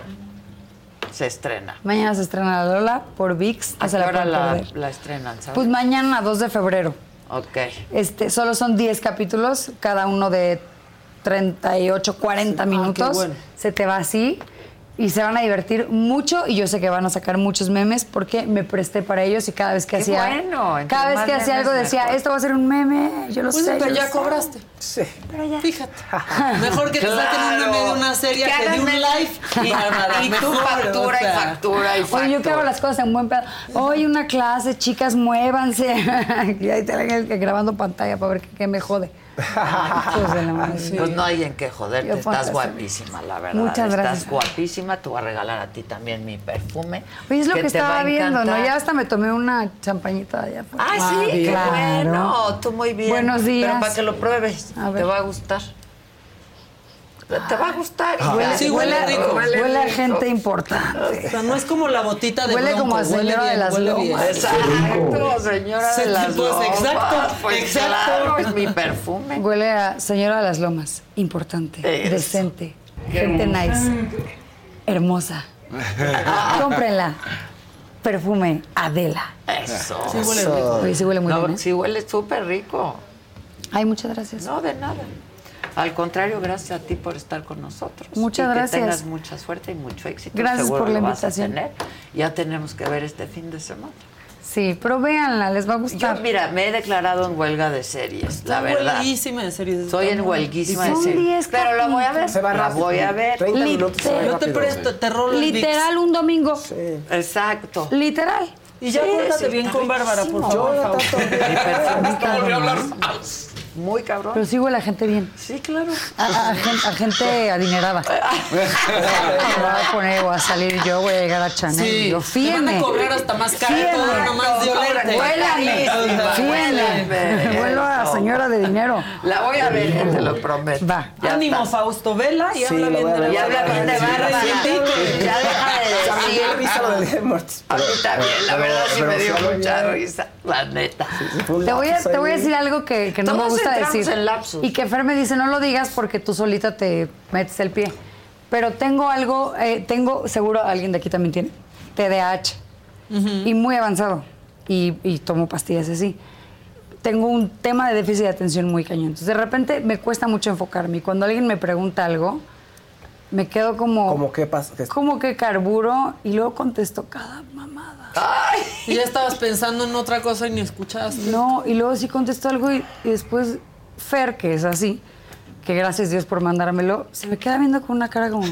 se estrena. Mañana se estrena La Lola por VIX. No ¿A se qué la hora la, la estrenan, sabes? Pues mañana, 2 de febrero. ok. Este, solo son 10 capítulos, cada uno de 38, 40 minutos. bueno. Se te va así y se van a divertir mucho y yo sé que van a sacar muchos memes porque me presté para ellos y cada vez que Qué hacía bueno, cada vez que hacía memes, algo decía, mejor. esto va a ser un meme, yo lo Pues sé. pero ya lo sé". cobraste. Sí. Fíjate. Mejor que te saquen un Claro. meme de una serie que, de un live. Y, y tú factura o sea. y factura y factura. Oye, yo que hago las cosas en buen pedo. Hoy una clase, chicas, muévanse. y ahí te la grabando pantalla para ver qué, qué me jode. De la. Pues no hay en qué joderte, Yo estás guapísima, la verdad. Muchas gracias. Estás guapísima, te voy a regalar a ti también mi perfume. Oye, es lo que, estaba viendo, ¿no? Ya hasta me tomé una champañita allá. Ay, sí, qué claro. bueno, tú muy bien. Buenos días. Pero para que lo pruebes, te va a gustar. Te va a gustar. Ah. hija. Sí, huele rico. Huele, a rico. gente importante. O sea, no es como la botita de Huele Bronco, como a huele señora de las huele lomas. bien. Exacto, señora Sí, de las pues, lomas. exacto, Pues exacto. claro, es mi perfume. Huele a señora de las lomas. Importante, Eso. decente, Qué gente hermosa. nice, hermosa. Cómprenla. Perfume Adela. Eso. Sí, huele rico. Sí huele muy No, bien. ¿eh? sí huele súper rico. Ay, muchas gracias. No, de nada. Al contrario, gracias a ti por estar con nosotros. Muchas y que gracias. tengas mucha suerte y mucho éxito. Gracias Seguro por la lo vas a invitación. tener. Ya tenemos que ver este fin de semana. Sí, pero véanla, les va a Yo, gustar. mira, me he declarado en huelga de series, la Está verdad. buenísima en series. Estoy en huelguísima de Son series. 10 Pero la voy a ver. Se va la rápido. voy a ver. 30 minutos se va Yo te presto, te rolo el. Literal, un domingo. Exacto. Literal. Y ya Sí, pórtate sí, bien con Bárbara, por favor. Yo Fausto. tanto- Mi No hablar. Muy cabrón. Pero sí huele a gente bien. Sí, claro. A, a gen- a gente adinerada. Me voy a poner, voy a salir yo, voy a llegar a Chanel. Sí, yo, te van fíjeme. a cobrar hasta más caro Fíjeme. todo nomás de olerte. Huélame, Huélame. fíjeme. Huelo a Eso. señora de dinero. La voy a ver, te lo prometo. Va. Ya Ánimo, está. Fausto, vela y Sí, habla bien a de la Y habla bien de Bárbara. Ya deja me de risa lo decir. de. A mí también, la verdad sí me dio mucha risa, la neta. Te voy, a, a decir algo que, que no me Todos gusta decir. en lapsus. Y que Fer me dice, no lo digas porque tú solita te metes el pie. Pero tengo algo, eh, tengo, seguro alguien de aquí también tiene, TDAH. Y muy avanzado. Y, y tomo pastillas así. Tengo un tema de déficit de atención muy cañón. Entonces, de repente me cuesta mucho enfocarme. Y cuando alguien me pregunta algo, me quedo como... Qué pasa. Que- Como que carburo y luego contesto cada mamada. Y ya estabas pensando en otra cosa y ni escuchaste. No, y luego sí contesto algo y, y después Fer, que es así, que gracias Dios por mandármelo, se me queda viendo con una cara como...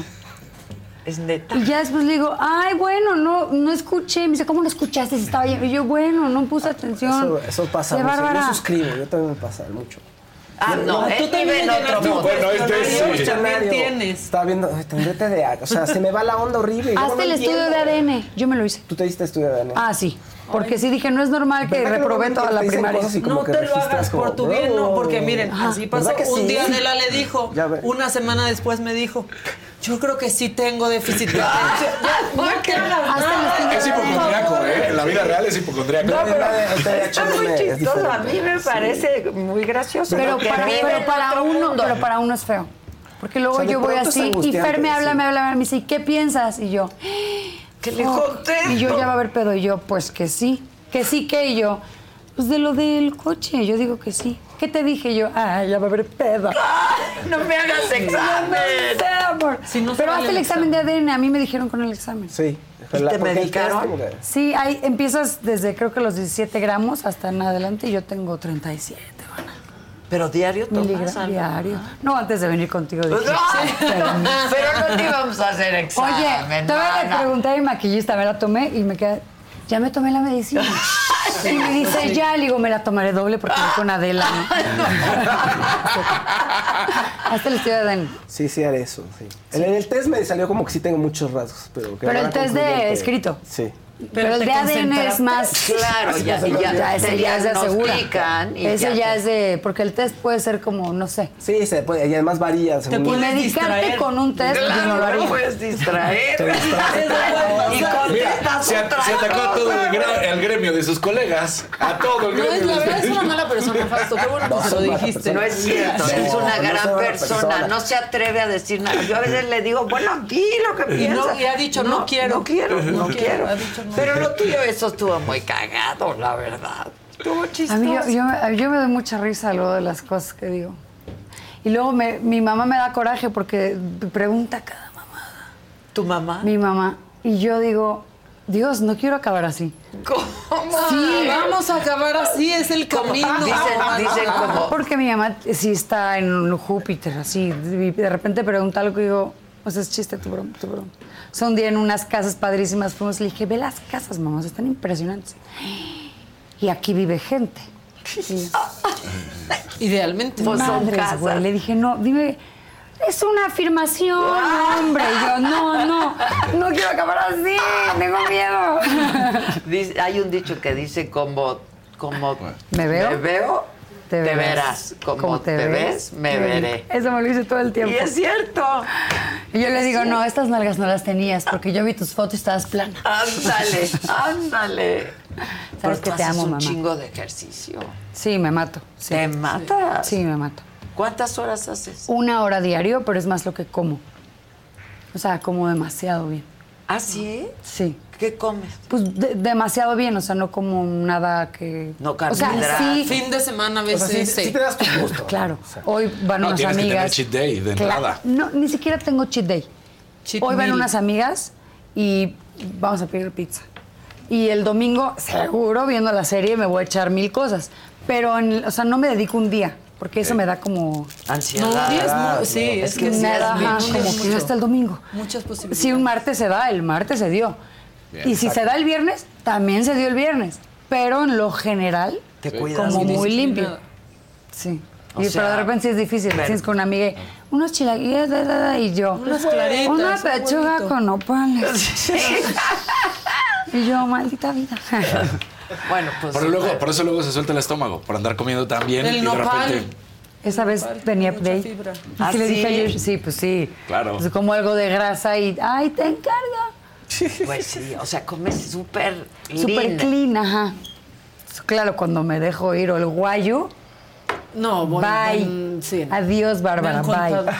Es neta. Y ya después le digo, ay, bueno, no, no escuché. Me dice, ¿cómo no escuchaste si estaba? Y yo, bueno, no puse atención. Eso, eso pasa. Bárbara. Yo suscribo, yo también me pasa mucho. Ah, no, tú él también vive en le otro mundo. Bueno, este sí. También tienes. Estaba viendo, ay, tendré TDA. O sea, se me va la onda horrible. Hazte no el estudio de. ADN. Yo me lo hice. ¿Tú te diste estudio de ADN? Ah, sí. Porque sí dije, no es normal que ¿Verdad que reprobé toda la primaria. No te lo hagas por tu bien, no, porque miren, Ajá. así pasó. ¿Verdad que Un sí? día Adela le dijo, una semana después me dijo, yo creo que sí tengo déficit de atención. Ya, hagas. Es hipocondriaco, ¿eh? En la vida real es hipocondriaco. No, pero TDAH está muy chistoso. A mí me parece muy gracioso. Pero para, uno, pero para uno es feo. Porque luego O sea, de yo voy así y Fer me habla, sí. me habla, me dice, ¿y qué piensas? Y yo, Que le. Y yo ya va a haber pedo. Y yo, pues que sí. Que sí, que y yo. Pues de lo del coche. Yo digo que sí. ¿Qué te dije yo? Ah, ya va a haber pedo. No me hagas examen. No. Si no Pero hazte el examen de ADN. A mí me dijeron con el examen. Sí. ¿Y La- te medicaron? que- Sí, hay, empiezas desde creo que los 17 gramos hasta en adelante y yo tengo 37. Pero diario tomas algo. diario. No, antes de venir contigo Pues dije, no, sí, pero no. pero no te íbamos a hacer examen. Oye, todavía le pregunté a mi maquillista, me la tomé y me quedé, ya me tomé la medicina. Y me dice, ya, le digo, me la tomaré doble porque voy con Adela, ¿no? Hasta el estudio de Dani. Sí, sí, haré eso. Sí. En el test me salió como que sí tengo muchos rasgos, pero que Pero el test de escrito. Sí. Pero, el te de ADN es más... Claro, ya, Así ya, pasa, ese ya es de asegura. y Ese ya, te- es de... Porque el test puede ser como, no sé. Sí, se puede, y además varía. Te según- Y puedes medicarte distraer. con un test, no Claro, lo no haría. puedes distraer. Te y contestas se, otra se atacó a todo el, gremio de sus colegas. A todo el No, gremio. es, la verdad es una mala persona, Fausto. Qué bueno No, que se lo dijiste. No es cierto, No, es una no gran mala persona. persona. no se atreve a decir nada. Yo a veces le digo, bueno, di lo que Y piensas. no- y ha dicho, no quiero. No quiero, no, No quiero. ha dicho, no. Pero lo tuyo, eso estuvo muy cagado, la verdad. Estuvo chistoso. A mí yo, yo- yo me doy mucha risa luego de las cosas que digo. Y luego me- mi mamá me da coraje porque pregunta cada mamá. ¿Tu mamá? Mi mamá. Y yo digo, Dios, no quiero acabar así. ¿Cómo? Sí, vamos a acabar así, es el camino. Dicen, dicen como... Porque mi mamá sí está en Júpiter, así. Y de repente pregunta algo que digo, o sea, es chiste tu broma, tu broma. O sea, un día en unas casas padrísimas fuimos y le dije, ve las casas, mamá, están impresionantes. Y aquí vive gente. Idealmente. Pues son Madres, casas. güey. Le dije, no, dime, es una afirmación, hombre. Y yo, no, no, no quiero acabar así, tengo miedo. Dice- hay un dicho que dice como... como ¿Me veo? Me veo, Te te, verás. Como Como te, te ves, ves, me veré. Eso me lo dice todo el tiempo. Y es cierto. Y yo le digo, no, estas nalgas no las tenías porque yo vi tus fotos y estabas plana. Ándale, ándale. Sabes Pero que tú te haces amo, un mamá. chingo de ejercicio. Sí, me mato. sí. ¿Te matas? Sí, me mato. ¿Cuántas horas haces? Una hora diario, pero es más lo que como. O sea, como demasiado bien. ¿Ah, sí? Sí. ¿Qué comes? Pues de- demasiado bien, o sea, no como nada que... No O sea, carbohidratos. sí, Fin de semana a O sea, veces. sí, sí sí. te das tu gusto. claro. Hoy van No, unas tienes que tener amigas... cheat day de entrada. No, ni siquiera tengo cheat day. Cheat Hoy van meal. unas amigas y vamos a pedir pizza. Y el domingo, seguro, viendo la serie, me voy a echar mil cosas. Pero, en- o sea, no me dedico un día, porque eso me da como... Ansiedad. No, mu- sí, es que sí, me es da como que hasta el domingo. Muchas posibilidades. Si un martes se da, el martes se dio. Bien, y si se da el viernes, también se dio el viernes. Pero en lo general, Te cuidas. como muy limpio. Sí. O Y- sea, pero de repente sí es difícil. pero- Tienes con una amiga y, unos chilaquiles, da, da, da, y yo. Unas claritas, Una un pechuga huevito". con nopales. y yo, maldita vida. Bueno, pues... Por, luego, por eso luego se suelta el estómago, por andar comiendo tan bien El y de nopal. repente. Esa vez tenía mucha play. fibra. Y ¿Ah, que le dije sí? ayer, sí, pues sí. Claro. Pues como algo de grasa y, ay, te encarga. Pues sí, o sea, comes súper Súper lean. clean, ajá. Claro, cuando me dejo ir o el guayo, No, bueno, bye. sí. Adiós, Me Bárbara, bye.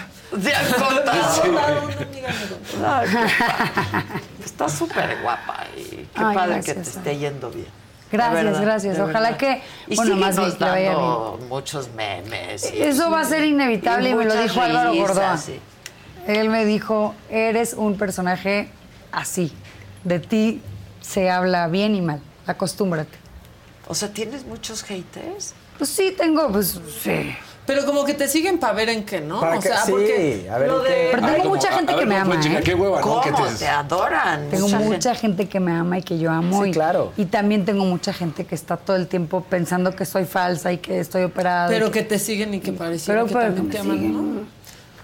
¿Te han contado? Qué padre. Estás súper guapa y qué Ay, padre gracias, que te esté yendo bien. Gracias, verdad, gracias. Ojalá que, Y bueno, más bien vaya dando muchos memes. y- Eso va a ser inevitable y, me lo dijo Álvaro sí. Él me dijo, eres un personaje así. De ti se habla bien y mal. Acostúmbrate. O sea, ¿tienes muchos haters? Pues sí, tengo, pues sí. Pero como que te siguen para ver en qué, ¿no? Para o que- sea, sí, porque a ver lo de... Pero tengo mucha gente que me ¿cómo, ama, chica? ¿eh? Qué hueva, ¿no? Que ¿Cómo? te- Te adoran. Tengo Mucha mucha, gente. gente. que me ama y que yo amo. Sí, y, claro. Y también tengo mucha gente que está todo el tiempo pensando que soy falsa y que estoy operada. Pero que te siguen y que Pero, que pero también te aman, siguen. ¿no?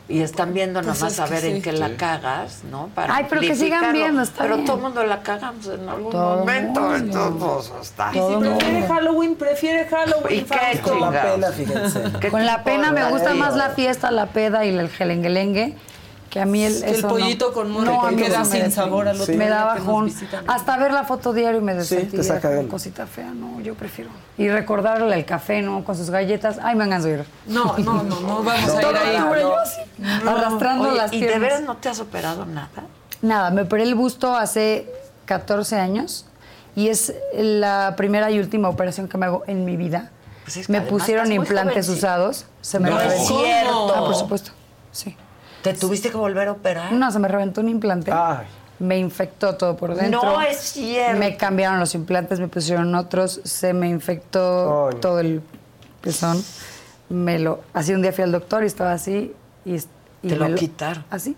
Y están viendo Pues nomás es a ver en sí. qué la Sí. cagas, ¿no? Ay, pero que sigan viendo, está Pero bien. todo el mundo la cagamos en algún Todo momento. mundo. Entonces, pues, está. Y si prefiere Halloween, prefiere Halloween. ¿Y qué. Con la pena, fíjense. ¿Qué Con la pena me gusta más la fiesta, la peda y el gelenguelengue. Que a mí el, Que el eso pollito no. con mole no, que queda no me sin sabor al otro Me día da bajón. Hasta ver la foto diario me Sí, te sentía saca como de- cosita fea. No, yo prefiero. Y recordarle el café, ¿no? Con sus galletas. Ay, me hagan ir. No, no, no, no vamos a ir Todo ahí. No. yo así, arrastrando Oye, las ¿Y de piernas. veras no te has operado nada? Nada, me operé el busto hace 14 años y es la primera y última operación que me hago en mi vida. Pues es que me pusieron implantes usados, se me No, es cierto. Ah, por supuesto. Sí. ¿Te tuviste que volver a operar? No, se me reventó un implante. Ay. Me infectó todo por dentro. No es cierto. Me cambiaron los implantes, me pusieron otros, se me infectó Ay. todo el pezón. Me lo, así un día fui al doctor y estaba así y, y Te lo me quitaron. Así.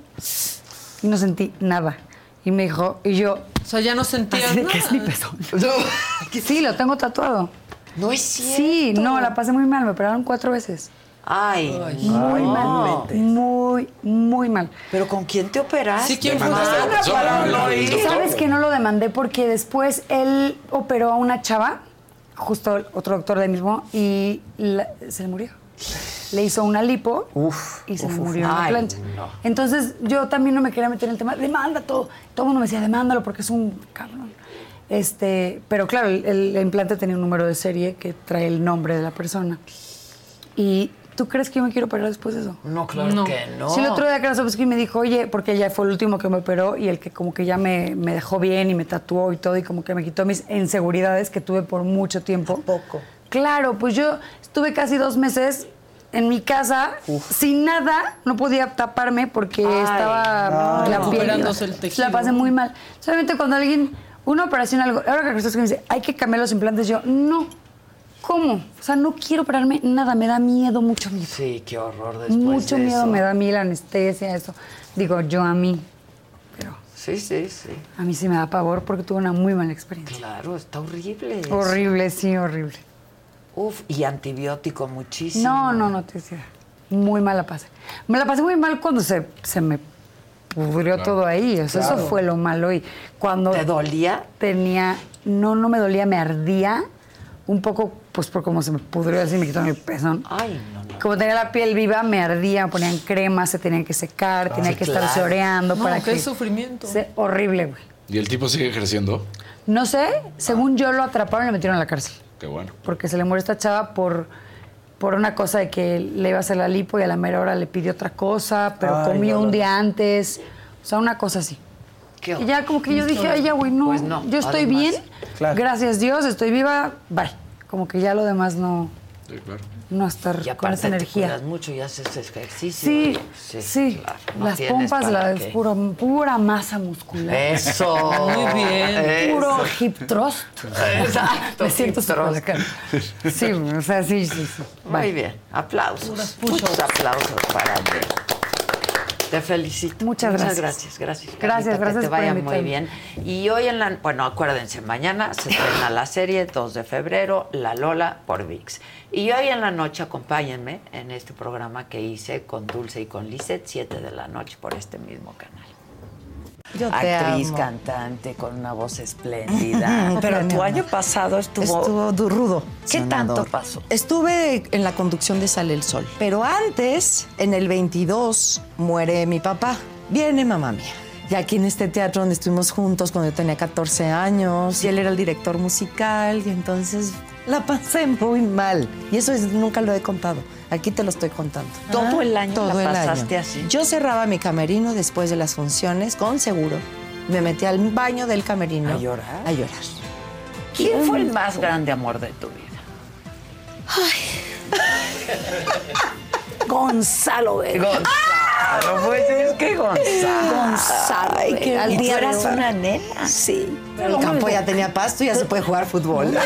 Y no sentí nada. Y me dijo, y yo, O sea, ya no sentías así de nada. que es mi pezón. sí, lo tengo tatuado. No es cierto. Sí, no, la pasé muy mal, me operaron cuatro veces. Ay, Muy no. mal. Muy, muy mal. ¿Pero con quién te operaste? Sí, ¿quién fue? Demandaste a la Nada, persona, para ¿no? no El ir. doctor. ¿Sabes que no lo demandé? Porque después él operó a una chava, justo el otro doctor de mismo, y la- se le murió. Le hizo una lipo Uf. y se uf, le uf. murió en la Ay, plancha. no. Entonces yo también no me quería meter en el tema, demanda todo. Todo el mundo me decía, demándalo porque es un cabrón. Este, pero claro, el, el implante tenía un número de serie que trae el nombre de la persona. ¿Y tú crees que yo me quiero operar después de eso? No, claro No. que no. Sí, el otro día Krasovsky me dijo, oye, porque ella fue el último que me operó y el que como que ya me, me dejó bien y me tatuó y todo y como que me quitó mis inseguridades que tuve por mucho tiempo. poco? Claro, pues yo estuve casi dos meses en mi casa sin nada, no podía taparme porque Ay, estaba no. la piel. El tejido. La pasé muy mal. Solamente cuando alguien, una operación, algo, ahora que Krasovsky me dice, hay que cambiar los implantes, yo, no. ¿Cómo? O sea, no quiero operarme nada, me da miedo, mucho miedo. Sí, qué horror después Mucho de miedo eso. me da a mí la anestesia, eso. Digo, yo a mí. Pero Sí, sí, sí. a mí sí me da pavor porque tuve una muy mala experiencia. Claro, está horrible. eso. Horrible, sí, horrible. Uf, y antibiótico muchísimo. No, no, no te decía. Muy mal la pasé. Me la pasé muy mal cuando se, se me pudrió todo ahí. O sea, Claro. eso fue lo malo. Y cuando ¿Te dolía? tenía, no, no me dolía, me ardía un poco, pues por cómo se me pudrió así, me quitaron el pezón. Ay, no, no. Como tenía la piel viva, me ardía, me ponían crema, se tenían que secar, tenía sí, que claro. estar oreando No, para qué que... sufrimiento. Se- horrible, güey. ¿Y el tipo sigue ejerciendo? No sé, según yo lo atraparon y lo metieron a la cárcel. Qué bueno. Porque se le murió esta chava por, por una cosa de que le iba a hacer la lipo y a la mera hora le pidió otra cosa, pero Ay, comió no, no. un día antes. O sea, una cosa así. Qué Y ya como que yo dije, ay, ya, güey, no, Pues no, yo estoy además. bien, Claro. gracias Dios, estoy viva, bye. Como que ya lo demás no, Sí, claro. no estar Y con esa te energía. cuidas mucho y haces ejercicio. Sí, sí, claro, no las pompas, la qué. pura, pura masa muscular. Eso. Muy bien. Eso. Puro hip thrust. Exacto, Me siento acá. Sí, o sea, sí, sí, sí. Muy Bye. bien, aplausos. Muchos aplausos para mí. Te felicito. Muchas gracias. gracias, gracias. Gracias, Carlita, gracias Que te vaya muy bien. Y hoy en la, bueno, acuérdense, mañana se estrena la serie 2 de febrero, La Lola por VIX. Y hoy en la noche acompáñenme en este programa que hice con Dulce y con Lisette, 7 de la noche por este mismo canal. Yo Actriz, amo. cantante, con una voz espléndida. Pero tu año pasado estuvo... Estuvo du- rudo. ¿Qué sonador. tanto pasó? Estuve en la conducción de Sale el Sol. Pero antes, en el 22, muere mi papá. Viene mamá mía. Y aquí en este teatro donde estuvimos juntos cuando yo tenía 14 años, y él era el director musical, y entonces la pasé muy mal. Y eso es- nunca lo he contado. Aquí te lo estoy contando. ¿Todo el año Todo la el pasaste año. así? Yo cerraba mi camerino después de las funciones con seguro. Me metí al baño del camerino. ¿A llorar? A llorar. ¿Quién fue el más grande amor de tu vida? Gonzalo Vega. Gonzalo, pues es que Gonzalo. Gonzalo Ay, Al día eras una nena. Sí. Pero el campo ya tenía pasto y ya se puede jugar fútbol.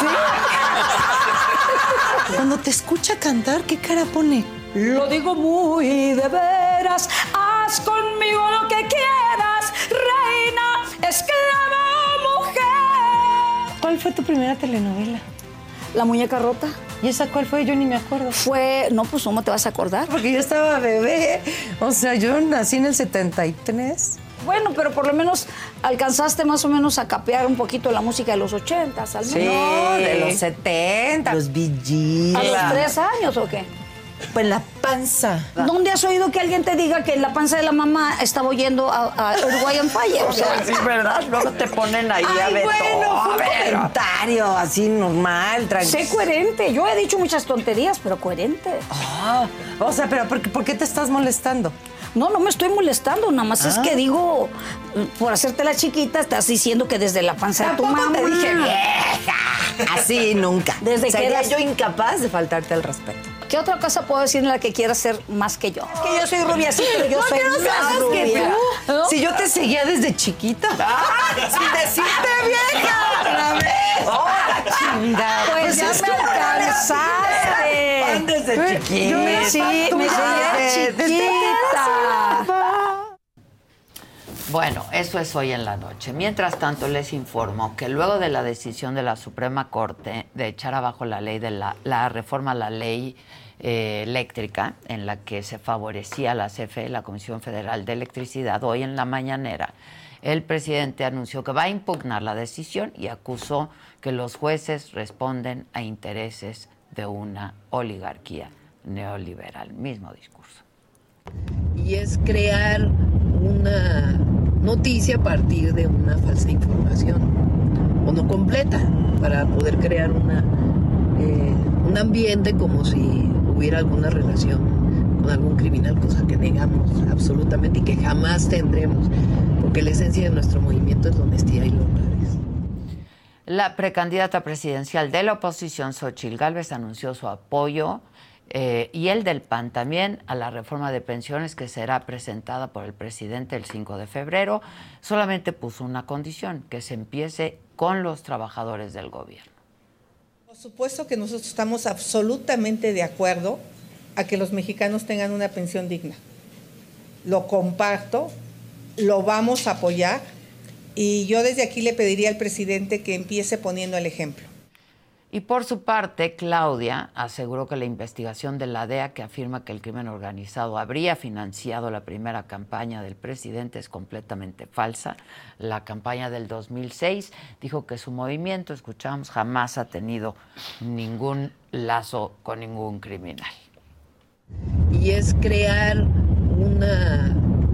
¿Sí? Cuando te escucha cantar, ¿qué cara pone? Lo digo muy de veras, haz conmigo lo que quieras, reina, esclava, mujer. ¿Cuál fue tu primera telenovela? La muñeca rota. ¿Y esa cuál fue? Yo ni me acuerdo. Fue, no, pues ¿cómo te vas a acordar? Porque yo estaba bebé. O sea, yo nací en el 73. Bueno, pero por lo menos alcanzaste más o menos a capear un poquito la música de los 80, al menos. Sí, de los 70, los Gees. ¿A los tres años o qué? Pues en la panza. ¿Dónde has oído que alguien te diga que en la panza de la mamá estaba oyendo a, a Uruguayan Fire? O sea, sí, ¿verdad? Luego te ponen ahí a ver bueno, fue un. Comentario así normal, tranquilo. sé coherente. Yo he dicho muchas tonterías, pero coherente. Ah, o sea, pero ¿por, qué- por qué te estás molestando? No, no me estoy molestando, nada más es Ah. que digo, por hacerte la chiquita, estás diciendo que desde la panza de tu mamá. te dije vieja. Así nunca. Desde que eras- yo incapaz de faltarte al respeto. ¿Qué otra cosa puedo decir en la que quieras ser más que yo? Es que yo soy rubia, sí, pero yo No, soy no más sabes que rubia. tú, ¿No? Si yo te seguía desde chiquita. sin decirte vieja. Otra vez. ¡Hola, chingada! Pues ya es me alcanzaste. Fan desde Yo chiquita. sí, me seguía desde chiquita. Bueno, eso es hoy en la noche. Mientras tanto, les informo que luego de la decisión de la Suprema Corte de echar abajo la ley de la, reforma a la ley eh, eléctrica, en la que se favorecía la CFE, la Comisión Federal de Electricidad, hoy en la mañanera, el presidente anunció que va a impugnar la decisión y acusó que los jueces responden a intereses de una oligarquía neoliberal. Mismo discurso. y es crear una noticia a partir de una falsa información o no completa para poder crear una, eh, un ambiente como si hubiera alguna relación con algún criminal, cosa que negamos absolutamente y que jamás tendremos, porque la esencia de nuestro movimiento es la honestidad y la honradez. La precandidata presidencial de la oposición, Xochil Gálvez, anunció su apoyo eh, y el del PAN también a la reforma de pensiones que será presentada por el presidente el 5 de febrero. Solamente puso una condición, que se empiece con los trabajadores del gobierno. Por supuesto que nosotros estamos absolutamente de acuerdo a que los mexicanos tengan una pensión digna. Lo comparto, lo vamos a apoyar y yo desde aquí le pediría al presidente que empiece poniendo el ejemplo. Y por su parte, Claudia aseguró que la investigación de la DEA que afirma que el crimen organizado habría financiado la primera campaña del presidente es completamente falsa. La campaña del 2006 dijo que su movimiento, escuchamos, jamás ha tenido ningún lazo con ningún criminal. y es crear una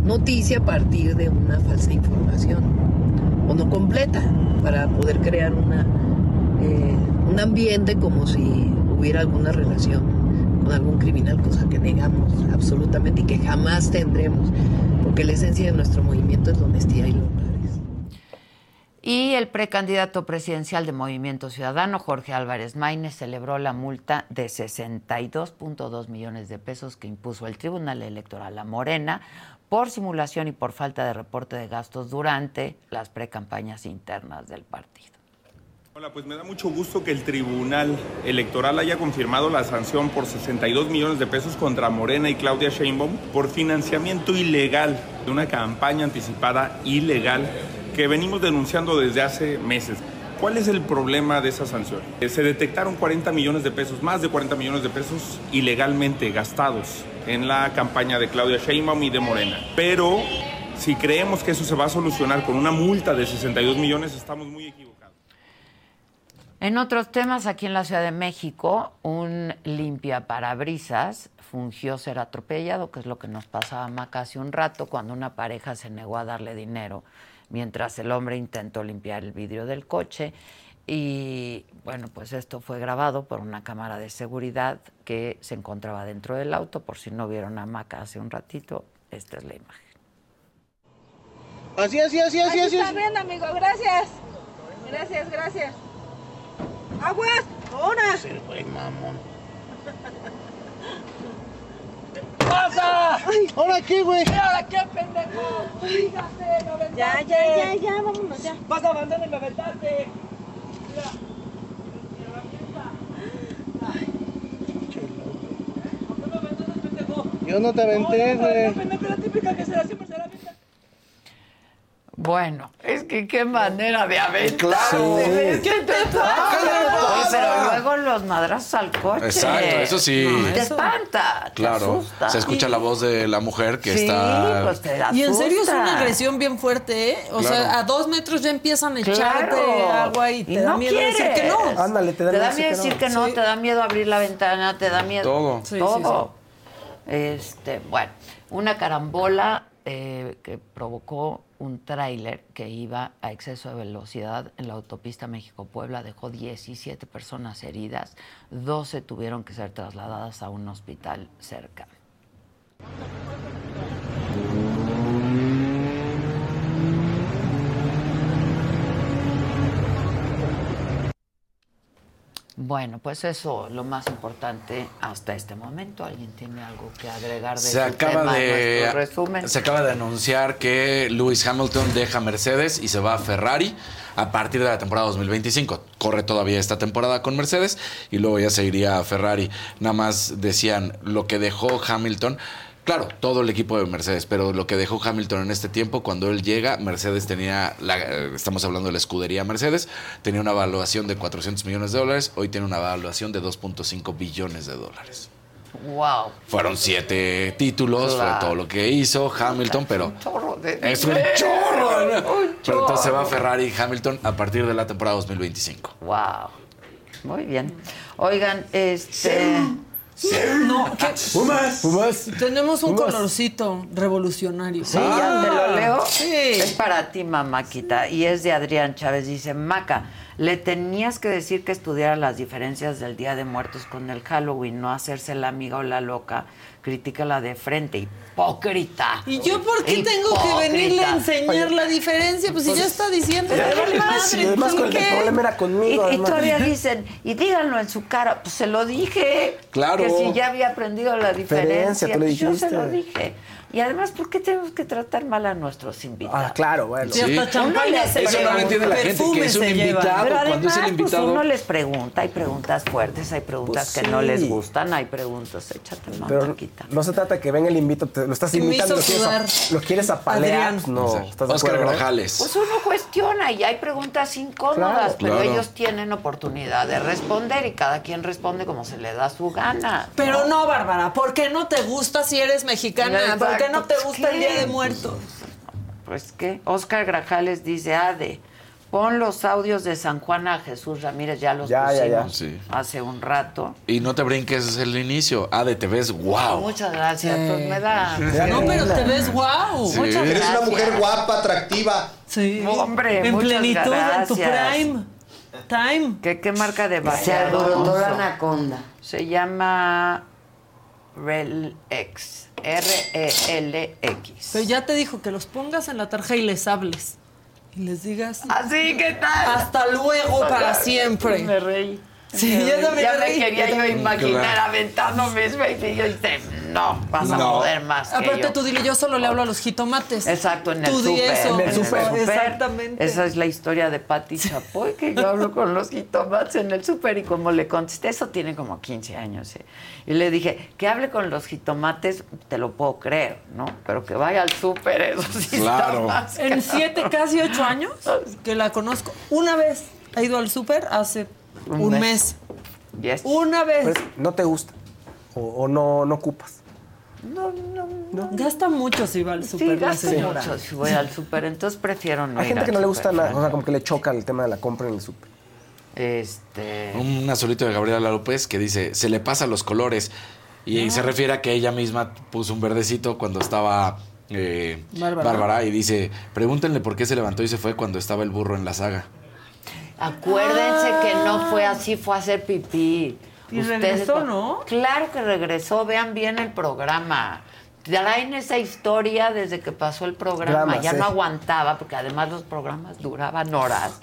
noticia a partir de una falsa información o no completa para poder crear una, eh, un ambiente como si hubiera alguna relación con algún criminal, cosa que negamos absolutamente y que jamás tendremos, porque la esencia de nuestro movimiento es la honestidad y la honradez. Y el precandidato presidencial de Movimiento Ciudadano, Jorge Álvarez Maínez, celebró la multa de 62.2 millones de pesos que impuso el Tribunal Electoral a Morena por simulación y por falta de reporte de gastos durante las precampañas internas del partido. Hola, pues me da mucho gusto que el Tribunal Electoral haya confirmado la sanción por 62 millones de pesos contra Morena y Claudia Sheinbaum por financiamiento ilegal de una campaña anticipada ilegal que venimos denunciando desde hace meses. ¿Cuál es el problema de esa sanción? Eh, Se detectaron 40 millones de pesos, más de 40 millones de pesos ilegalmente gastados en la campaña de Claudia Sheinbaum y de Morena. Pero si creemos que eso se va a solucionar con una multa de 62 millones, estamos muy equivocados. En otros temas, aquí en la Ciudad de México, un limpia parabrisas fungió ser atropellado, que es lo que nos pasaba Maca hace un rato, cuando una pareja se negó a darle dinero mientras el hombre intentó limpiar el vidrio del coche. Y bueno, pues esto fue grabado por una cámara de seguridad que se encontraba dentro del auto. Por si no vieron a Maca hace un ratito, esta es la imagen. Así, así, así, así, así. está bien, amigo, gracias. Gracias, gracias. ¡Aguas! ¡Ahora! Sí, güey, mamón. ¡Pasa! ¿Ahora qué, güey? ¿Ahora qué, pendejo? Fíjate, lo aventaste. Ya, ya, ya, ya, vámonos, ya. Vas a abandonar y me aventaste. Mira. Yo no te aventé, güey. No, pendejo, la típica que se la siempre se la avienta. Bueno, es que qué manera de aventar. Claro. ¿Qué te pasa? Pero luego los madrazos al coche. Exacto, eso sí. Te espanta, te Claro. asusta. Se escucha la voz de la mujer que Sí, está. pues te Y en serio es una agresión bien fuerte, ¿eh? O Claro. sea, a dos metros ya empiezan a echarte Claro. agua y te Y da no miedo decir que quieres. no. Ándale, te da Te miedo da miedo decir que no, Sí. te da miedo abrir la ventana, te da miedo. Todo. Sí, sí, Todo. Este, bueno, una carambola eh, que provocó un tráiler que iba a exceso de velocidad en la autopista México-Puebla dejó 17 personas heridas, 12 tuvieron que ser trasladadas a un hospital cerca. Bueno, pues eso, lo más importante hasta este momento. ¿Alguien tiene algo que agregar de Se acaba tema a de nuestro resumen? se acaba de anunciar que Lewis Hamilton deja Mercedes y se va a Ferrari a partir de la temporada 2025. Corre todavía esta temporada con Mercedes y luego ya se iría a Ferrari. Nada más decían lo que dejó Hamilton. Claro, todo el equipo de Mercedes, pero lo que dejó Hamilton en este tiempo, cuando él llega, Mercedes tenía, la- eh, estamos hablando de la escudería Mercedes, tenía una evaluación de 400 millones de dólares, hoy tiene una evaluación de 2.5 billones de dólares. Wow. Fueron siete títulos, Claro. fue todo lo que hizo Hamilton, pero Chorro de es un chorro. ¿no? Un Pero entonces se va a chorro. Ferrari y Hamilton a partir de la temporada 2025. Wow. Muy bien. Oigan, este. No, ¿qué? Pumas. Pumas. Tenemos un Pumas. colorcito revolucionario. Sí, ya te lo leo. Sí. Es para ti, mamáquita. Y es de Adrián Chávez. Dice, Maca, le tenías que decir que estudiara las diferencias del Día de Muertos con el Halloween, no hacerse la amiga o la loca. Críticala de frente, hipócrita. ¿Y yo por qué tengo que venirle a enseñar la diferencia? Pues si ya está diciendo. Además- además con el, problema era Y, conmigo. y todavía dicen, y díganlo en su cara, pues se lo dije. Claro. Que si ya había aprendido la diferencia. Diferencia, tú le pues yo se lo dije. Y además, ¿por qué tenemos que tratar mal a nuestros invitados? Ah, claro, bueno. Sí, champaña se Eso no lo entiende la gente, que Perfume es un invitado. Pero cuando además, es el pues uno les pregunta, hay preguntas fuertes, hay preguntas Pues que no les gustan, hay preguntas, échate Pero mamáquita. no se trata de que venga el invito, te- lo estás invitando, lo quieres, a, lo quieres apalear. Adrián. No. ¿estás de Oscar acuerdo? Grajales. Pues uno cuestiona y hay preguntas incómodas, Claro. pero Claro. ellos tienen oportunidad de responder y cada quien responde como se le da su gana. Pero no, Bárbara, ¿por qué no te gusta si eres mexicana? ¿Por qué no te gusta el Día ¿Qué? de Muertos? Pues que Oscar Grajales dice, Ade, pon los audios de San Juan a Jesús Ramírez, ya los Ya, ya, ya. pusimos Sí. hace un rato. Y no te brinques, es el inicio. Ah, de te ves, wow. Muchas gracias, pues me da... No, pero te ves guau. Sí. Muchas Eres una gracias. mujer guapa, atractiva. Sí. Hombre, en muchas plenitud, en tu gracias. prime. Time. ¿Qué, qué marca de Se vaciado? alborotó la anaconda. Se llama RELX. R-E-L-X. Pero ya te dijo que los pongas en la tarja y les hables. Y les digas. Así, ¿qué tal? Hasta luego para siempre. Me reí. Sí, yo también ya me reí. quería Yo imaginar Claro. aventando mis baby y yo dije, no, vas a poder más que Aparte, yo. tú dile, yo solo le hablo a los jitomates. Exacto, en el súper. eso. En el eso, súper. Exactamente. Esa es la historia de Patti Chapoy, que yo hablo con los jitomates en el súper y como le contesté, eso tiene como 15 años. ¿eh? Y le dije, que hable con los jitomates, te lo puedo creer, ¿no? Pero que vaya al súper, eso sí Claro. está más En siete, casi ocho años que la conozco, una vez ha ido al súper hace Un un, mes. mes. Yes. Una vez. Pues, no te gusta. O, o no, no ocupas. No, no, Gasta mucho si va al Sí, súper la gasto señora. mucho si voy al súper, entonces prefiero no Hay ir gente al que no le gusta nada, o ¿no? sea, como que le choca el tema de la compra en el súper. Este... Un azulito de Gabriela López que dice, se le pasa los colores. Y se refiere a que ella misma puso un verdecito cuando estaba eh, Bárbara. Bárbara. y dice, pregúntenle por qué se levantó y se fue cuando estaba el burro en la saga. Acuérdense que no fue así, fue a hacer pipí. Y regresó, ¿no? Claro que regresó, vean bien el programa. Traen esa historia desde que pasó el programa. Drama, ya sí. no aguantaba, porque además los programas duraban horas.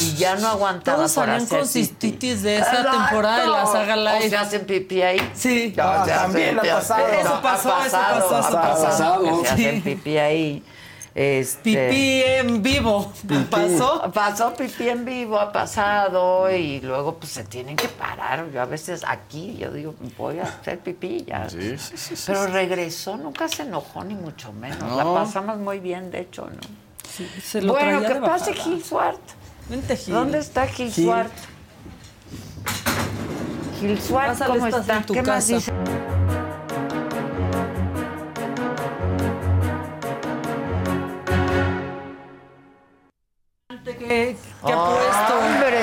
Y ya no aguantaba Todos salían con cistitis de esa Exacto. temporada de la saga O live. se hacen pipí ahí. Sí. Ya, Ah, también ha pasado. No, Eso ha pasó, eso pasado, pasó, ha eso pasado, pasó. que se hacen pipí ahí. Este, Pipí en vivo. ¿Pasó? Pasó pipí en vivo, ha pasado y luego pues se tienen que parar. Yo a veces aquí, yo digo, voy a hacer pipí ya. Sí, sí, sí, sí. Pero regresó, nunca se enojó ni mucho menos. La pasamos muy bien, de hecho, ¿no? se lo bueno, traía que de pase. Gil Suart. Vente, Gil. ¿Dónde está Gil, Gil. Suart? Gil Suart, Pásale, ¿cómo estás está? ¿Qué más casa. dice? Qué Oh, apuesto? hombre,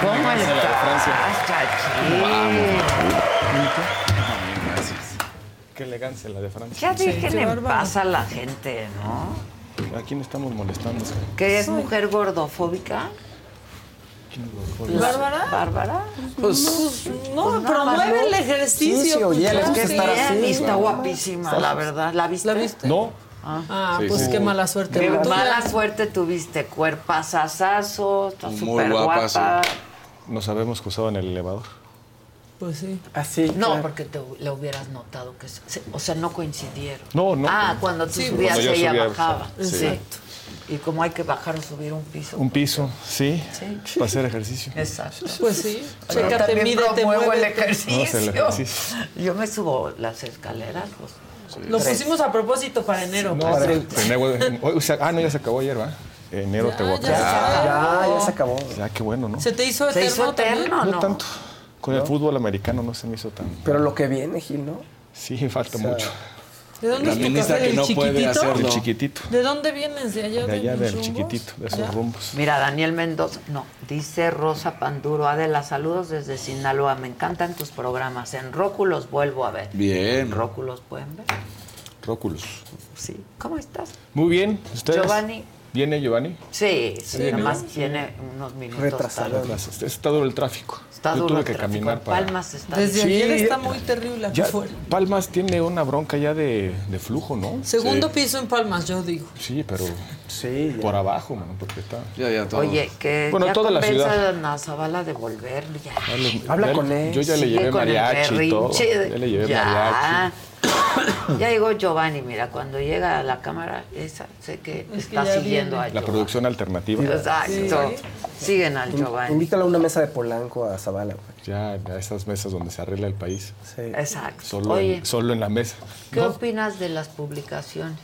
¿cómo Esa es la de estás, Chachín? Qué elegancia la de Francia. Ya dejen en paz a la gente, ¿no? ¿A quién estamos molestando? ¿Que es mujer gordofóbica? ¿Bárbara? ¿Bárbara? Pues, no, Pues nada más, promueve ¿no? el ejercicio. Sí, sí, oye, pues, le gusta claro estar que así, sí. Está guapísima, la verdad. ¿La viste? ¿La viste? No. Ah, Sí, pues sí. qué mala suerte. Qué mala suerte tuviste, cuerpazazazo, súper guapa, guapa. Nos habemos cruzado en el elevador. Pues sí. Así. No, porque te, le hubieras notado que... o sea, no coincidieron. No, no. Ah, cuando tú Sí, subías, cuando ella subía, bajaba. sí. Sí. Y como hay que bajar o subir un piso. Un piso, sí, Sí. para hacer ejercicio. Exacto. Pues sí. Yo Chécate, también mídete, promuevo el ejercicio. Yo me subo las escaleras. Pues, Lo tres. pusimos a propósito para enero. No, pero enero- hoy- o sea, ah, no, ya se acabó ayer, ¿va? Enero Ya, te voy a ya se Ya, ya se acabó. Ya, qué bueno, ¿no? ¿Se te hizo ¿Se eterno hizo eterno No tanto. Con el fútbol americano no se me hizo tan. Pero lo que viene, Gil, ¿no? Sí, falta O sea, mucho. ¿De dónde La es tu ministra café? que ¿Del no puede chiquitito? hacerlo. El chiquitito. ¿De dónde vienes? ¿De allá? De allá los del chiquitito, de esos Ya. rumbos. Mira, Daniel Mendoza, no, dice Rosa Panduro, Adela, saludos desde Sinaloa, me encantan tus programas, en Roku los vuelvo a ver. Bien. ¿En Roku los pueden ver? Róculos. Sí. ¿Cómo estás? Muy bien. ¿Ustedes? Giovanni. ¿Viene Giovanni? Sí, sí, Bien, nada más ¿no? tiene unos minutos Retrasado. Está duro el tráfico. Está Yo duro tuve el que tráfico. caminar para. Palmas está Desde Sí, ayer está muy terrible aquí Ya, afuera. Palmas tiene una bronca ya de, de flujo, ¿no? Segundo piso en Palmas, yo digo. Sí, pero Sí, ya. por abajo, mano, porque está. Ya, ya, todo. Oye, que Bueno, ya toda la ciudad. a Zavala de volver, ya. Habla ya- con él. Yo ya le llevé mariachi y todo. Ya le llevé Ya. mariachi. Ya llegó Giovanni, mira, cuando llega a la cámara, esa, sé que Es que está siguiendo viene. a La Giovanni. producción alternativa. Exacto. Siguen al Giovanni. Invítalo a una mesa de Polanco a Zavala. Ya a esas mesas donde se arregla el país. Sí. Exacto. Solo, Oye, en, solo en la mesa. ¿qué No, opinas de las publicaciones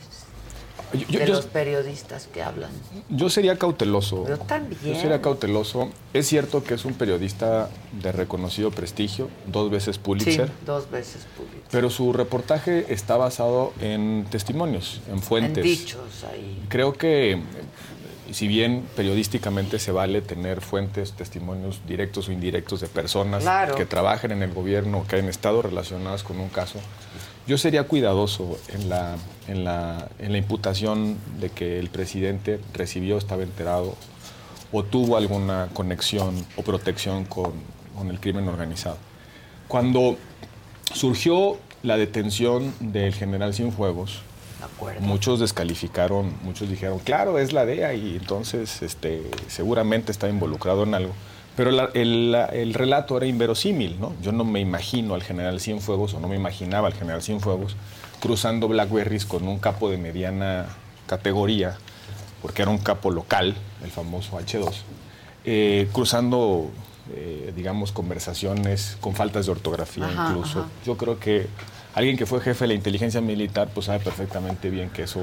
yo, yo- de yo- los periodistas que hablan? yo sería cauteloso. Yo también. Yo sería cauteloso. Es cierto que es un periodista de reconocido prestigio, dos veces Sí, Pulitzer. dos veces público. Pero su reportaje está basado en testimonios, en fuentes. En dichos ahí. Creo que, eh, si bien periodísticamente se vale tener fuentes, testimonios directos o indirectos de personas Claro. que trabajen en el gobierno o que hayan estado relacionadas con un caso, yo sería cuidadoso en la, en la, en la imputación de que el presidente recibió, estaba enterado o tuvo alguna conexión o protección con, con el crimen organizado. Cuando surgió la detención del general Cienfuegos. Muchos descalificaron, muchos dijeron, claro, es la DEA y entonces este, seguramente está involucrado en algo. Pero la- el, la- el relato era inverosímil, ¿no? Yo no me imagino al general Cienfuegos, o no me imaginaba al general Cienfuegos, cruzando Blackberries con un capo de mediana categoría, porque era un capo local, el famoso H2, eh, cruzando, eh, digamos, conversaciones con faltas de ortografía Ajá, incluso. ajá. Yo creo que alguien que fue jefe de la inteligencia militar pues sabe perfectamente bien que eso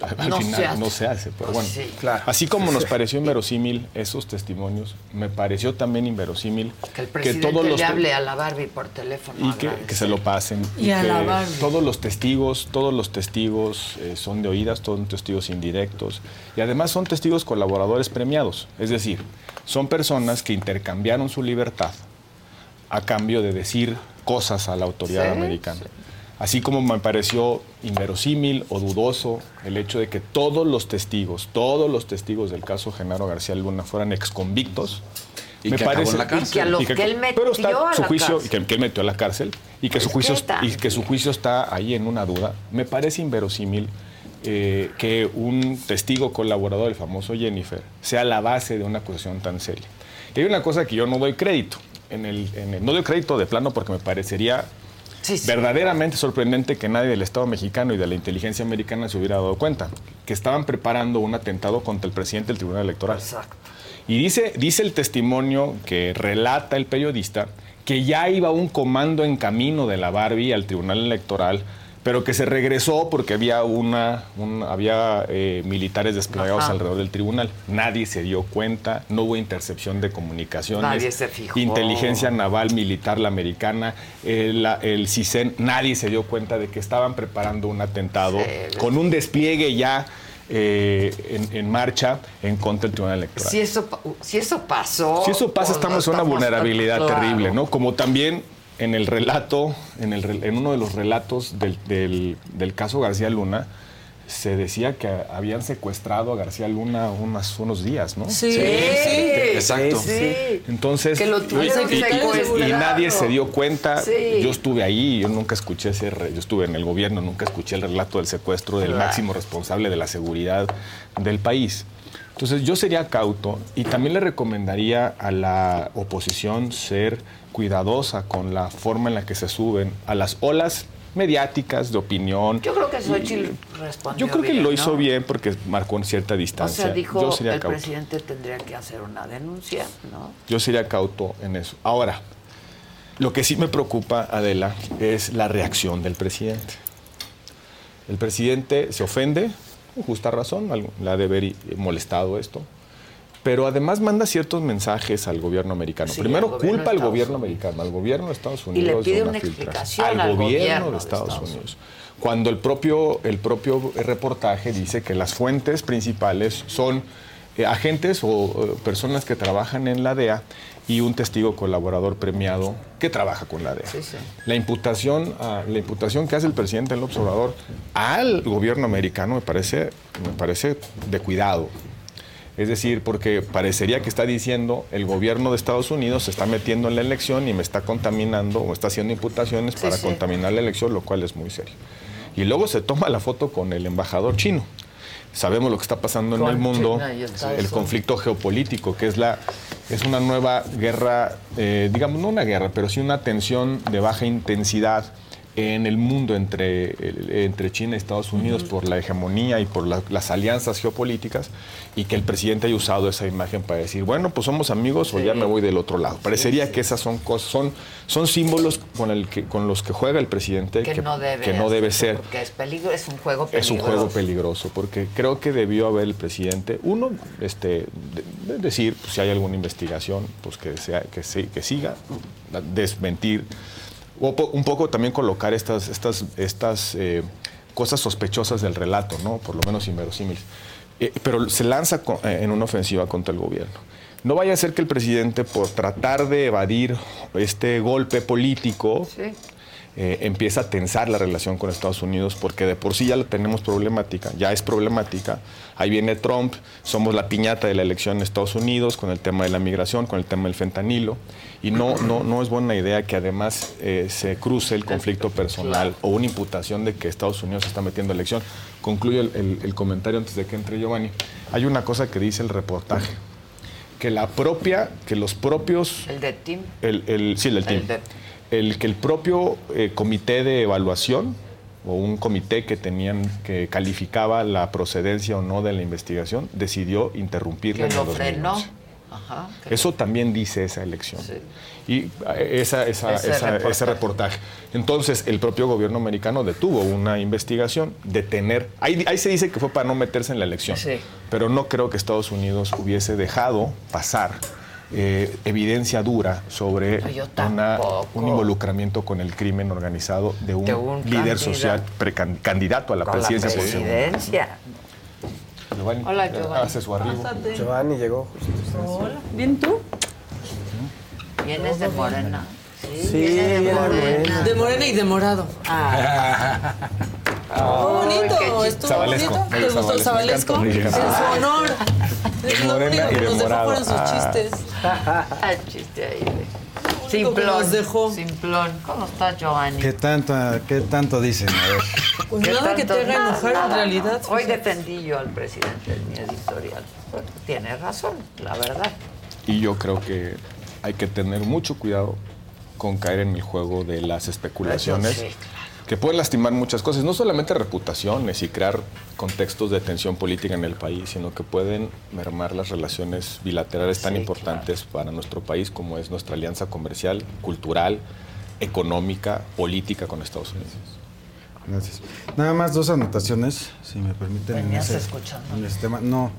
al No final se hace. no se hace. Pero bueno, Sí. así como nos pareció inverosímil esos testimonios, me pareció también inverosímil Que el presidente todos los le hable a la Barbie por teléfono. y que, que se lo pasen. Y a que la Barbie. todos los testigos, todos los testigos eh, son de oídas, todos son testigos indirectos. Y además son testigos colaboradores premiados. Es decir, son personas que intercambiaron su libertad a cambio de decir cosas a la autoridad Sí, americana. Así como me pareció inverosímil o dudoso el hecho de que todos los testigos, todos los testigos del caso Genaro García Luna fueran exconvictos. Y que acabó en la cárcel. Y que a los que él pero está metió a su la juicio, cárcel. y que, que él metió a la cárcel y que, su Es juicio, y que su juicio está ahí en una duda. Me parece inverosímil eh, que un testigo colaborador, el famoso Jennifer, sea la base de una acusación tan seria. Y hay una cosa que yo no doy crédito. En el, en el- no doy crédito de plano porque me parecería Sí, sí. verdaderamente sorprendente que nadie del Estado mexicano y de la inteligencia americana se hubiera dado cuenta que estaban preparando un atentado contra el presidente del Tribunal Electoral. Exacto. Y dice, dice el testimonio que relata el periodista que ya iba un comando en camino de la Barbie al Tribunal Electoral pero que se regresó porque había una, un- había eh, militares desplegados Ajá. alrededor del tribunal. Nadie se dio cuenta, no hubo intercepción de comunicaciones. Nadie se fijó. Inteligencia naval militar, la americana, el, la- el CISEN, nadie se dio cuenta de que estaban preparando un atentado Sí. con un despliegue ya eh, en, en marcha en contra del tribunal electoral. Si eso, si eso pasó. Si eso pasa, estamos en una vulnerabilidad terrible, ¿no? Como también en el relato, en, el, re- en uno de los relatos del, del- del caso García Luna, se decía que habían secuestrado a García Luna unos días, ¿no? Sí, Sí, sí. exacto. Sí. Entonces, Que lo y- tuvieron y, y- secuestrado. y nadie se dio cuenta. Sí. Yo estuve ahí, yo nunca escuché ese, re- yo estuve en el gobierno, nunca escuché el relato del secuestro del máximo responsable de la seguridad del país. Entonces yo sería cauto y también le recomendaría a la oposición ser cuidadosa con la forma en la que se suben a las olas mediáticas de opinión. Yo creo que Xochitl respondió Yo creo que bien, lo hizo ¿no? bien porque marcó en cierta O distancia. sea, dijo yo sería el cauto. presidente tendría que hacer una denuncia, ¿no? Yo sería cauto en eso. Ahora, lo que sí me preocupa, Adela, es la reacción del presidente. El presidente se ofende, con justa razón, algo- le ha de haber i- molestado esto, pero además manda ciertos mensajes al gobierno americano. Sí, Primero gobierno culpa al gobierno americano, al gobierno de Estados Y Unidos. le de pide una explicación al al gobierno, gobierno de de Estados, Unidos. Cuando el propio, el propio reportaje dice que las fuentes principales son eh, agentes o eh, personas que trabajan en la DEA y un testigo colaborador premiado que trabaja con la DEA. La imputación, ah, la imputación que hace el presidente López Obrador al gobierno americano me parece, me parece de cuidado. Es decir, porque parecería que está diciendo el gobierno de Estados Unidos se está metiendo en la elección y me está contaminando o está haciendo imputaciones Sí, para sí. contaminar la elección, lo cual es muy serio. Y luego se toma la foto con el embajador chino. Sabemos lo que está pasando en el mundo, el conflicto geopolítico, que es la es una nueva guerra, eh, digamos no una guerra, pero sí una tensión de baja intensidad en el mundo entre, entre China y Estados Unidos por la hegemonía y por la- las alianzas geopolíticas y que el presidente haya usado esa imagen para decir, bueno, pues somos amigos o ya me voy del otro lado. Parecería que esas son cosas, son, son símbolos con, el que, con los que juega el presidente Que, no debe, que no debe ser. Porque es peligro, es un juego Es un peligroso. juego peligroso, porque creo que debió haber el presidente, uno, este, de- de decir pues, si hay alguna investigación, pues que, sea, que, se- que siga, desmentir, un poco también colocar estas, estas, estas eh, cosas sospechosas del relato, ¿no? por lo menos inverosímiles. Eh, pero se lanza eh, en una ofensiva contra el gobierno. No vaya a ser que el presidente, por tratar de evadir este golpe político, eh, empieza a tensar la relación con Estados Unidos porque de por sí ya la tenemos problemática, ya es problemática. Ahí viene Trump, somos la piñata de la elección en Estados Unidos con el tema de la migración, con el tema del fentanilo. Y no, no, no es buena idea que además eh, se cruce el conflicto personal o una imputación de que Estados Unidos se está metiendo a elección. Concluyo el, el- el comentario antes de que entre Giovanni. Hay una cosa que dice el reportaje, que la propia, que los propios El de Tim. el, el- sí, el del El team. de- El que el propio eh, comité de evaluación o un comité que tenían que calificaba la procedencia o no de la investigación decidió interrumpirla Que lo frenó. 2011. Ajá. que Eso también dice esa elección. Y eh, esa, esa- Ese esa- reportaje. ese reportaje. Entonces, el propio gobierno americano detuvo una investigación, detener. Ahí, ahí se dice que fue para no meterse en la elección. Sí. Pero no creo que Estados Unidos hubiese dejado pasar eh, evidencia dura sobre No, una- un involucramiento con el crimen organizado de un, De un líder social candidato a la Con la presidencia. por presidencia. Giovanni, Hola, Giovanni. hace su arribo. Giovanni llegó. Hola. ¿Bien tú? Vienes de Morena. Sí, vienes de Morena. De morena y de morado. Ah. Muy bonito, qué estuvo bonito. ¿Te gustó Zabalesco? me En su honor. De Lo morena único y que nos dejó fueron sus Ah. chistes. Ah, chiste ahí. de- único que Simplón. nos dejó. Simplón. ¿Cómo estás, Giovanni? ¿Qué tanto, ¿Qué tanto dicen? A ver. Pues ¿Qué nada que te tanto? haga enojar en Nada, realidad. nada. Hoy defendí yo al presidente en mi editorial. Bueno, tiene razón, la verdad. Y yo creo que hay que tener mucho cuidado con caer en el juego de las especulaciones Eso sí, que pueden lastimar muchas cosas, no solamente reputaciones y crear contextos de tensión política en el país, sino que pueden mermar las relaciones bilaterales tan Sí, importantes para nuestro país como es nuestra alianza comercial, cultural, económica, política con Estados Unidos. Gracias. Nada más dos anotaciones, si me permiten. en Venías ese- escuchando. En ese tema. No,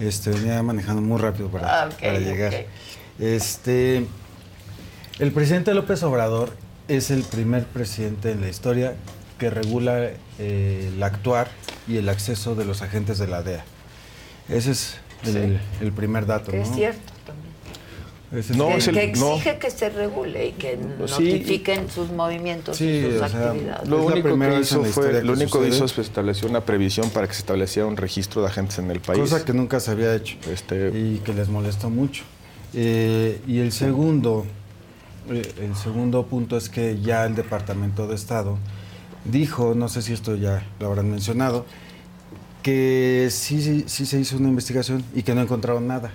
este, venía manejando muy rápido para, Ah, para llegar. ok. Este, el presidente López Obrador es el primer presidente en la historia que regula eh, el actuar y el acceso de los agentes de la DEA. Ese es el, el primer dato. Que ¿no? es cierto también. Ese No, que, es el- que no. exige que se regule y que Sí. notifiquen sus movimientos Sí, y sus o sea, actividades. Lo Es único que hizo fue, lo único sucede. hizo es pues, establecer una previsión para que se estableciera un registro de agentes en el país. Cosa que nunca se había hecho Este, y que les molestó mucho. Eh, y el segundo, el segundo punto es que ya el Departamento de Estado dijo, no sé si esto ya lo habrán mencionado, que sí, sí, sí se hizo una investigación y que no encontraron nada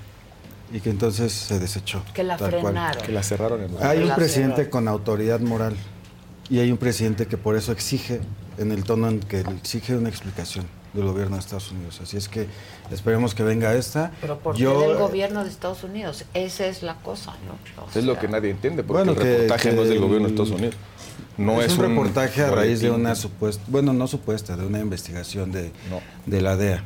y que entonces se desechó. Que la cual. frenaron. que la cerraron en Hay un presidente cerraron. con autoridad moral y hay un presidente que por eso exige, en el tono en que exige una explicación del gobierno de Estados Unidos. Así es que esperemos que venga esta. Pero ¿por qué Yo- del gobierno de Estados Unidos? Esa es la cosa, ¿no? O es lo que nadie entiende, porque Bueno, el que- reportaje que no es del gobierno de Estados Unidos. No es, es, un reportaje a raíz de una supuesta, bueno, no supuesta, de una investigación de, No. de la DEA.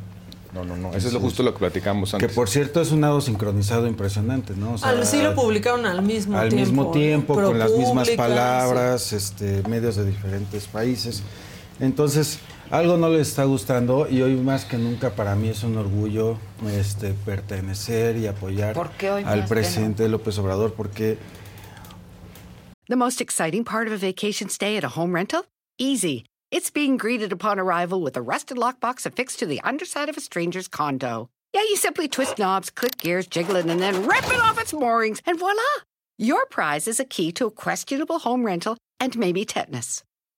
No, no, no. Eso es lo justo lo que platicamos Que antes. por cierto es un lado sincronizado impresionante, ¿no? O sea, Al- sí lo publicaron al mismo al tiempo. mismo tiempo, con las mismas palabras, este, medios de diferentes países. Entonces, algo no les está gustando y hoy más que nunca para mí es un orgullo este, pertenecer y apoyar ¿Por qué hoy al que presidente López Obrador porque The most exciting part of a vacation stay at a home rental? Easy. It's being greeted upon arrival with a rusted lockbox affixed to the underside of a stranger's condo. Yeah, you simply twist knobs, click gears, jiggle it, and then rip it off its moorings, and voila! Your prize is a key to a questionable home rental and maybe tetanus.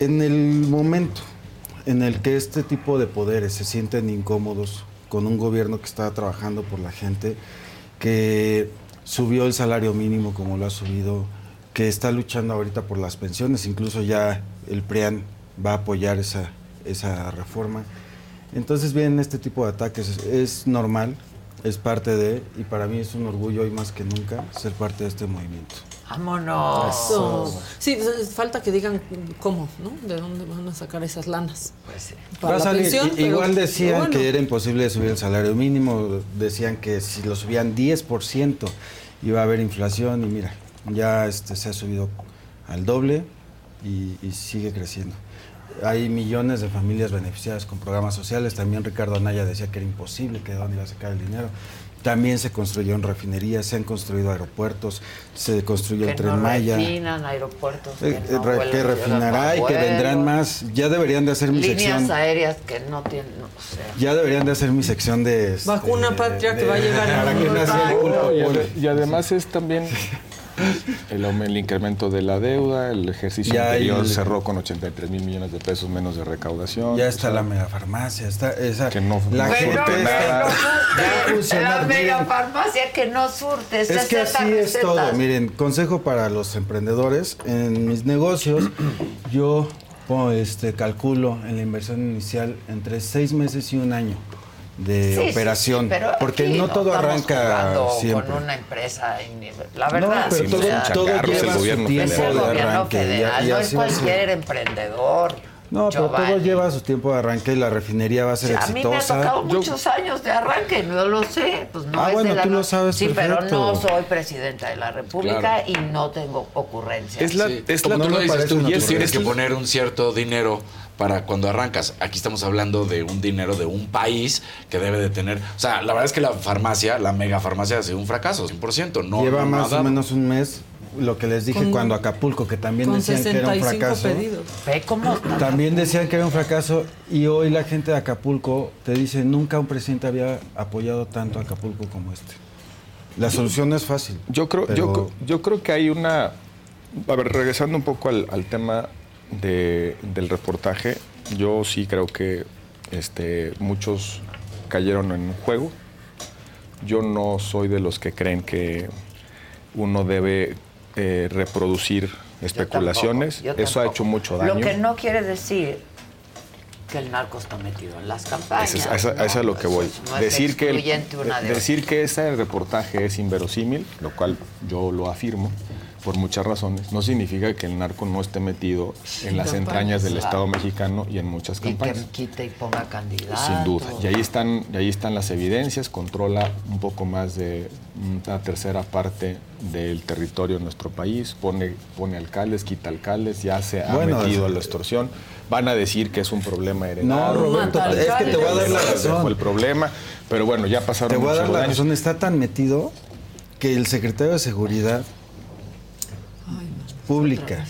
En el momento en el que este tipo de poderes se sienten incómodos con un gobierno que está trabajando por la gente, que subió el salario mínimo como lo ha subido, que está luchando ahorita por las pensiones, incluso ya el PRIAN va a apoyar esa, esa reforma. Entonces vienen este tipo de ataques, es, normal, es parte de, y para mí es un orgullo hoy más que nunca ser parte de este movimiento. ¡Vámonos! Eso. Sí, falta que digan cómo, ¿no? ¿De dónde van a sacar esas lanas? Pues sí. Para Va a la salir. pensión, I- pero- Igual decían pero bueno. que era imposible subir el salario mínimo, decían que si lo subían 10% iba a haber inflación y mira, ya este, se ha subido al doble y, y sigue creciendo. Hay millones de familias beneficiadas con programas sociales, también Ricardo Anaya decía que era imposible, que de dónde iba a sacar el dinero. También se construyeron refinerías, se han construido aeropuertos, se construyó Que el tren no Maya. refinan aeropuertos. Eh, Que, eh, no re- vuelan, que llegan refinará y que vendrán más. Ya deberían de hacer mi Líneas sección. aéreas que no tienen. O sea, Ya deberían de hacer mi sección de... este, Vacuna patria que va a llegar Para que no y además es también el, el incremento de la deuda, el ejercicio Ya anterior cerró con 83 mil millones de pesos menos de recaudación. Ya o está sea, la megafarmacia, está esa... Que no, la no gente surte nada. a funcionar, la miren. mega farmacia que no surte. Es que 60 así es todo. Miren, consejo para los emprendedores. En mis negocios, yo pongo, este, calculo en la inversión inicial entre seis meses y un año de Sí, sí, operación. sí, pero porque aquí no todo arranca siempre. Con una empresa, la verdad. pero o todo- sea, todo lleva el su gobierno tiempo es el de arranque. y- federal, y no así es cualquier emprendedor. No, pero todo Giovanni. lleva su tiempo de arranque y la refinería va a ser Sí, a mí me ha exitosa. tocado Yo- muchos años de arranque, no lo sé. Pues no Ah, es bueno, de la tú lo no- sabes Sí, pero perfecto. no soy presidenta de la República Claro. y no tengo ocurrencias. Es la, es como como tú no lo dices, tú tienes ocurrencia. que poner un cierto dinero para cuando arrancas. Aquí estamos hablando de un dinero de un país que debe de tener... O sea, la verdad es que la farmacia, la mega farmacia ha sido un fracaso, 100%. No, Lleva no, más nada. o menos un mes lo que les dije Con- cuando Acapulco, que también decían que era un 65 fracaso. pedidos. También decían que era un fracaso y hoy la gente de Acapulco te dice, nunca un presidente había apoyado tanto a Acapulco como este. La solución es fácil. Yo creo, yo, pero- cre- yo creo que hay una. A ver, regresando un poco al, al tema de- del reportaje, yo sí creo que este, muchos cayeron en un juego. Yo no soy de los que creen que uno debe eh, reproducir especulaciones. yo Eso ha hecho mucho daño. Lo que no quiere decir que el narco está metido en las campañas. Eso es, a eso- a ¿no? es a lo que voy. No decir que, el- de decir que ese reportaje es inverosímil, lo cual yo lo afirmo por muchas razones, no significa que el narco no esté metido en las Campañas, entrañas del. Estado mexicano y en muchas Y que campañas. quite y ponga candidatos. Sin duda. Y ahí están, y ahí están las evidencias, controla un poco más de una tercera parte del territorio de nuestro país, pone, pone alcaldes, quita alcaldes, ya se ha Bueno, metido a la extorsión. Van a decir que es un problema heredado. No, Roberto, a es que te voy a dar la razón. fue el problema, pero bueno, ya pasaron Te voy a dar muchos la años. razón, está tan metido que el secretario de Seguridad Pública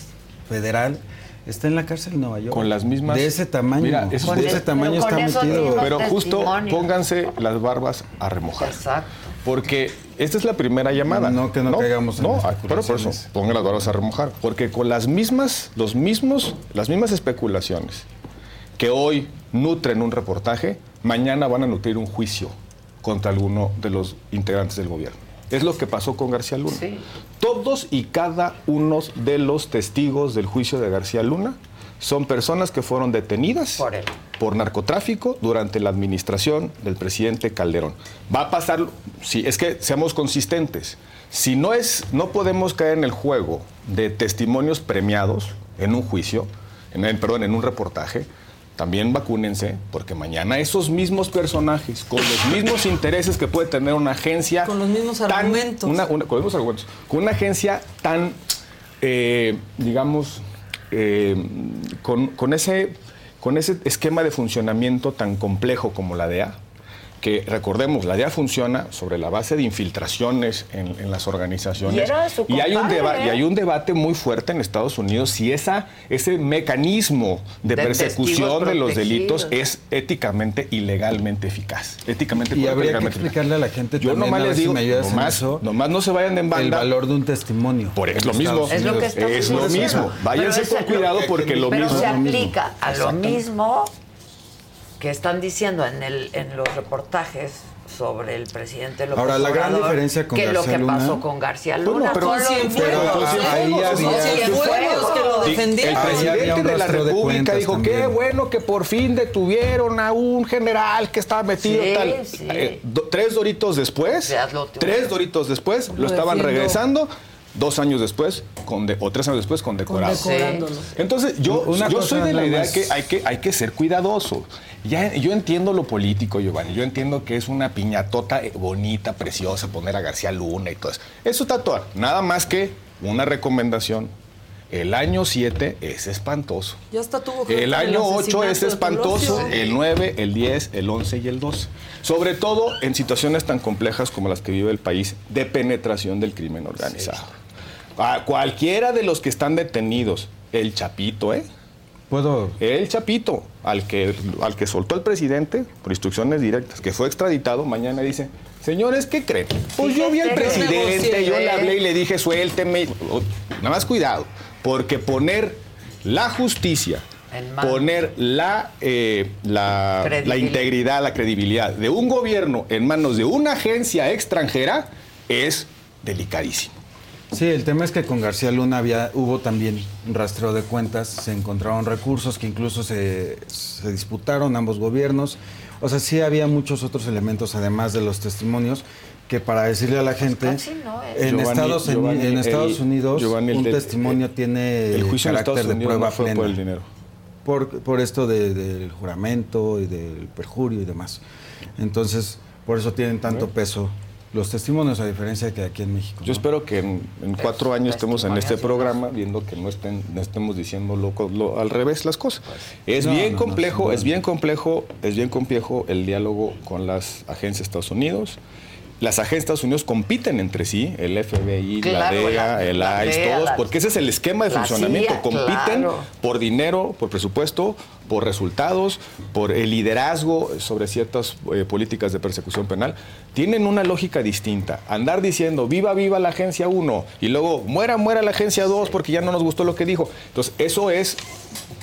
Federal está en la cárcel de Nueva York. Con las mismas. De ese tamaño. Mira, eso- de ese tamaño está metido. Pero justo pónganse las barbas a remojar. Exacto. Porque esta es la primera llamada. No, que no caigamos en No, pero por eso, pongan las barbas a remojar. Porque con las mismas, los mismos, las mismas especulaciones que hoy nutren un reportaje, mañana van a nutrir un juicio contra alguno de los integrantes del gobierno. Es lo que pasó con García Luna. Todos y cada uno de los testigos del juicio de García Luna son personas que fueron detenidas por, narcotráfico durante la administración del presidente Calderón. Va a pasar, si es que seamos consistentes. Si no es, no podemos caer en el juego de testimonios premiados en un juicio, en, en- perdón, en un reportaje. También vacúnense, porque mañana esos mismos personajes, con los mismos intereses que puede tener una agencia. Con los mismos tan- argumentos. una- una- con los mismos argumentos. Con una agencia tan, eh, digamos, eh, con, con ese, con ese esquema de funcionamiento tan complejo como la DEA, que recordemos, la DEA funciona sobre la base de infiltraciones en, en las organizaciones. Y era su y hay, un compadre, deba- ¿eh? y hay un debate muy fuerte en Estados Unidos si esa, ese mecanismo de, De persecución de los delitos es éticamente y legalmente eficaz. Éticamente Y habría que eficaz. explicarle a la gente Yo también, nomás les si digo, me ayudas en nomás, eso, nomás no se vayan en banda. el valor de un testimonio. Por, es lo mismo. Es lo mismo. Váyanse con cuidado porque lo pero mismo. se aplica a lo mismo que están diciendo en, el, en los reportajes sobre el presidente López Ahora, la gran diferencia con que lo García que Luna- pasó con García Bueno, Luna. pero- con Pero ahí. El presidente de la de República dijo, también. qué bueno que por fin detuvieron a un general que estaba metido Sí, tal. sí. Eh, do- tres doritos después, tres doritos después, lo, Lo estaban defiendo. regresando. Dos años después, conde- o tres años después, condecorado. Condecorándolo. Entonces, yo, Una yo soy de la idea más. que hay, que hay que ser cuidadoso. Ya, yo entiendo lo político, Giovanni. Yo entiendo que es una piñatota eh, bonita, preciosa, poner a García Luna y todo eso. Eso está todo. Nada más que una recomendación. El año 7 es espantoso. Ya hasta tuvo que El con año 8 asesinato es espantoso, el 9, el 10, el 11 y el 12. Sobre todo en situaciones tan complejas como las que vive el país de penetración del crimen organizado. A cualquiera de los que están detenidos, el Chapito, ¿eh? Puedo. El Chapito, al que, al que soltó el presidente por instrucciones directas, que fue extraditado, mañana dice, señores, ¿qué creen? Pues yo vi al presidente, yo le hablé y le dije, suélteme. Nada más cuidado, porque poner la justicia, poner la, eh, la, integridad, la credibilidad de un gobierno en manos de una agencia extranjera es delicadísimo. Sí, el tema es que con García Luna había, hubo también un rastreo de cuentas, se encontraron recursos que incluso se, se disputaron ambos gobiernos. O sea, sí había muchos otros elementos, además de los testimonios, que para decirle a la gente, casi no es. en, Giovanni- Estados, en- Giovanni, en Estados el- Unidos Giovanni, un de- testimonio tiene El juicio carácter de prueba no fue plena. por el dinero. Por, por esto de- del juramento y del perjurio y demás. Entonces, por eso tienen tanto peso los testimonios, a diferencia de que aquí en México. Yo espero que en, en cuatro años estemos en este programa viendo que no estén, no estemos diciendo lo, lo- al revés las cosas. Es No, bien complejo, es bien complejo, es bien complejo el diálogo con las agencias de Estados Unidos. Las agencias de Estados Unidos compiten entre sí, el FBI, Claro, la DEA, la- el la ICE, DEA, todos, la- porque ese es el esquema de funcionamiento. CIA, compiten claro. por dinero, por presupuesto, por resultados, por el liderazgo sobre ciertas eh, políticas de persecución penal. Tienen una lógica distinta. Andar diciendo viva, viva la agencia 1 y luego muera, muera la agencia 2 porque ya no nos gustó lo que dijo. Entonces, eso es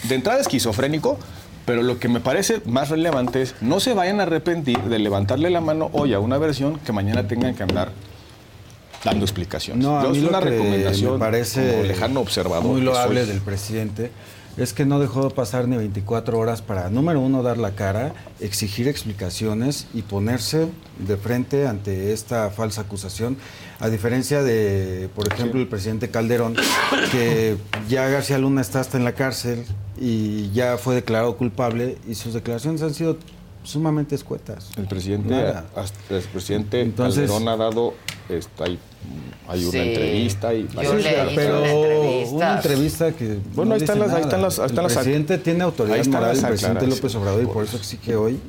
de entrada esquizofrénico, pero lo que me parece más relevante es no se vayan a arrepentir de levantarle la mano hoy a una versión que mañana tengan que andar dando explicaciones. No, a mí es lo una que recomendación me parece como lejano observador. muy loable del presidente es que no dejó pasar ni 24 horas para, número uno, dar la cara, exigir explicaciones y ponerse de frente ante esta falsa acusación, a diferencia de, por ejemplo, el presidente Calderón, que ya García Luna está hasta en la cárcel y ya fue declarado culpable y sus declaraciones han sido sumamente escuetas. El presidente, hasta el presidente Entonces- Calderón ha dado, está, hay, hay una Sí, entrevista y yo leí pero una entrevista. una entrevista que Bueno, no ahí están las- ahí están las- ahí están el las presidente tiene ahí autoridad están moral, el presidente. López Obrador y por eso exige hoy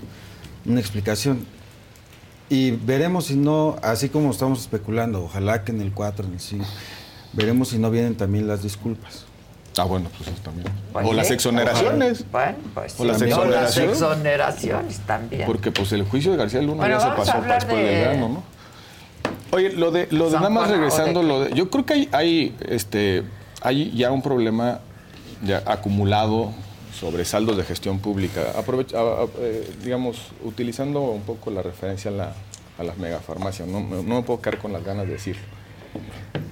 una explicación. Y veremos si no, así como estamos especulando, ojalá que en el 4, en el 5, veremos si no vienen también las disculpas. Ah, bueno, pues eso también. Pues o las exoneraciones. Bueno, pues O las sí. No, las exoneraciones. también. Porque pues el juicio de García Luna Bueno, ya se pasó para después de- del verano, ¿no? Oye, lo de, lo de San nada más Juan, ¿o de regresando, lo de, yo creo que hay, hay, este, hay ya un problema ya acumulado sobre saldos de gestión pública. Aprovecha, a- a- eh, digamos, utilizando un poco la referencia a la, a las megafarmacias, no, no me puedo quedar con las ganas de decirlo.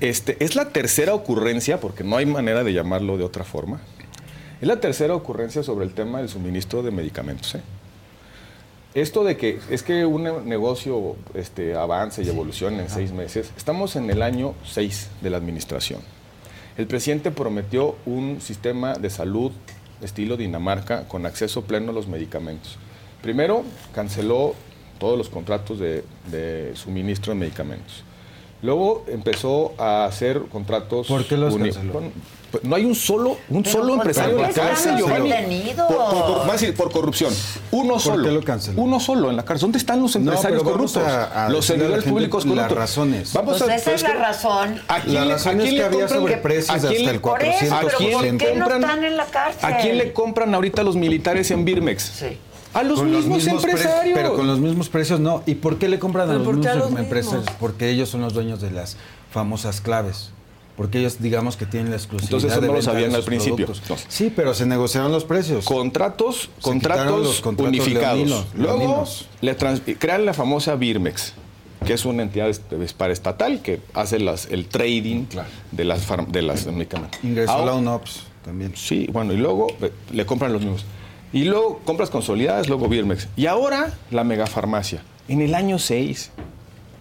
Este, es la tercera ocurrencia, porque no hay manera de llamarlo de otra forma, es la tercera ocurrencia sobre el tema del suministro de medicamentos. ¿eh? Esto de que es que un ne- negocio este, avance y evolucione en seis meses, estamos en el año seis de la administración. El presidente prometió un sistema de salud estilo Dinamarca con acceso pleno a los medicamentos. Primero, canceló todos los contratos de, de suministro de medicamentos. Luego empezó a hacer contratos. ¿Por qué los uni- canceló? Bueno, pues, no hay un solo, un Pero solo ¿por empresario en la cárcel, Giovanni. Por, por- por- va a decir, por corrupción. Uno ¿Por solo. qué lo? Uno solo en la cárcel. ¿Dónde están los empresarios corruptos? a- a los a servidores públicos las corruptos. razones. Vamos Pues a, esa es es la razón. ¿A quién, La le- razón a es quién que le había sobreprecios ¿A quién hasta le- el Por eso, 400%. pero ¿por qué no compran- están en la cárcel? ¿A quién le compran ahorita los militares en Birmex? Sí. A los Con mismos, pre- empresarios. pero con los mismos precios no. ¿Y por qué le compran a ¿Pero los mismos a los empresarios? Porque ellos son los dueños de las famosas claves. Porque ellos, digamos que tienen la exclusividad. Entonces eso de no lo sabían al principio. No. Sí, pero se negociaron los precios. Contratos, contratos, los contratos unificados. leoninos, Luego leoninos. le crean la famosa Birmex, que es una entidad est- paraestatal que hace las, el trading de las de las medicamentos. Ingresó Ahora- la UNOPS también. Sí, bueno, y luego eh, le compran los mismos. Y luego compras consolidadas, luego Birmex. Y ahora la megafarmacia. En el año 6.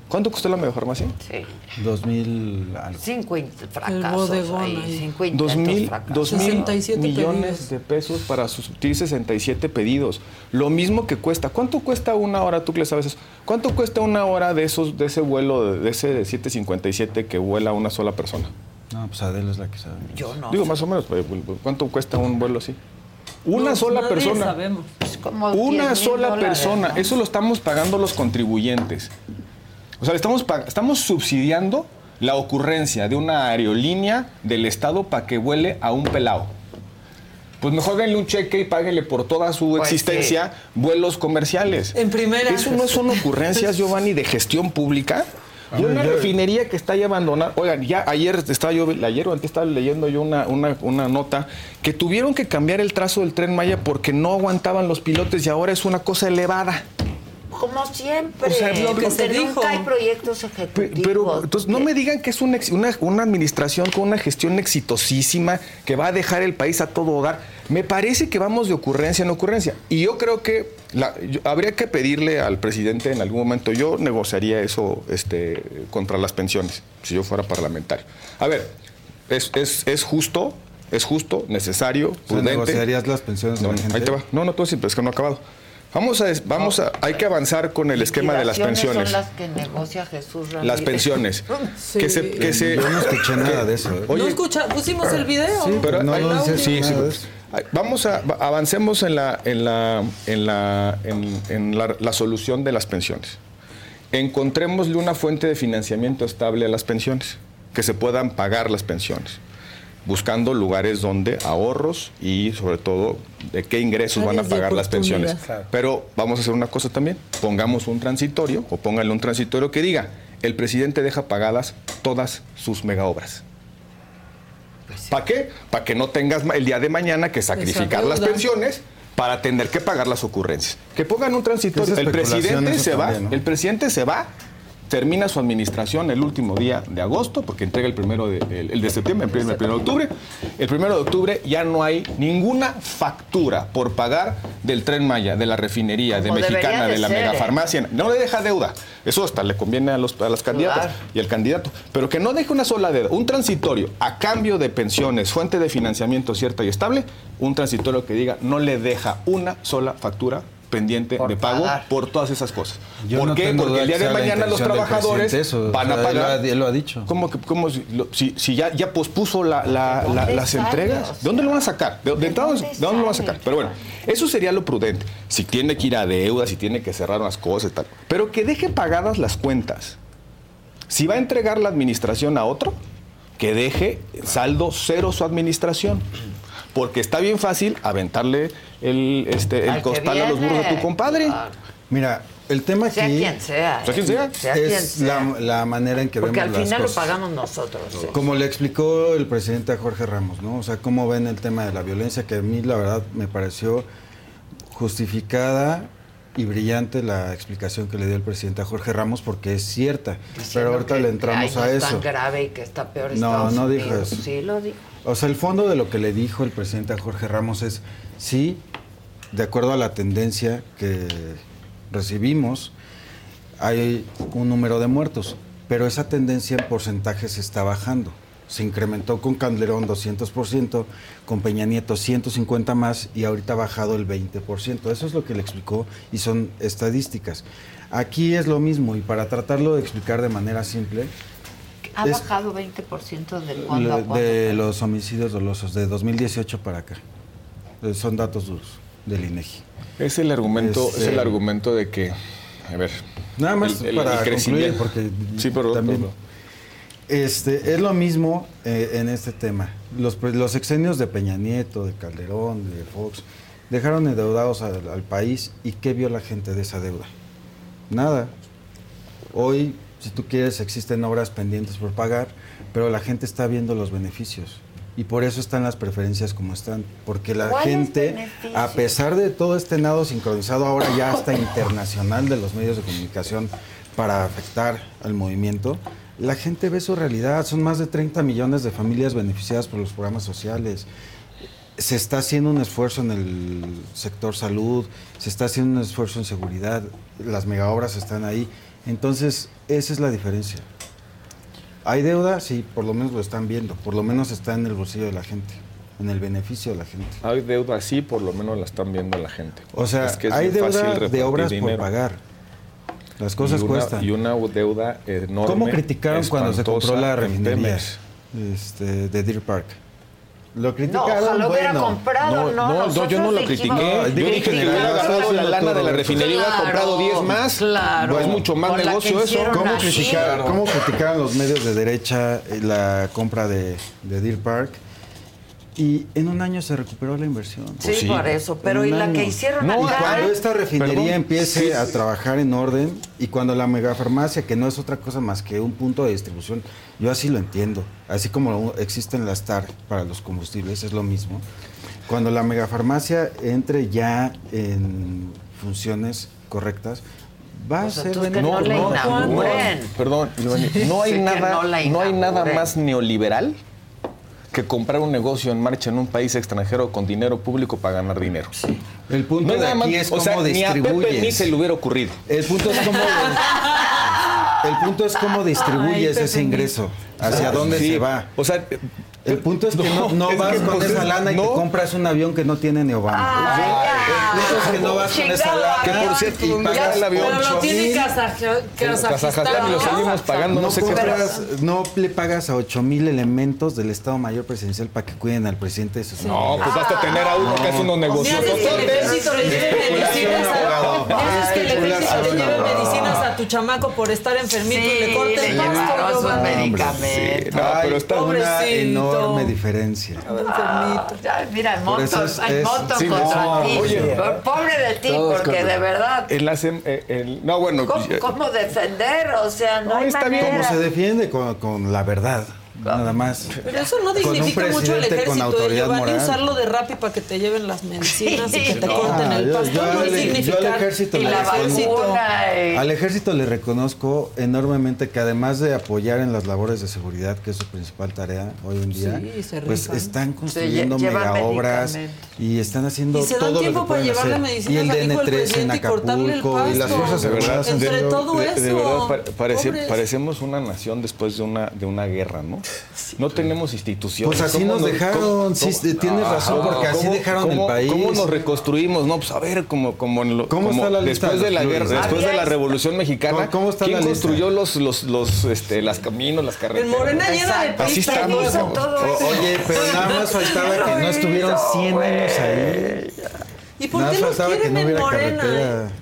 ¿Cuánto costó la megafarmacia? Sí. 2000 algo. Cinco in- El fracasos bodegón ahí, ahí. cinco Dos intentos mil, fracasos. dos mil 67 millones pedidos. de pesos para sustituir 67 pedidos. Lo mismo que cuesta. ¿Cuánto cuesta una hora? Tú que le sabes eso. ¿Cuánto cuesta una hora de esos de ese vuelo de, de ese de 757 que vuela una sola persona? No, pues Adela es la que sabe. Yo no. Digo más o menos. pues, ¿Cuánto cuesta un vuelo así? Una No, sola nadie persona. sabemos. Es como Una 10,000 sola dólares, persona. ¿no? Eso lo estamos pagando los contribuyentes. O sea, le estamos, estamos subsidiando la ocurrencia de una aerolínea del Estado para que vuele a un pelado. Pues mejor denle un cheque y páguenle por toda su Pues existencia vuelos comerciales. En primera. ¿Eso no son ocurrencias, Giovanni, de gestión pública? Y una refinería que está ya abandonada. Oigan, ya ayer estaba yo, ayer o antes estaba leyendo yo una, una, una nota que tuvieron que cambiar el trazo del tren Maya porque no aguantaban los pilotes y ahora es una cosa elevada. Como siempre. O sea, lo que porque se dijo. nunca hay proyectos ejecutivos. Pero entonces no me digan que es una, una, una administración con una gestión exitosísima que va a dejar el país a todo dar. Me parece que vamos de ocurrencia en ocurrencia. Y yo creo que la- yo- habría que pedirle al presidente en algún momento, yo negociaría eso este, contra las pensiones, si yo fuera parlamentario. A ver, es, es- es justo, es justo, necesario, O sea, prudente. ¿Negociarías las pensiones de No, la gente? ahí te va. No, no, tú sí, pero es que no ha acabado. Vamos a, vamos a, hay que avanzar con el esquema de las pensiones. son las que negocia Jesús Ramírez. Las pensiones. Sí. Que se, que se, Yo no escuché nada de eso. ¿eh? Oye, no escucha, pusimos el video. Sí, pero no, hay- no dice sí, sí. Vamos a va- avancemos en la en la en la en, en la, la solución de las pensiones. encontrémosle una fuente de financiamiento estable a las pensiones, que se puedan pagar las pensiones, buscando lugares donde ahorros y sobre todo de qué ingresos van a pagar las pensiones. Claro. Pero vamos a hacer una cosa también, pongamos un transitorio o pónganle un transitorio que diga, el presidente deja pagadas todas sus megaobras. ¿Para qué? Para que no tengas el día de mañana que sacrificar las pensiones para tener que pagar las ocurrencias. Que pongan un transitorio. El presidente se va, el presidente se va, termina su administración el último día de agosto, porque entrega el primero de, el, el de septiembre, el primero, el primero de octubre. El primero de octubre ya no hay ninguna factura por pagar del tren Maya, de la refinería, de Como Mexicana, de de la ser, ¿eh? megafarmacia. No le deja deuda. Eso hasta le conviene a, los, a las candidatas Claro. y al candidato. Pero que no deje una sola deuda. Un transitorio a cambio de pensiones, fuente de financiamiento cierta y estable. Un transitorio que diga no le deja una sola factura pendiente de pago pagar. por todas esas cosas. Yo ¿Por no qué? Porque el día de mañana los trabajadores eso, van a o sea, pagar. ha- él lo ha dicho. ¿Cómo que, cómo si, lo- si- si ya, ya pospuso la- la- la- ¿Dónde las sale? entregas? O ¿De dónde lo van a sacar? ¿De, de entrada, dónde ¿de dónde lo van a sacar? Pero bueno, eso sería lo prudente. Si tiene que ir a deuda, si tiene que cerrar unas cosas y tal. Pero que deje pagadas las cuentas. Si va a entregar la administración a otro, que deje saldo cero su administración. Porque está bien fácil aventarle el, este, Al el que costal a los burros de tu compadre. Mira, el tema aquí Sea quien sea. Sea quien sea. Sea quien es sea. la, la manera en que Porque al vemos las final lo cosas. pagamos nosotros. sí. Como le explicó el presidente a Jorge Ramos, ¿no? O sea, cómo ven el tema de la violencia, que a mí la verdad me pareció justificada y brillante la explicación que le dio el presidente a Jorge Ramos, porque es cierta. Pero ahorita que, le entramos ay, no a es eso. tan grave y que está peor No, Estados no dijo Unidos. eso. Sí, lo dijo. O sea, el fondo de lo que le dijo el presidente a Jorge Ramos es, sí, de acuerdo a la tendencia que recibimos, hay un número de muertos, pero esa tendencia en porcentajes está bajando. Se incrementó con Calderón 200%, con Peña Nieto 150 más y ahorita ha bajado el 20%. Eso es lo que le explicó y son estadísticas. Aquí es lo mismo y para tratarlo de explicar de manera simple, Ha Es- bajado 20% de cuándo a le- cuándo. de los homicidios dolosos de 2018 para acá. Eh, Son datos duros del INEGI. Es el argumento, Este- es el argumento de que, a ver, Nada más el- el- para el concluir, porque sí, pero también este es lo mismo eh, en este tema. Los, pre- los exenios de Peña Nieto, de Calderón, de Fox, dejaron endeudados al, al país y ¿qué vio la gente de esa deuda? Nada. Hoy, si tú quieres, existen obras pendientes por pagar, pero la gente está viendo los beneficios. Y por eso están las preferencias como están. Porque la ¿Cuáles gente, beneficios? a pesar de todo este nado sincronizado ahora ya hasta internacional de los medios de comunicación para afectar al movimiento, la gente ve su realidad. Son más de 30 millones de familias beneficiadas por los programas sociales. Se está haciendo un esfuerzo en el sector salud, se está haciendo un esfuerzo en seguridad, las megaobras están ahí. Entonces, esa es la diferencia. ¿Hay deuda? Sí, por lo menos lo están viendo, por lo menos está en el bolsillo de la gente, en el beneficio de la gente. Hay deuda, sí, por lo menos la están viendo la gente. O sea, Es que es hay deuda de obras dinero. por pagar. Las cosas Y una- cuestan. Y una deuda enorme. ¿Cómo criticaron cuando se compró la refinería este, de Deer Park? Lo No, criticaron, ojalá hubiera bueno. comprado, no. No, no, yo no lo critiqué. No, yo dije que hubiera agarrado la lana de la refinería Claro, comprado 10 más. claro. Es mucho más negocio eso. ¿Cómo criticaron, ¿Cómo criticaron los medios de derecha eh, la compra de, de Deer Park? Y en un año se recuperó la inversión. Sí, por eso. Pero ¿y la que hicieron No, acá? cuando esta refinería Perdón. empiece Sí. a trabajar en orden y cuando la megafarmacia, que no es otra cosa más que un punto de distribución, yo así lo entiendo, así como existen las TAR para los combustibles, es lo mismo. Cuando la megafarmacia entre ya en funciones correctas, va a ser que no la inauguren. Perdón, Giovanni, no hay nada, no no hay nada más neoliberal que comprar un negocio en marcha en un país extranjero con dinero público para ganar dinero. El punto No de nada aquí más- es o cómo sea, ni a Pepe distribuyes. ni se le hubiera ocurrido. El punto es cómo el punto es cómo distribuyes Ay, ese ingreso, hacia dónde Sí, se va. O sea, El punto es que no, no es vas que, con pues, esa es- lana y no. te compras un avión que no tiene ni Obama. Ay, El punto es que no vas con esa lana avión. Que, por cierto, y ¿dónde pagas está el avión? Pero lo tiene Kazajstán Kazajistán. lo seguimos pagando, no No, sé qué. compras- no le pagas a 8 mil elementos del Estado Mayor Presidencial para que cuiden al presidente de sus No, pues basta tener a uno que hace unos negocios. haces que el ejército le lleve medicinas a... el tu chamaco por estar enfermito y le corte le el pasto. llevaron sus Giovanni. medicamentos. No, pero está una enorme diferencia. Ah, ya, mira, el monto, es- el es- monto sí, contra no, ti. oye. Pobre de ti, Todos porque contra- de verdad, sem- eh, el- no, bueno. ¿cómo, ya- cómo defender? O sea, no, hay ¿Cómo manera. se defiende? Con, con la verdad, nada más. Pero eso no dignifica mucho al ejército, con eh, Giovanni, moral. usarlo de rapi para que te lleven las medicinas y que te No, corten el yo- pasto. yo no al- yo ejército y le la reconozco- vacuna. Al ejército le reconozco enormemente que además de apoyar en las labores de seguridad, que es su principal tarea hoy en día, Sí, pues están construyendo mega obras y están haciendo Y se dan todo lo tiempo que para pueden llevarle hacer. medicinas Y el al hijo del DN3 en Acapulco y las fuerzas de verdad, armadas Entre todo de, de eso, verdad parecemos una nación después de una de una guerra, ¿no? No tenemos instituciones. Pues así ¿Cómo nos dejaron, sí, tienes razón, porque así dejaron el cómo- país. ¿Cómo nos reconstruimos? No, pues a ver, como, como, en lo- ¿Cómo como está la lista después de de la guerra, flores? después de la Revolución Mexicana, ¿Cómo- cómo está ¿quién la lista? construyó los, los, los, este, las caminos, las carreteras? Morena llena de Así estamos. ¿no? O-. Oye, pero nada más faltaba que no estuvieron 100 años ahí. ¿Y por Nada qué los faltaba que quieren no en hubiera Morena?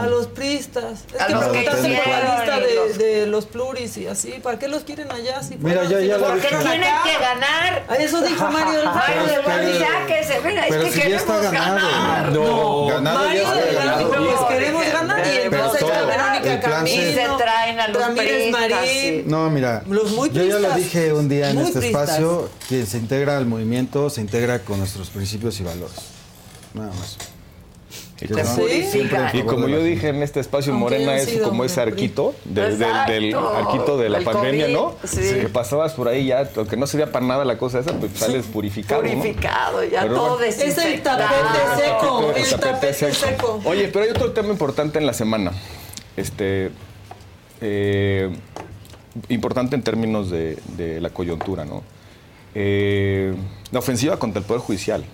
A los pristas. Es que me por la lista de, los- de los pluris y así. ¿Para qué los quieren allá? Si Mira, ya- ya. Tienen acá? que ganar. A eso dijo Mario Delgado. Mario Delgado, pero- ya que se venga, es pero que si ya está queremos ganado. ganar. No, ganado Mario ya está Delgado ganado. dijo, pues queremos ganar y entonces todo, Verónica se Camino, traen a los Ramírez Marín. No, mira, Los muy yo ya lo dije un día en este espacio, quien se integra al movimiento se integra con nuestros principios y valores. Nada más. Y Que como, y yo dije en este espacio, Morena es sido como ese arquito, de- del, arquito de la pandemia, COVID, ¿no? sí. Que pasabas por ahí ya, aunque no sería para nada la cosa esa, pues sales purificado, ¿no? Purificado, ya Pero todo bueno. Es el tapete seco. El tapete seco. seco. Oye, pero hay otro tema importante en la semana. Este. eh, importante en términos de, de la coyuntura, ¿no? Eh, la ofensiva contra el Poder Judicial.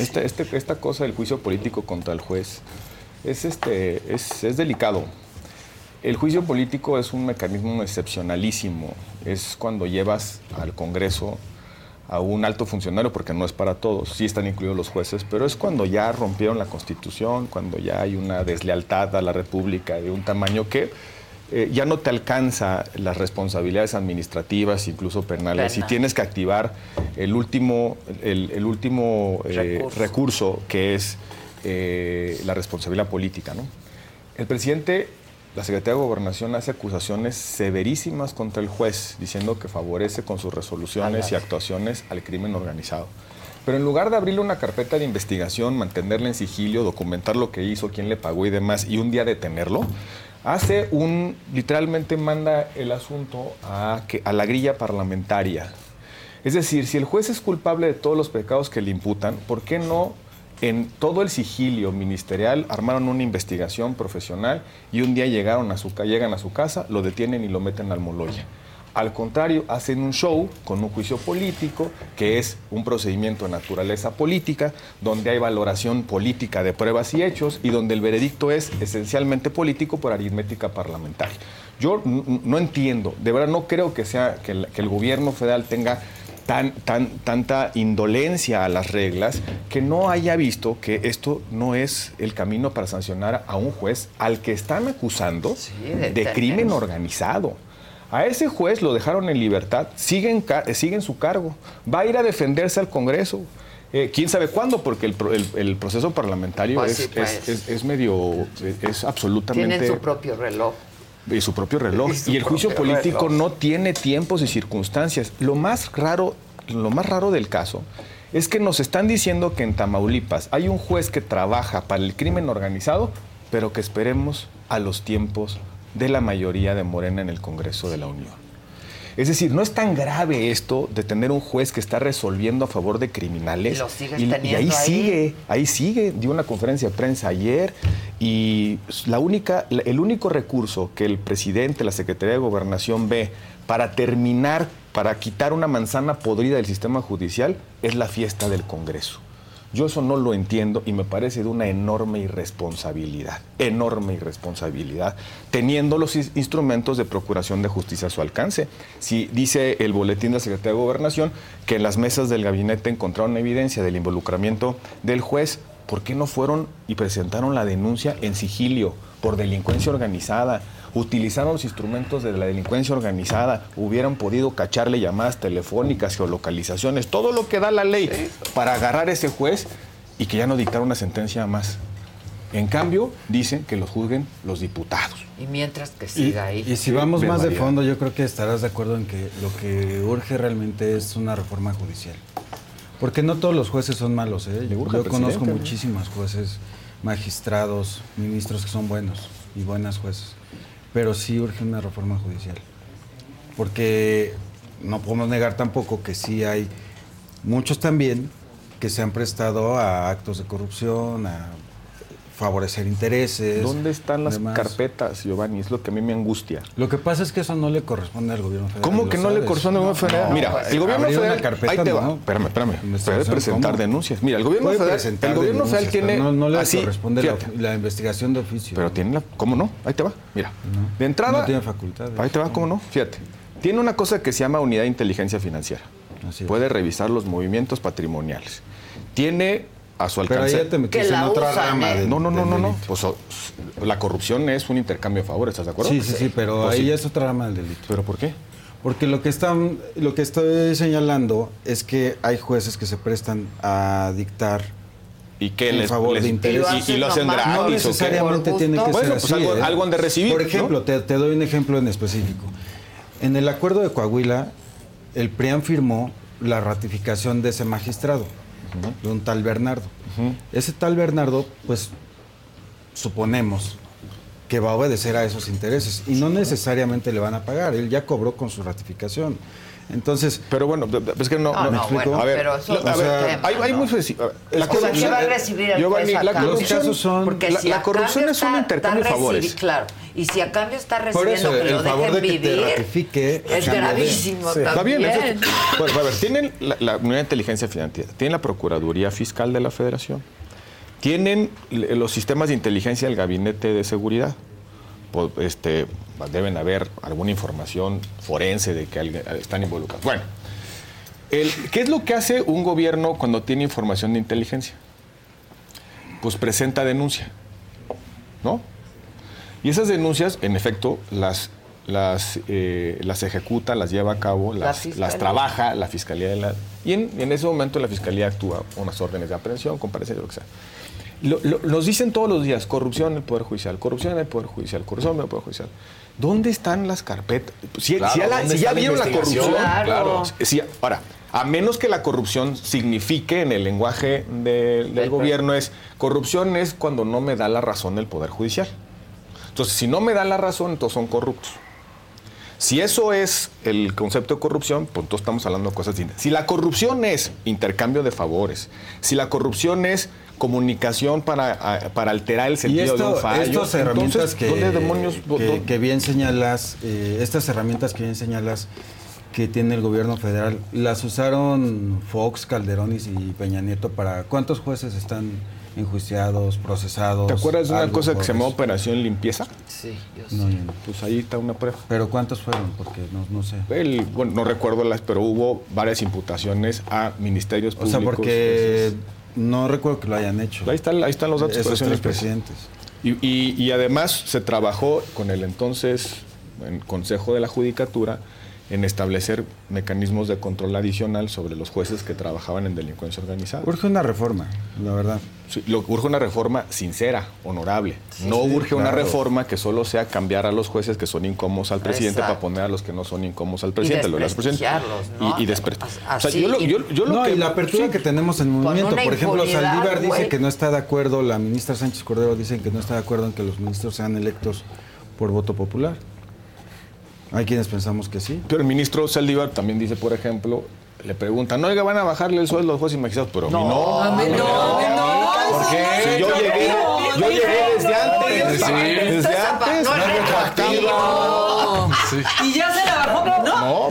Este, este- esta cosa del juicio político contra el juez es, este, es, es delicado. El juicio político es un mecanismo excepcionalísimo. Es cuando llevas al Congreso a un alto funcionario, porque no es para todos, sí están incluidos los jueces, pero es cuando ya rompieron la Constitución, cuando ya hay una deslealtad a la República de un tamaño que eh, ya no te alcanza las responsabilidades administrativas, incluso penales, y tienes que activar el último, el, el último eh, Recurso. recurso, que es eh, la responsabilidad política. ¿no? El presidente, la Secretaría de Gobernación hace acusaciones severísimas contra el juez, diciendo que favorece con sus resoluciones y actuaciones al crimen organizado. Pero en lugar de abrirle una carpeta de investigación, mantenerla en sigilio, documentar lo que hizo, quién le pagó y demás, y un día detenerlo, hace un, literalmente manda el asunto a, que, a la grilla parlamentaria. Es decir, si el juez es culpable de todos los pecados que le imputan, ¿por qué no en todo el sigilio ministerial armaron una investigación profesional y un día llegaron a su, llegan a su casa, lo detienen y lo meten al Moloya? Al contrario, hacen un show con un juicio político, que es un procedimiento de naturaleza política, donde hay valoración política de pruebas y hechos y donde el veredicto es esencialmente político por aritmética parlamentaria. Yo no entiendo, de verdad no creo que, sea, que, el, que el gobierno federal tenga tan, tan, tanta indolencia a las reglas que no haya visto que esto no es el camino para sancionar a un juez al que están acusando de crimen organizado. A ese juez lo dejaron en libertad, sigue en, ca- sigue en su cargo, va a ir a defenderse al Congreso. Eh, ¿Quién sabe cuándo? Porque el, pro- el- el proceso parlamentario Pues es, sí, es- pues. es- es medio, es, es absolutamente... Tienen su propio reloj. Y su propio reloj. Y su Y, el juicio político reloj. no tiene tiempos y circunstancias. Lo más raro, lo más raro del caso es que nos están diciendo que en Tamaulipas hay un juez que trabaja para el crimen organizado, pero que esperemos a los tiempos de la mayoría de Morena en el Congreso de la Unión. Es decir, no es tan grave esto de tener un juez que está resolviendo a favor de criminales. Y lo sigues y, y teniendo ahí ahí. sigue, ahí sigue. Dio una conferencia de prensa ayer y la única, el único recurso que el presidente, la Secretaría de Gobernación ve para terminar, para quitar una manzana podrida del sistema judicial es la fiesta del Congreso. Yo eso no lo entiendo y me parece de una enorme irresponsabilidad, enorme irresponsabilidad, teniendo los instrumentos de procuración de justicia a su alcance. Si dice el boletín de la Secretaría de Gobernación que en las mesas del gabinete encontraron evidencia del involucramiento del juez, ¿por qué no fueron y presentaron la denuncia en sigilio por delincuencia organizada? Utilizaron los instrumentos de la delincuencia organizada, hubieran podido cacharle llamadas telefónicas, geolocalizaciones, todo lo que da la ley para agarrar a ese juez y que ya no dictara una sentencia más. En cambio, dicen que los juzguen los diputados. Y mientras que siga ahí. y si vamos más de fondo, yo creo que estarás de acuerdo en que lo que urge realmente es una reforma judicial. Porque no todos los jueces son malos, ¿eh? Yo, al conozco muchísimos jueces, magistrados, ministros que son buenos y buenas jueces. Pero sí urge una reforma judicial. Porque no podemos negar tampoco que sí hay muchos también que se han prestado a actos de corrupción, a favorecer intereses. ¿Dónde están las demás. carpetas, Giovanni? Es lo que a mí me angustia. Lo que pasa es que eso no le corresponde al gobierno federal. ¿Cómo que no le corresponde al gobierno federal? No, Mira, el gobierno federal. carpeta, ahí te va. no. Espérame, espérame. Puede presentar ¿cómo? denuncias. Mira, el gobierno federal. El gobierno federal tiene. No, no le así, corresponde la, investigación de oficio. Pero tiene la. ¿Cómo no? Ahí te va. Mira. De entrada. No tiene facultades. Ahí te va, ¿cómo no? Fíjate. Tiene una cosa que se llama unidad de inteligencia financiera. Puede revisar los movimientos patrimoniales. Tiene a su Pero alcance. ahí ya te metiste Que la en otra usan, rama ¿eh? del- No, no, no, no, no. Pues la corrupción es un intercambio de favores, ¿estás de acuerdo? Sí, sí, sí, pero Pues ahí sí. ya es otra rama del delito. ¿Pero por qué? Porque lo que están, lo que estoy señalando es que hay jueces que se prestan a dictar y que en les- favor les- de y lo intereses. hacen Y lo hacen gratis, No necesariamente tiene que ser pues así, algo- ¿eh? algo han de recibir, Por ¿no? ejemplo, te, te doy un ejemplo en específico. En el acuerdo de Coahuila, el PRIAN firmó la ratificación de ese magistrado, de un tal Bernardo. Ese tal Bernardo, pues, suponemos que va a obedecer a esos intereses y no necesariamente le van a pagar. Él ya cobró con su ratificación. Entonces, pero bueno, es que no, No, ¿me no, explico? bueno, a ver, pero eso a ver, tema, hay, hay ¿no? muy La O sea, ¿qué corrupción, va a recibir el Giovanni, juez a la corrupción, Porque la, si la a corrupción cambio es un intercambio de favores. Claro, y si a cambio está Por recibiendo eso, que lo el favor dejen de que te vivir, ratifique, a es gravísimo Sí. Está bien, también. eso- bueno, a ver, tienen la, la Unidad de Inteligencia Financiera, tienen la Procuraduría Fiscal de la Federación, tienen los sistemas de inteligencia del Gabinete de Seguridad. Este, deben haber alguna información forense de que alguien- están involucrados. Bueno, el- ¿qué es lo que hace un gobierno cuando tiene información de inteligencia? Pues presenta denuncia, ¿no? Y esas denuncias, en efecto, las, las, eh, las ejecuta, las lleva a cabo, La las, las trabaja la fiscalía de la. Y en, en ese momento la fiscalía actúa unas órdenes de aprehensión, comparecencia, lo que sea. Lo- lo- nos dicen todos los días: corrupción en el Poder Judicial, corrupción en el Poder Judicial, corrupción en el Poder Judicial. ¿Dónde están las carpetas? Si, Claro, si ya, la- ¿dónde si ya está la vieron la corrupción, Claro. si- ahora, a menos que la corrupción signifique en el lenguaje de- del gobierno es corrupción es cuando no me da la razón el Poder Judicial. Entonces, si no me da la razón, entonces son corruptos. Si eso es el concepto de corrupción, pues entonces estamos hablando de cosas distintas. Si la corrupción es intercambio de favores, si la corrupción es comunicación para, para alterar el Y sentido de un fallo, estas herramientas entonces, que, ¿dónde demonios? que, que bien señalas, eh, estas herramientas que bien señalas que tiene el gobierno federal, las usaron Fox, Calderón y Peña Nieto para cuántos jueces están enjuiciados, procesados. ¿Te acuerdas de una cosa que se llamó? Operación Limpieza? Sí, yo No, no. Pues ahí está una prueba. Pero ¿cuántos fueron? Porque no, no sé. El- bueno, no recuerdo las, pero hubo varias imputaciones a ministerios O públicos. sea, porque jueces. No recuerdo que lo hayan hecho. Ahí, está- ahí están los datos. Esos tres presidentes. Y, y- y además se trabajó con el entonces en Consejo de la Judicatura en establecer mecanismos de control adicional sobre los jueces que trabajaban en delincuencia organizada. Urge una reforma, la verdad. Sí, lo- urge una reforma sincera, honorable. no sí, urge una reforma que solo sea cambiar a los jueces que son incómodos al presidente Exacto. para poner a los que no son incómodos al presidente. Lo de las presidentes. desprestigiarlos, ¿no? Y, y despre- As- o sea, así, yo lo, y- yo- yo lo no, que y la apertura sí. que tenemos en el movimiento. Por ejemplo, Saldívar dice que no está de acuerdo, la ministra Sánchez Cordero dice que no está de acuerdo en que los ministros sean electos por voto popular. Hay quienes pensamos que sí. Pero el ministro Saldívar también dice, por ejemplo, le preguntan, no, oiga, van a bajarle el sueldo a los jueces y magistrados, pero a mí no. A mí no, a mí no. ¿Por qué? Si yo llegué, yo llegué desde antes. Sí. Desde antes. No es retroactivo. Y ya se la bajó. No, No,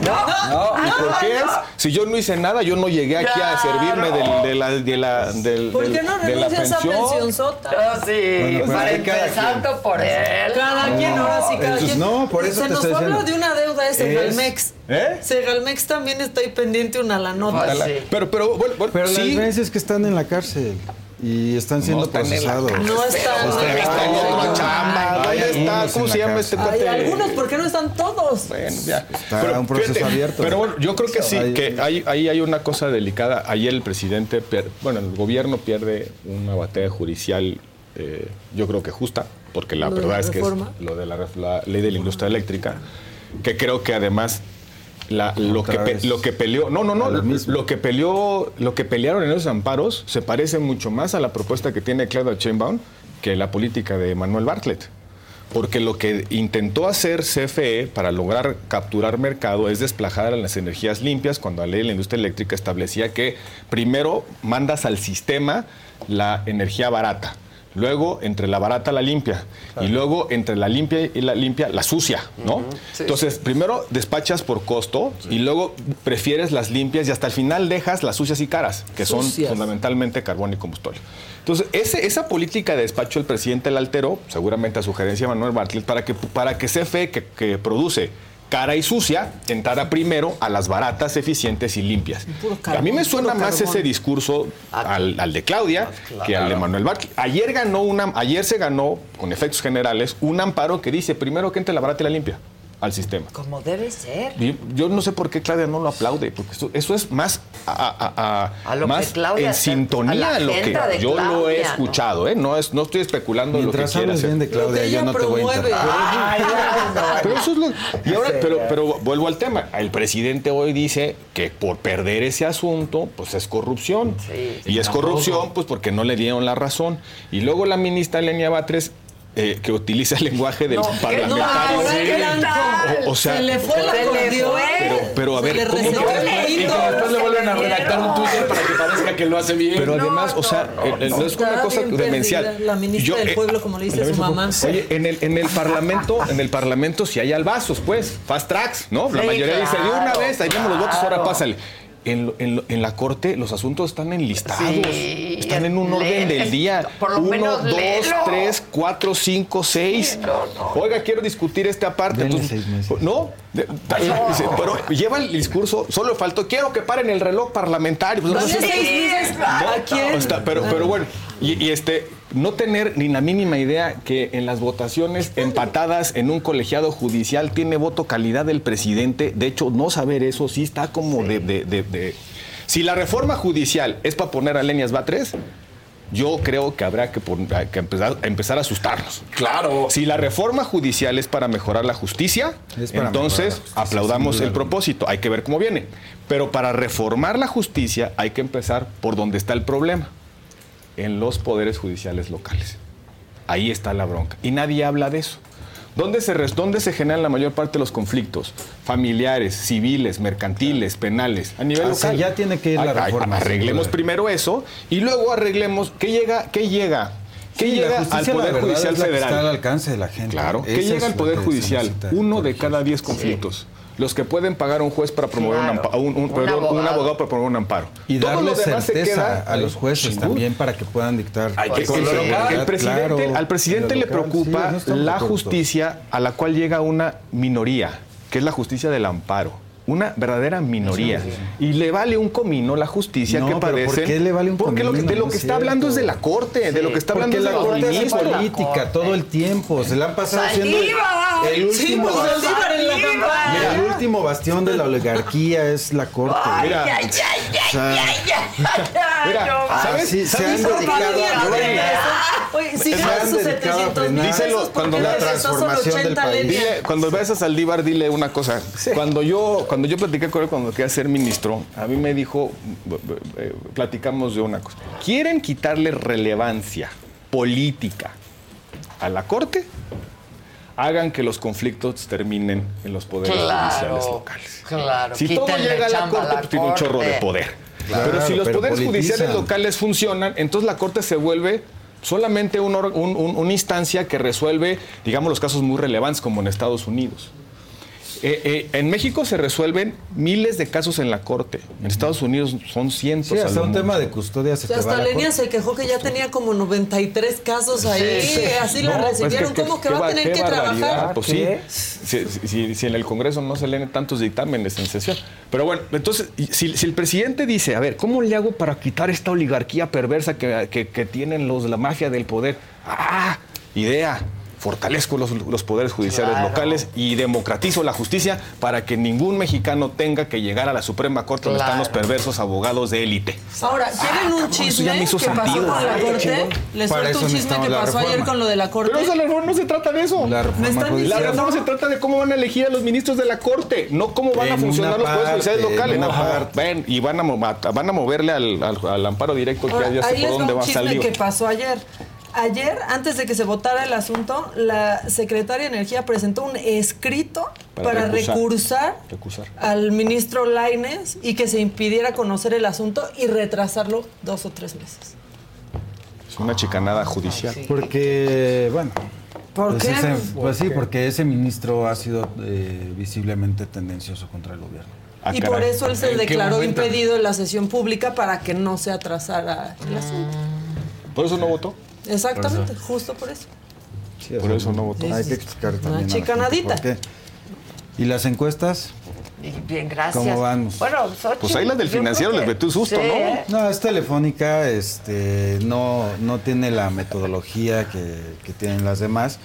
no. ¿Y por qué es? Si yo no hice nada, yo no llegué aquí a servirme del- de la, de la, del- ¿Por qué no de la renuncias a pensión. sota? Ah, sí, Bueno, pero para empezando por él. Cada quien, ahora sí, cada Entonces, quien. no, por eso Se te nos diciendo. de una deuda de Segalmex. ¿Eh? Segalmex también está ahí pendiente una la nota. Pues sí. Pero, pero, bueno, bueno, Pero la sí. diferencia es que están en la cárcel. Y están siendo están en la procesados. No están. Están en otra chamba. Hay ¿Dónde está? algunos ¿Cómo se la llama este. Hay algunos, ¿por qué no están todos? Bueno, ya. Está un proceso fíjate, abierto. Pero bueno, yo creo que sí, Hay- que hay, ahí hay una cosa delicada. Ayer el presidente, bueno, el gobierno pierde una batalla judicial, eh, yo creo que justa, porque la Lo verdad la es que es lo de la, ref- la ley de la industria eléctrica, que creo que además la- lo, que pe- lo que peleó, no, no, no, lo que peleó, lo que pelearon en esos amparos se parece mucho más a la propuesta que tiene Claudia Sheinbaum que la política de Manuel Bartlett. Porque lo que intentó hacer CFE para lograr capturar mercado es desplajar a las energías limpias cuando la ley de la industria eléctrica establecía que primero mandas al sistema la energía barata, luego entre la barata la limpia. Y luego entre la limpia y la limpia la sucia, ¿no? Sí, Entonces, primero despachas por costo y luego prefieres las limpias y hasta el final dejas las sucias y caras, que son fundamentalmente carbón y combustible. Entonces, ese- esa política de despacho el presidente la alteró, seguramente a sugerencia de Manuel Bartlett, para que, para que CFE, que, que produce cara y sucia, entrara primero a las baratas, eficientes y limpias. A mí me suena más carbón. ese discurso al, al de Claudia que al de. Manuel Bartlett. Ayer ganó una, ayer se ganó, con efectos generales, un amparo que dice primero que entre la barata y la limpia al sistema. Como debe ser. Y Yo no sé por qué Claudia no lo aplaude, porque eso, eso es más, a, a- a- A lo que más Claudia en sintonía a lo que yo lo he escuchado, ¿eh? No, es, no estoy especulando Mientras lo que hacer. bien de Claudia, yo no te voy a interrumpir. Pero eso es lo- y ahora, pero, pero vuelvo al tema. El presidente hoy dice que por perder ese asunto, pues es corrupción. y es tampoco. corrupción, pues porque no le dieron la razón. Y luego la ministra Lenia Batres, eh, que utiliza el lenguaje del parlamentario. no, qué blanco. O, o sea, Se le fue el pero-. Pero, pero a Se ver, le ¿cómo que- Y después le vuelven a redactar un Twitter para que parezca que lo hace bien. Pero además, o sea, eh, eh, no, es una cosa demencial. la ministra del pueblo, como le dice la su mamá. Oye, en el, en el parlamento, en el parlamento si hay albazos, pues, fast tracks, ¿no? La Sí, mayoría dice, de una vez, ahí vemos los votos, ahora pásale. En, la corte los asuntos están enlistados, Sí, están en un orden del día. por lo Uno, menos dos, léelo. tres, cuatro, cinco, seis. Oiga, quiero discutir esta Entonces, seis meses. no, pero lleva el discurso, solo faltó, quiero que paren el reloj parlamentario. Pues, no seis meses. ¿A quién? Está- pero, pero bueno, y, y este, no tener ni la mínima idea que en las votaciones empatadas en un colegiado judicial tiene voto calidad del presidente. De hecho, no saber eso sí está como de, de- de- de- Si la reforma judicial es para poner a Lenias Batres, yo creo que habrá que, pon- que empezar, empezar a asustarnos. Claro. Si la reforma judicial es para mejorar la justicia, entonces mejorar la justicia, aplaudamos el propósito. Hay que ver cómo viene. Pero para reformar la justicia hay que empezar por donde está el problema, en los poderes judiciales locales. Ahí está la bronca. Y nadie habla de eso. ¿Dónde se, ¿Dónde se generan la mayor parte de los conflictos? Familiares, civiles, mercantiles, penales, a nivel Hacia local. allá tiene que ir la reforma, Arreglemos primero eso y luego arreglemos qué llega, qué llega, qué Sí, llega al Poder Judicial es la que Federal. está al alcance de la gente. Claro, ¿qué llega al Poder Judicial? Uno de cada diez conflictos. Los que pueden pagar a un juez para promover un, un- un- Un perdón, un abogado. para promover un amparo. Y Todo darle lo demás se certeza queda a los jueces también para que puedan dictar. Hay que el presidente, claro, al presidente le preocupa sí, no la justicia a la cual llega una minoría, que es la justicia del amparo. Una verdadera minoría. Y le vale un comino la justicia No, que pero ¿por padecen. qué le vale un Porque lo que- comino? de lo No que es está hablando es de la corte, de lo que está hablando Porque es de la corte ministros. política todo el tiempo. Se la han pasado haciendo el, el Sí, último pues, bastión. En la. Mira, el último bastión de la oligarquía es la corte. Mira, Ay, ay, O sea, ay, ay, ay, ay, Mira, no. ¿sabes? sí, se han dedicado a Oye, han sus dedicado a 700 mil frenar pesos Díselo porque cuando la transformación del 80 país. Dile, cuando veas a Saldívar, dile una cosa. Cuando yo, cuando yo platiqué con él cuando quería ser ministro, a mí me dijo, eh, platicamos de una cosa. ¿Quieren quitarle relevancia política a la Corte? Hagan que los conflictos terminen en los poderes judiciales Claro, locales. claro. Si todo llega a la Corte, pues tiene un chorro de poder. Claro, pero si los pero poderes politizan. judiciales locales funcionan, entonces la Corte se vuelve solamente un or- un- un- una instancia que resuelve, digamos, los casos muy relevantes como en Estados Unidos. Eh, eh, en México se resuelven miles de casos en la corte. En Estados Unidos son cientos. Sí, a hasta un tema de custodia se O sea, te va hasta Lenia corte. se quejó que ya tenía como 93 casos ahí, Sí. así No, la pues recibieron, que- ¿cómo que, va a tener que trabajar? Pues sí, si, si- si en el Congreso no se leen tantos dictámenes en sesión. Pero bueno, entonces, si, si el presidente dice, a ver, ¿cómo le hago para quitar esta oligarquía perversa que, que- que tienen los la mafia del poder? ¡Ah! Idea. Fortalezco los, los poderes judiciales Claro. locales y democratizo la justicia para que ningún mexicano tenga que llegar a la Suprema Corte donde están los Claro. perversos abogados de élite. Ahora, ¿quieren un Ah, eso ya chisme me que hizo pasó sentido. con la corte? chingón. Les Para suelto un chisme que pasó ayer con lo de la corte. Pero esa reforma no se trata de eso. La reforma Me están judicial. La reforma se trata de cómo van a elegir a los ministros de la Corte, no cómo van a funcionar los poderes judiciales locales. Ven, y van a, van a moverle al, al- al amparo directo que Ahora, ya sé por dónde un va a chisme salir. que pasó ayer. Ayer, antes de que se votara el asunto, la secretaria de Energía presentó un escrito Para para, recusar. recursar al ministro Laines y que se impidiera conocer el asunto y retrasarlo dos o tres meses. Es una chicanada judicial. Porque, bueno. ¿Por pues qué? ese- ¿Por pues sí, qué? porque ese ministro ha sido eh, visiblemente tendencioso contra el gobierno. Ah, y por eso él se declaró impedido en la sesión pública para que no se atrasara el asunto. ¿Por eso no votó? Exactamente, justo por eso. Por eso no votó. Hay que explicar también. a la gente chicanadita. por qué. ¿Y las encuestas? Bien, gracias. ¿Cómo vamos? Bueno, Xochitl, Pues ahí las del financiero que- les metió un susto, Sí, ¿no? ¿eh? No, es telefónica, este, no, no tiene la metodología que, que tienen las demás,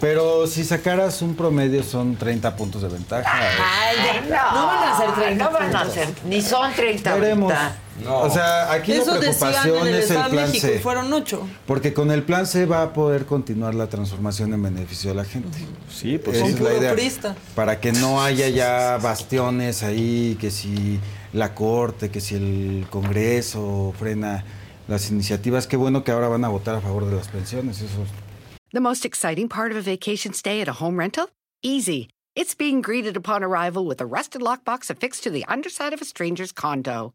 pero si sacaras un promedio son 30 puntos de ventaja. Ay, no. No van a ser 30 No van a ser, ni son 30 Veremos. Ahorita. O sea, aquí la Eso decían preocupación en el es el plan México C. fueron ocho. Porque con el plan C va a poder continuar la transformación en beneficio de la gente. Sí, pues Esa es la idea. prista. Para que no haya ya bastiones ahí, que si la Corte, que si el Congreso frena las iniciativas. Qué bueno que ahora van a votar a favor de las pensiones. Eso The most exciting part of a vacation stay at a home rental? Easy. It's being greeted upon arrival with a rusted lockbox affixed to the underside of a stranger's condo.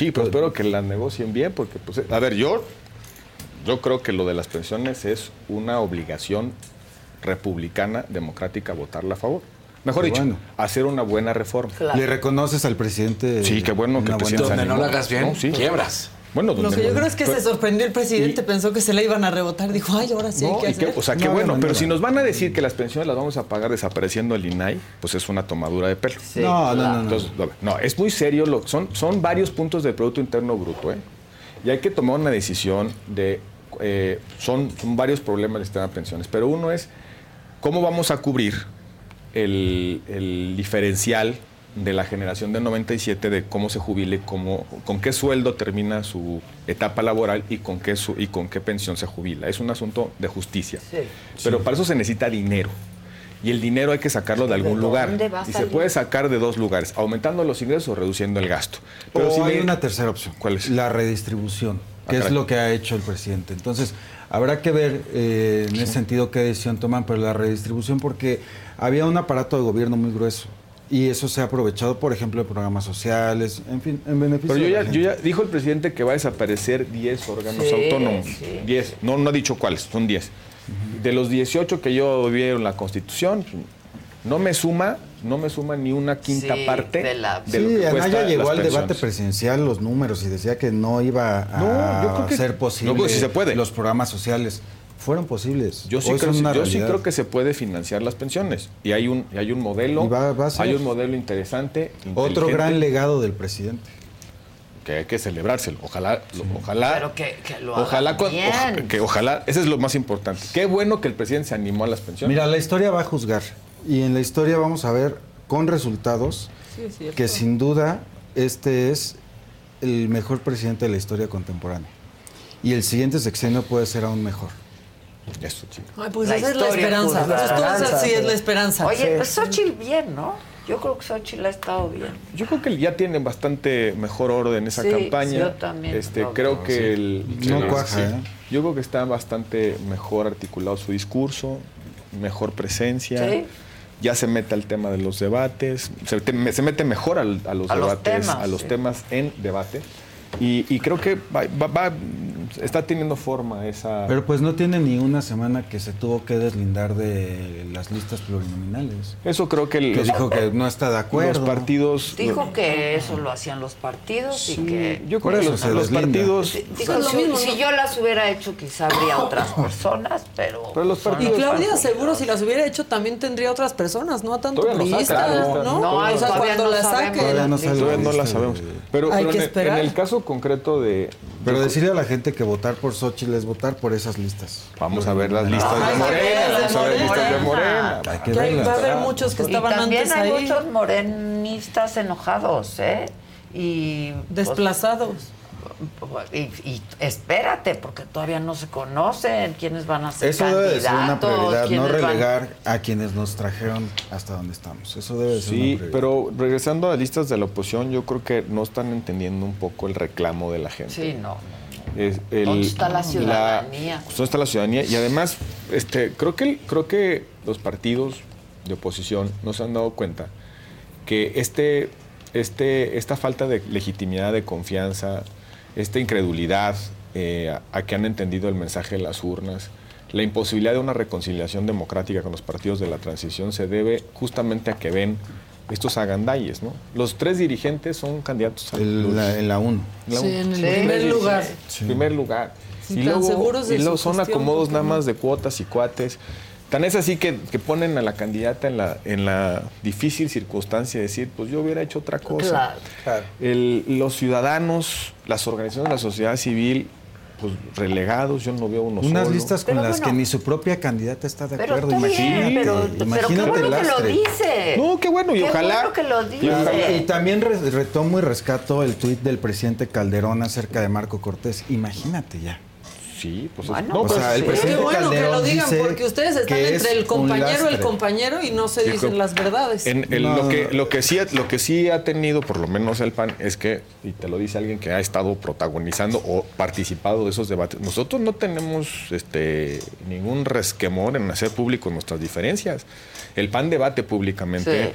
Sí, pero espero que las negocien bien, porque, pues, a ver, yo, yo creo que lo de las pensiones es una obligación republicana, democrática, votarla a favor. Mejor dicho, bueno. hacer una buena reforma. ¿Le reconoces al presidente? Sí, qué bueno que una te buena- sientas Donde no la hagas bien, sí. quiebras. Bueno, Lo que yo no- creo es que se sorprendió el presidente, pensó que se le iban a rebotar. Dijo, ay, ahora sí hay No, que hacer. o sea, qué No, bueno, no, pero no. si nos van a decir que las pensiones las vamos a pagar desapareciendo el INAI, pues es una tomadura de pelo. no, no, no, no. Entonces, ver, no, es muy serio, lo, son, son varios puntos del Producto Interno Bruto, ¿eh? Y hay que tomar una decisión de, eh, son, son varios problemas del sistema de pensiones, pero uno es cómo vamos a cubrir el, el diferencial de la generación del 97 de cómo se jubile, cómo, con qué sueldo termina su etapa laboral y con qué, su- y con qué pensión se jubila. Es un asunto de justicia. Pero para eso se necesita dinero. Y el dinero hay que sacarlo de algún ¿De lugar. Y se puede sacar de dos lugares, aumentando los ingresos o reduciendo el gasto. Pero o si hay me- una tercera opción. ¿Cuál es? La redistribución, Ah, que es caray. lo que ha hecho el presidente. Entonces, habrá que ver eh, en ese sentido qué decisión toman, pero la redistribución porque había un aparato de gobierno muy grueso. Y eso se ha aprovechado, por ejemplo, en programas sociales, en fin, en beneficio Pero yo de la ya, gente. yo ya dijo el presidente que va a desaparecer 10 órganos Sí, autónomos. sí. 10. No, no ha dicho cuáles, son 10. De los 18 que yo vi en la Constitución, no me suma, no me suma ni una quinta Sí, parte de la- de lo Sí, que Anaya llegó al debate presidencial los números y decía que no iba a No, yo creo que- ser posible No, pues, sí se puede. los programas sociales. Fueron posibles. Yo sí, creo, yo sí creo que se puede financiar las pensiones. Y hay un, y hay un modelo, Y va- va a ser. hay un modelo interesante. Otro gran legado del presidente. que hay que celebrárselo. Ojalá, lo- ojalá, Pero que, que lo ojalá, con- bien. oja- que ojalá, ese es lo más importante. Qué bueno que el presidente se animó a las pensiones. Mira, la historia va a juzgar. Y en la historia vamos a ver con resultados Sí, que sin duda este es el mejor presidente de la historia contemporánea. Y el siguiente sexenio puede ser aún mejor. Eso, chico. Ay, pues La esa es la esperanza. juzgará. Pues todo es así, es la esperanza. Oye, pues Xochitl bien, ¿no? Yo creo que Xochitl ha estado bien. Yo creo que ya tiene bastante mejor orden esa Sí, campaña. yo también Este, creo creo que que sí. el, No cuaja, ¿eh? Yo creo que está bastante mejor articulado su discurso, mejor presencia. Sí. Ya se mete al tema de los debates, se, te- se mete mejor al- a los A los debates, temas, a los sí. temas en debate. Y, y creo que va- va- va- está teniendo forma esa. Pero pues no tiene ni una semana que se tuvo que deslindar de las listas plurinominales. Eso creo que, el- Que dijo que no está de acuerdo. Los partidos. Dijo que eso lo hacían los partidos y que... Yo Por creo que eso los, se los deslinda. partidos. Dijo, si, mismo, si yo las hubiera hecho, quizá habría otras personas, pero... Pero los Y partidos- los Claudia seguro si las hubiera hecho también tendría otras personas, no a tanto no ¿no? no, no, o sea, todavía cuando no la sabemos. saquen. Todavía no sale Todavía la no la lista sabemos. de- Pero, Hay pero que en, en el caso concreto de. Pero decirle a la gente que votar por Xochitl es votar por esas listas. Vamos a ver las listas de Morena. las Vamos a ver de listas de Morena. Hay que verlas. va a haber muchos que Y estaban también antes hay ahí muchos morenistas enojados, ¿eh? Y... pues, desplazados. Y, y espérate, porque todavía no se conocen quiénes van a ser Eso debe de ser una candidatos, prioridad, no van- relegar a quienes nos trajeron hasta donde estamos. Eso debe de ser una Sí, pero regresando a listas de la oposición, yo creo que no están entendiendo un poco el reclamo de la gente. Sí, no. Es el- ¿Dónde está la ciudadanía? ¿Dónde está la ciudadanía? Y además, este, creo que creo que los partidos de oposición no se han dado cuenta que este, este, esta falta de legitimidad, de confianza, esta incredulidad eh, a, a que han entendido el mensaje de las urnas, la imposibilidad de una reconciliación democrática con los partidos de la transición se debe justamente a que ven estos agandalles, ¿no? Los tres dirigentes son candidatos a El- la- en la 1. la Sí, un- en el Sí, primer lugar. sí. primer lugar. Sí, y luego, seguros de y luego son acomodos ¿por qué nada más de cuotas y cuates. Tan es así que, que ponen a la candidata en la, en la difícil circunstancia de decir, pues yo hubiera hecho otra cosa. Claro. El- los ciudadanos, las organizaciones de la sociedad civil, pues relegados, yo no veo uno Unas solo. listas con Pero las bueno. que ni su propia candidata está de Pero acuerdo. bien, imagínate, pero, pero qué imagínate bueno el que lo dice. No, qué bueno, y Qué ojalá- bueno que lo Y, también re- retomo y rescato el tuit del presidente Calderón acerca de Marco Cortés. Imagínate ya. Sí, pues Bueno, no, o pues, sea, el sí. presidente Qué bueno que lo digan, porque ustedes están entre el compañero, el compañero y no se dicen las verdades. En el- No. lo, que, lo, que sí, lo que sí ha tenido, por lo menos el PAN, es que, y te lo dice alguien que ha estado protagonizando o participado de esos debates, nosotros no tenemos este, ningún resquemor en hacer público nuestras diferencias. El PAN debate públicamente. Sí.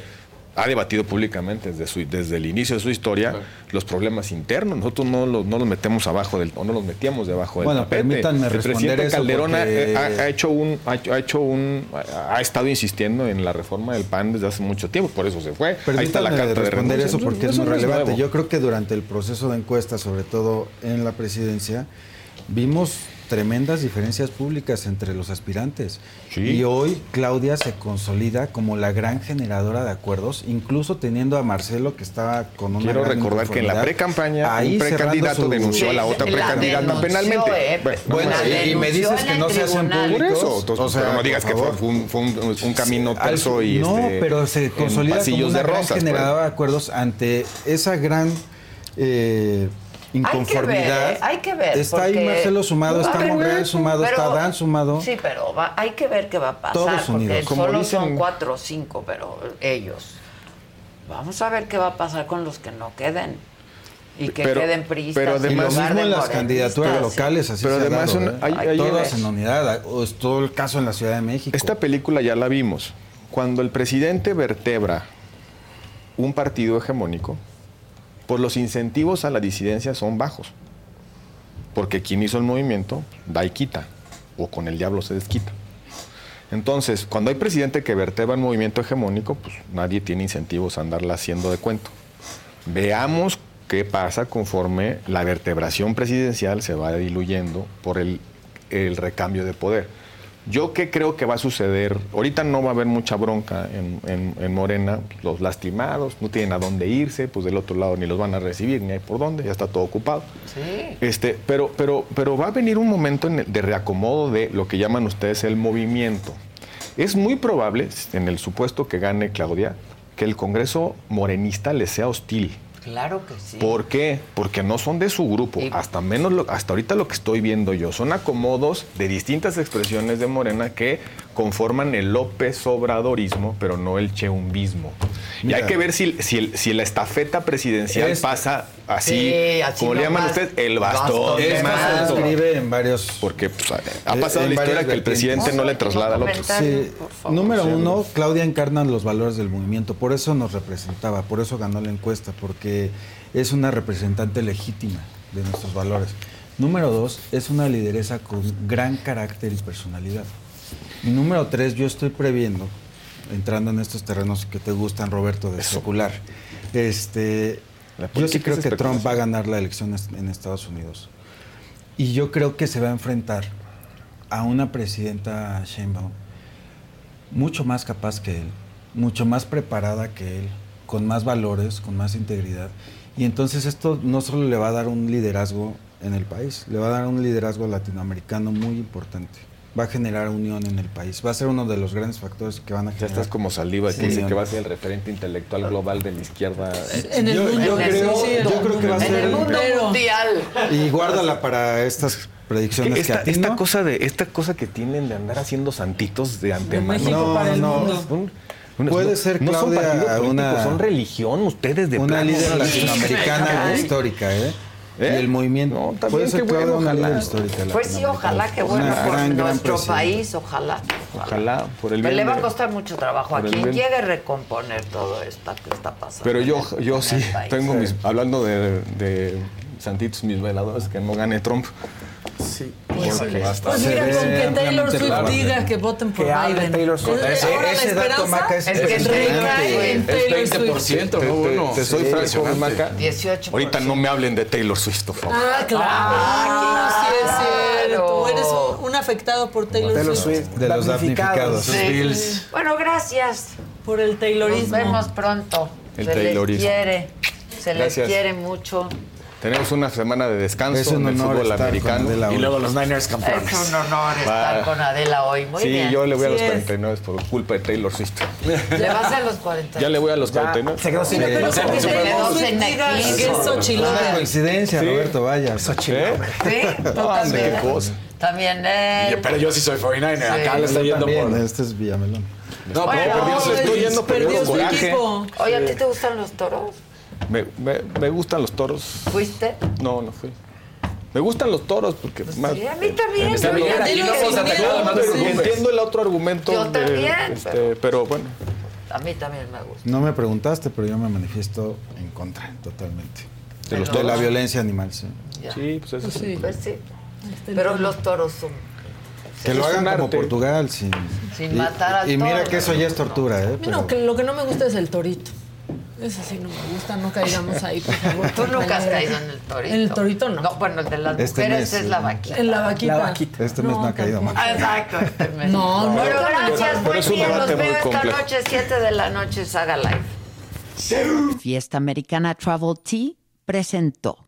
Ha debatido públicamente desde, su- desde el inicio de su historia los problemas internos. Nosotros no los, no los metemos abajo del, o no los metíamos debajo del Bueno, tapete. permítanme el presidente eso Calderón ha- porque- ha, ha hecho un, ha, hecho- ha hecho un, ha estado insistiendo en la reforma del PAN desde hace mucho tiempo, por eso se fue. Ahí está la carta de responder eso porque es muy es relevante. Yo creo que durante el proceso de encuesta, sobre todo en la presidencia, vimos tremendas diferencias públicas entre los aspirantes. Sí. Y hoy Claudia se consolida como la gran generadora de acuerdos, incluso teniendo a Marcelo que estaba con una Quiero gran recordar que en la pre-campaña un precandidato su- denunció a la otra la precandidata penalmente. eh, Bueno, Bueno, y- y me dices que no se hacen públicos. eso, entonces, o sea, pero no digas que fue, un, fue un- un camino Al- terso y no, este, pero se consolida como pasillos una de gran rosas. pues. generadora de acuerdos ante esa gran eh, inconformidad. Hay que ver, hay que ver. Está ahí Marcelo sumado, está Monreal sumado, pero- está Dan sumado. Sí, pero va- hay que ver qué va a pasar. Todos porque unidos. Como solo dicen- son cuatro o cinco, pero ellos. Vamos a ver qué va a pasar con los que no queden. Y que Pero- queden priistas. pero en Y lo además- lugar mismo de en las candidaturas sí. locales, así Pero se ha además dado, ¿eh? hay- hay- todas en unidad, o es todo el caso en la Ciudad de México. Esta película ya la vimos. Cuando el presidente vertebra un partido hegemónico, pues los incentivos a la disidencia son bajos. Porque quien hizo el movimiento da y quita, o con el diablo se desquita. Entonces, cuando hay presidente que vertebra un movimiento hegemónico, pues nadie tiene incentivos a andarla haciendo de cuento. Veamos qué pasa conforme la vertebración presidencial se va diluyendo por el, el recambio de poder. Yo qué creo que va a suceder. Ahorita no va a haber mucha bronca en, en- en Morena. Los lastimados no tienen a dónde irse, pues del otro lado ni los van a recibir, ni hay por dónde, ya está todo ocupado. Sí. Este, pero, pero, pero va a venir un momento de reacomodo de lo que llaman ustedes el movimiento. Es muy probable, en el supuesto que gane Claudia, que el Congreso morenista le sea hostil. Claro que sí. ¿Por qué? Porque no son de su grupo. Hasta menos lo- hasta ahorita lo que estoy viendo yo son acomodos de distintas expresiones de Morena que conforman el López Obradorismo, pero no el cheumbismo. y hay que ver si, si, el- si la estafeta presidencial Es- pasa así, Sí, así como le llaman ustedes, el bastón. de mando. escribe en varios. Porque pues, ha pasado en la historia que el presidente no le traslada al otro. Sí. Número uno, Claudia encarna los valores del movimiento, por eso nos representaba, por eso ganó la encuesta, porque es una representante legítima de nuestros valores. Número dos, es una lideresa con gran carácter y personalidad. Número tres, yo estoy previendo, entrando en estos terrenos que te gustan, Roberto, de secular, este, La yo sí creo que Trump va a ganar la elección en Estados Unidos. Y yo creo que se va a enfrentar a una presidenta Sheinbaum mucho más capaz que él, mucho más preparada que él, con más valores, con más integridad. Y entonces esto no solo le va a dar un liderazgo en el país, le va a dar un liderazgo latinoamericano muy importante. Va a generar unión en el país. Va a ser uno de los grandes factores que van a Ya generar. estás como saliva que Sí, dice unión. que va a ser el referente intelectual global de la izquierda. En el Yo- mundo. yo creo- Sí, yo creo que va a en ser el el- mundo mundial. Y guárdala para estas predicciones que, esta, ti esta no. cosa de esta cosa que tienen de andar haciendo santitos de antemano. México para el mundo. Un- un- Puede no- ser no son Claudia partidos políticos, una- son religión ustedes de una plano. líder Sí. latinoamericana Ay. histórica, ¿eh? ¿Eh? Y el movimiento. también, puede ser bueno, ojalá. histórica. Pues sí, ojalá que bueno Una por gran, nuestro país, ojalá. Ojalá, por el Pero bien le va a costar mucho trabajo a quien llegue a recomponer todo esto que está pasando. Pero yo, yo sí, tengo mis, hablando de, de santitos, mis veladores, que no gane Trump. Sí. Pues, Porque pues mira, con que Taylor Swift diga que voten por Que Biden. Taylor Swift. Ese- dato, Maca, es es que impresionante. recae en Es Taylor 20%, Swift. ¿no? Te, Bueno, te soy sí, franco. Maca. 18%. Ahorita no me hablen de Taylor Swift, por favor. Ah, claro. sí es cierto. Eres un, afectado por Taylor, Taylor Swift. De los damnificados. Sí. Bueno, gracias. Por el Nos Taylorismo. vemos pronto. El se les Taylorismo. quiere. Se les Gracias. quiere mucho. Tenemos una semana de descanso Es un en el fútbol americano. Adela Y luego los Niners Es campeones. un honor estar Va. con Adela hoy. Muy sí, bien. yo le voy a los Sí es. 49 por culpa de Taylor Swift. ¿Le vas a los 40? Ya le voy a los Ya, 49. se quedó sin Sí. Pero Sí. con que Se quedó sin es Una coincidencia, Sí. Roberto, vaya. ¿Eh? Sí, qué cosa. También él. Pero yo sí soy 49er. Acá le está yendo por. Este es Villamelón. No, pero perdió, le estoy yendo Perdió coraje. equipo. Oye, ¿a ti te gustan los toros? Me, me, me gustan los toros. ¿Fuiste? No, no fui. Me gustan los toros porque más. Sí, a mí también. Bien, aquí no hemos atacado, no entiendo el otro argumento. Yo de- también, este, pero- pero... bueno, A mí también me gusta. No me preguntaste, pero yo me manifiesto en contra, totalmente. de los De la violencia animal, sí. Ya. Sí, pues eso sí. Pues sí. Pero los toros son. Que lo hagan como. Portugal, sin, Sin y, matar al Y mira toro. que eso ya es tortura, ¿eh? Mira, Pero- que lo que no me gusta es el torito. Ese sí no me gusta, no caigamos ahí, por favor. Tú nunca has caído en el torito. En el torito no. No, bueno, el de las Este mujeres mes, es la vaquita. En la vaquita. La vaquita. Este mes no ha caído más. Ah, Exacto, este mes. No, no. Pero gracias, buen un día. Debate muy veo esta complejo. noche, 7 de la noche, Saga Live. Fiesta Americana Travel Tea presentó.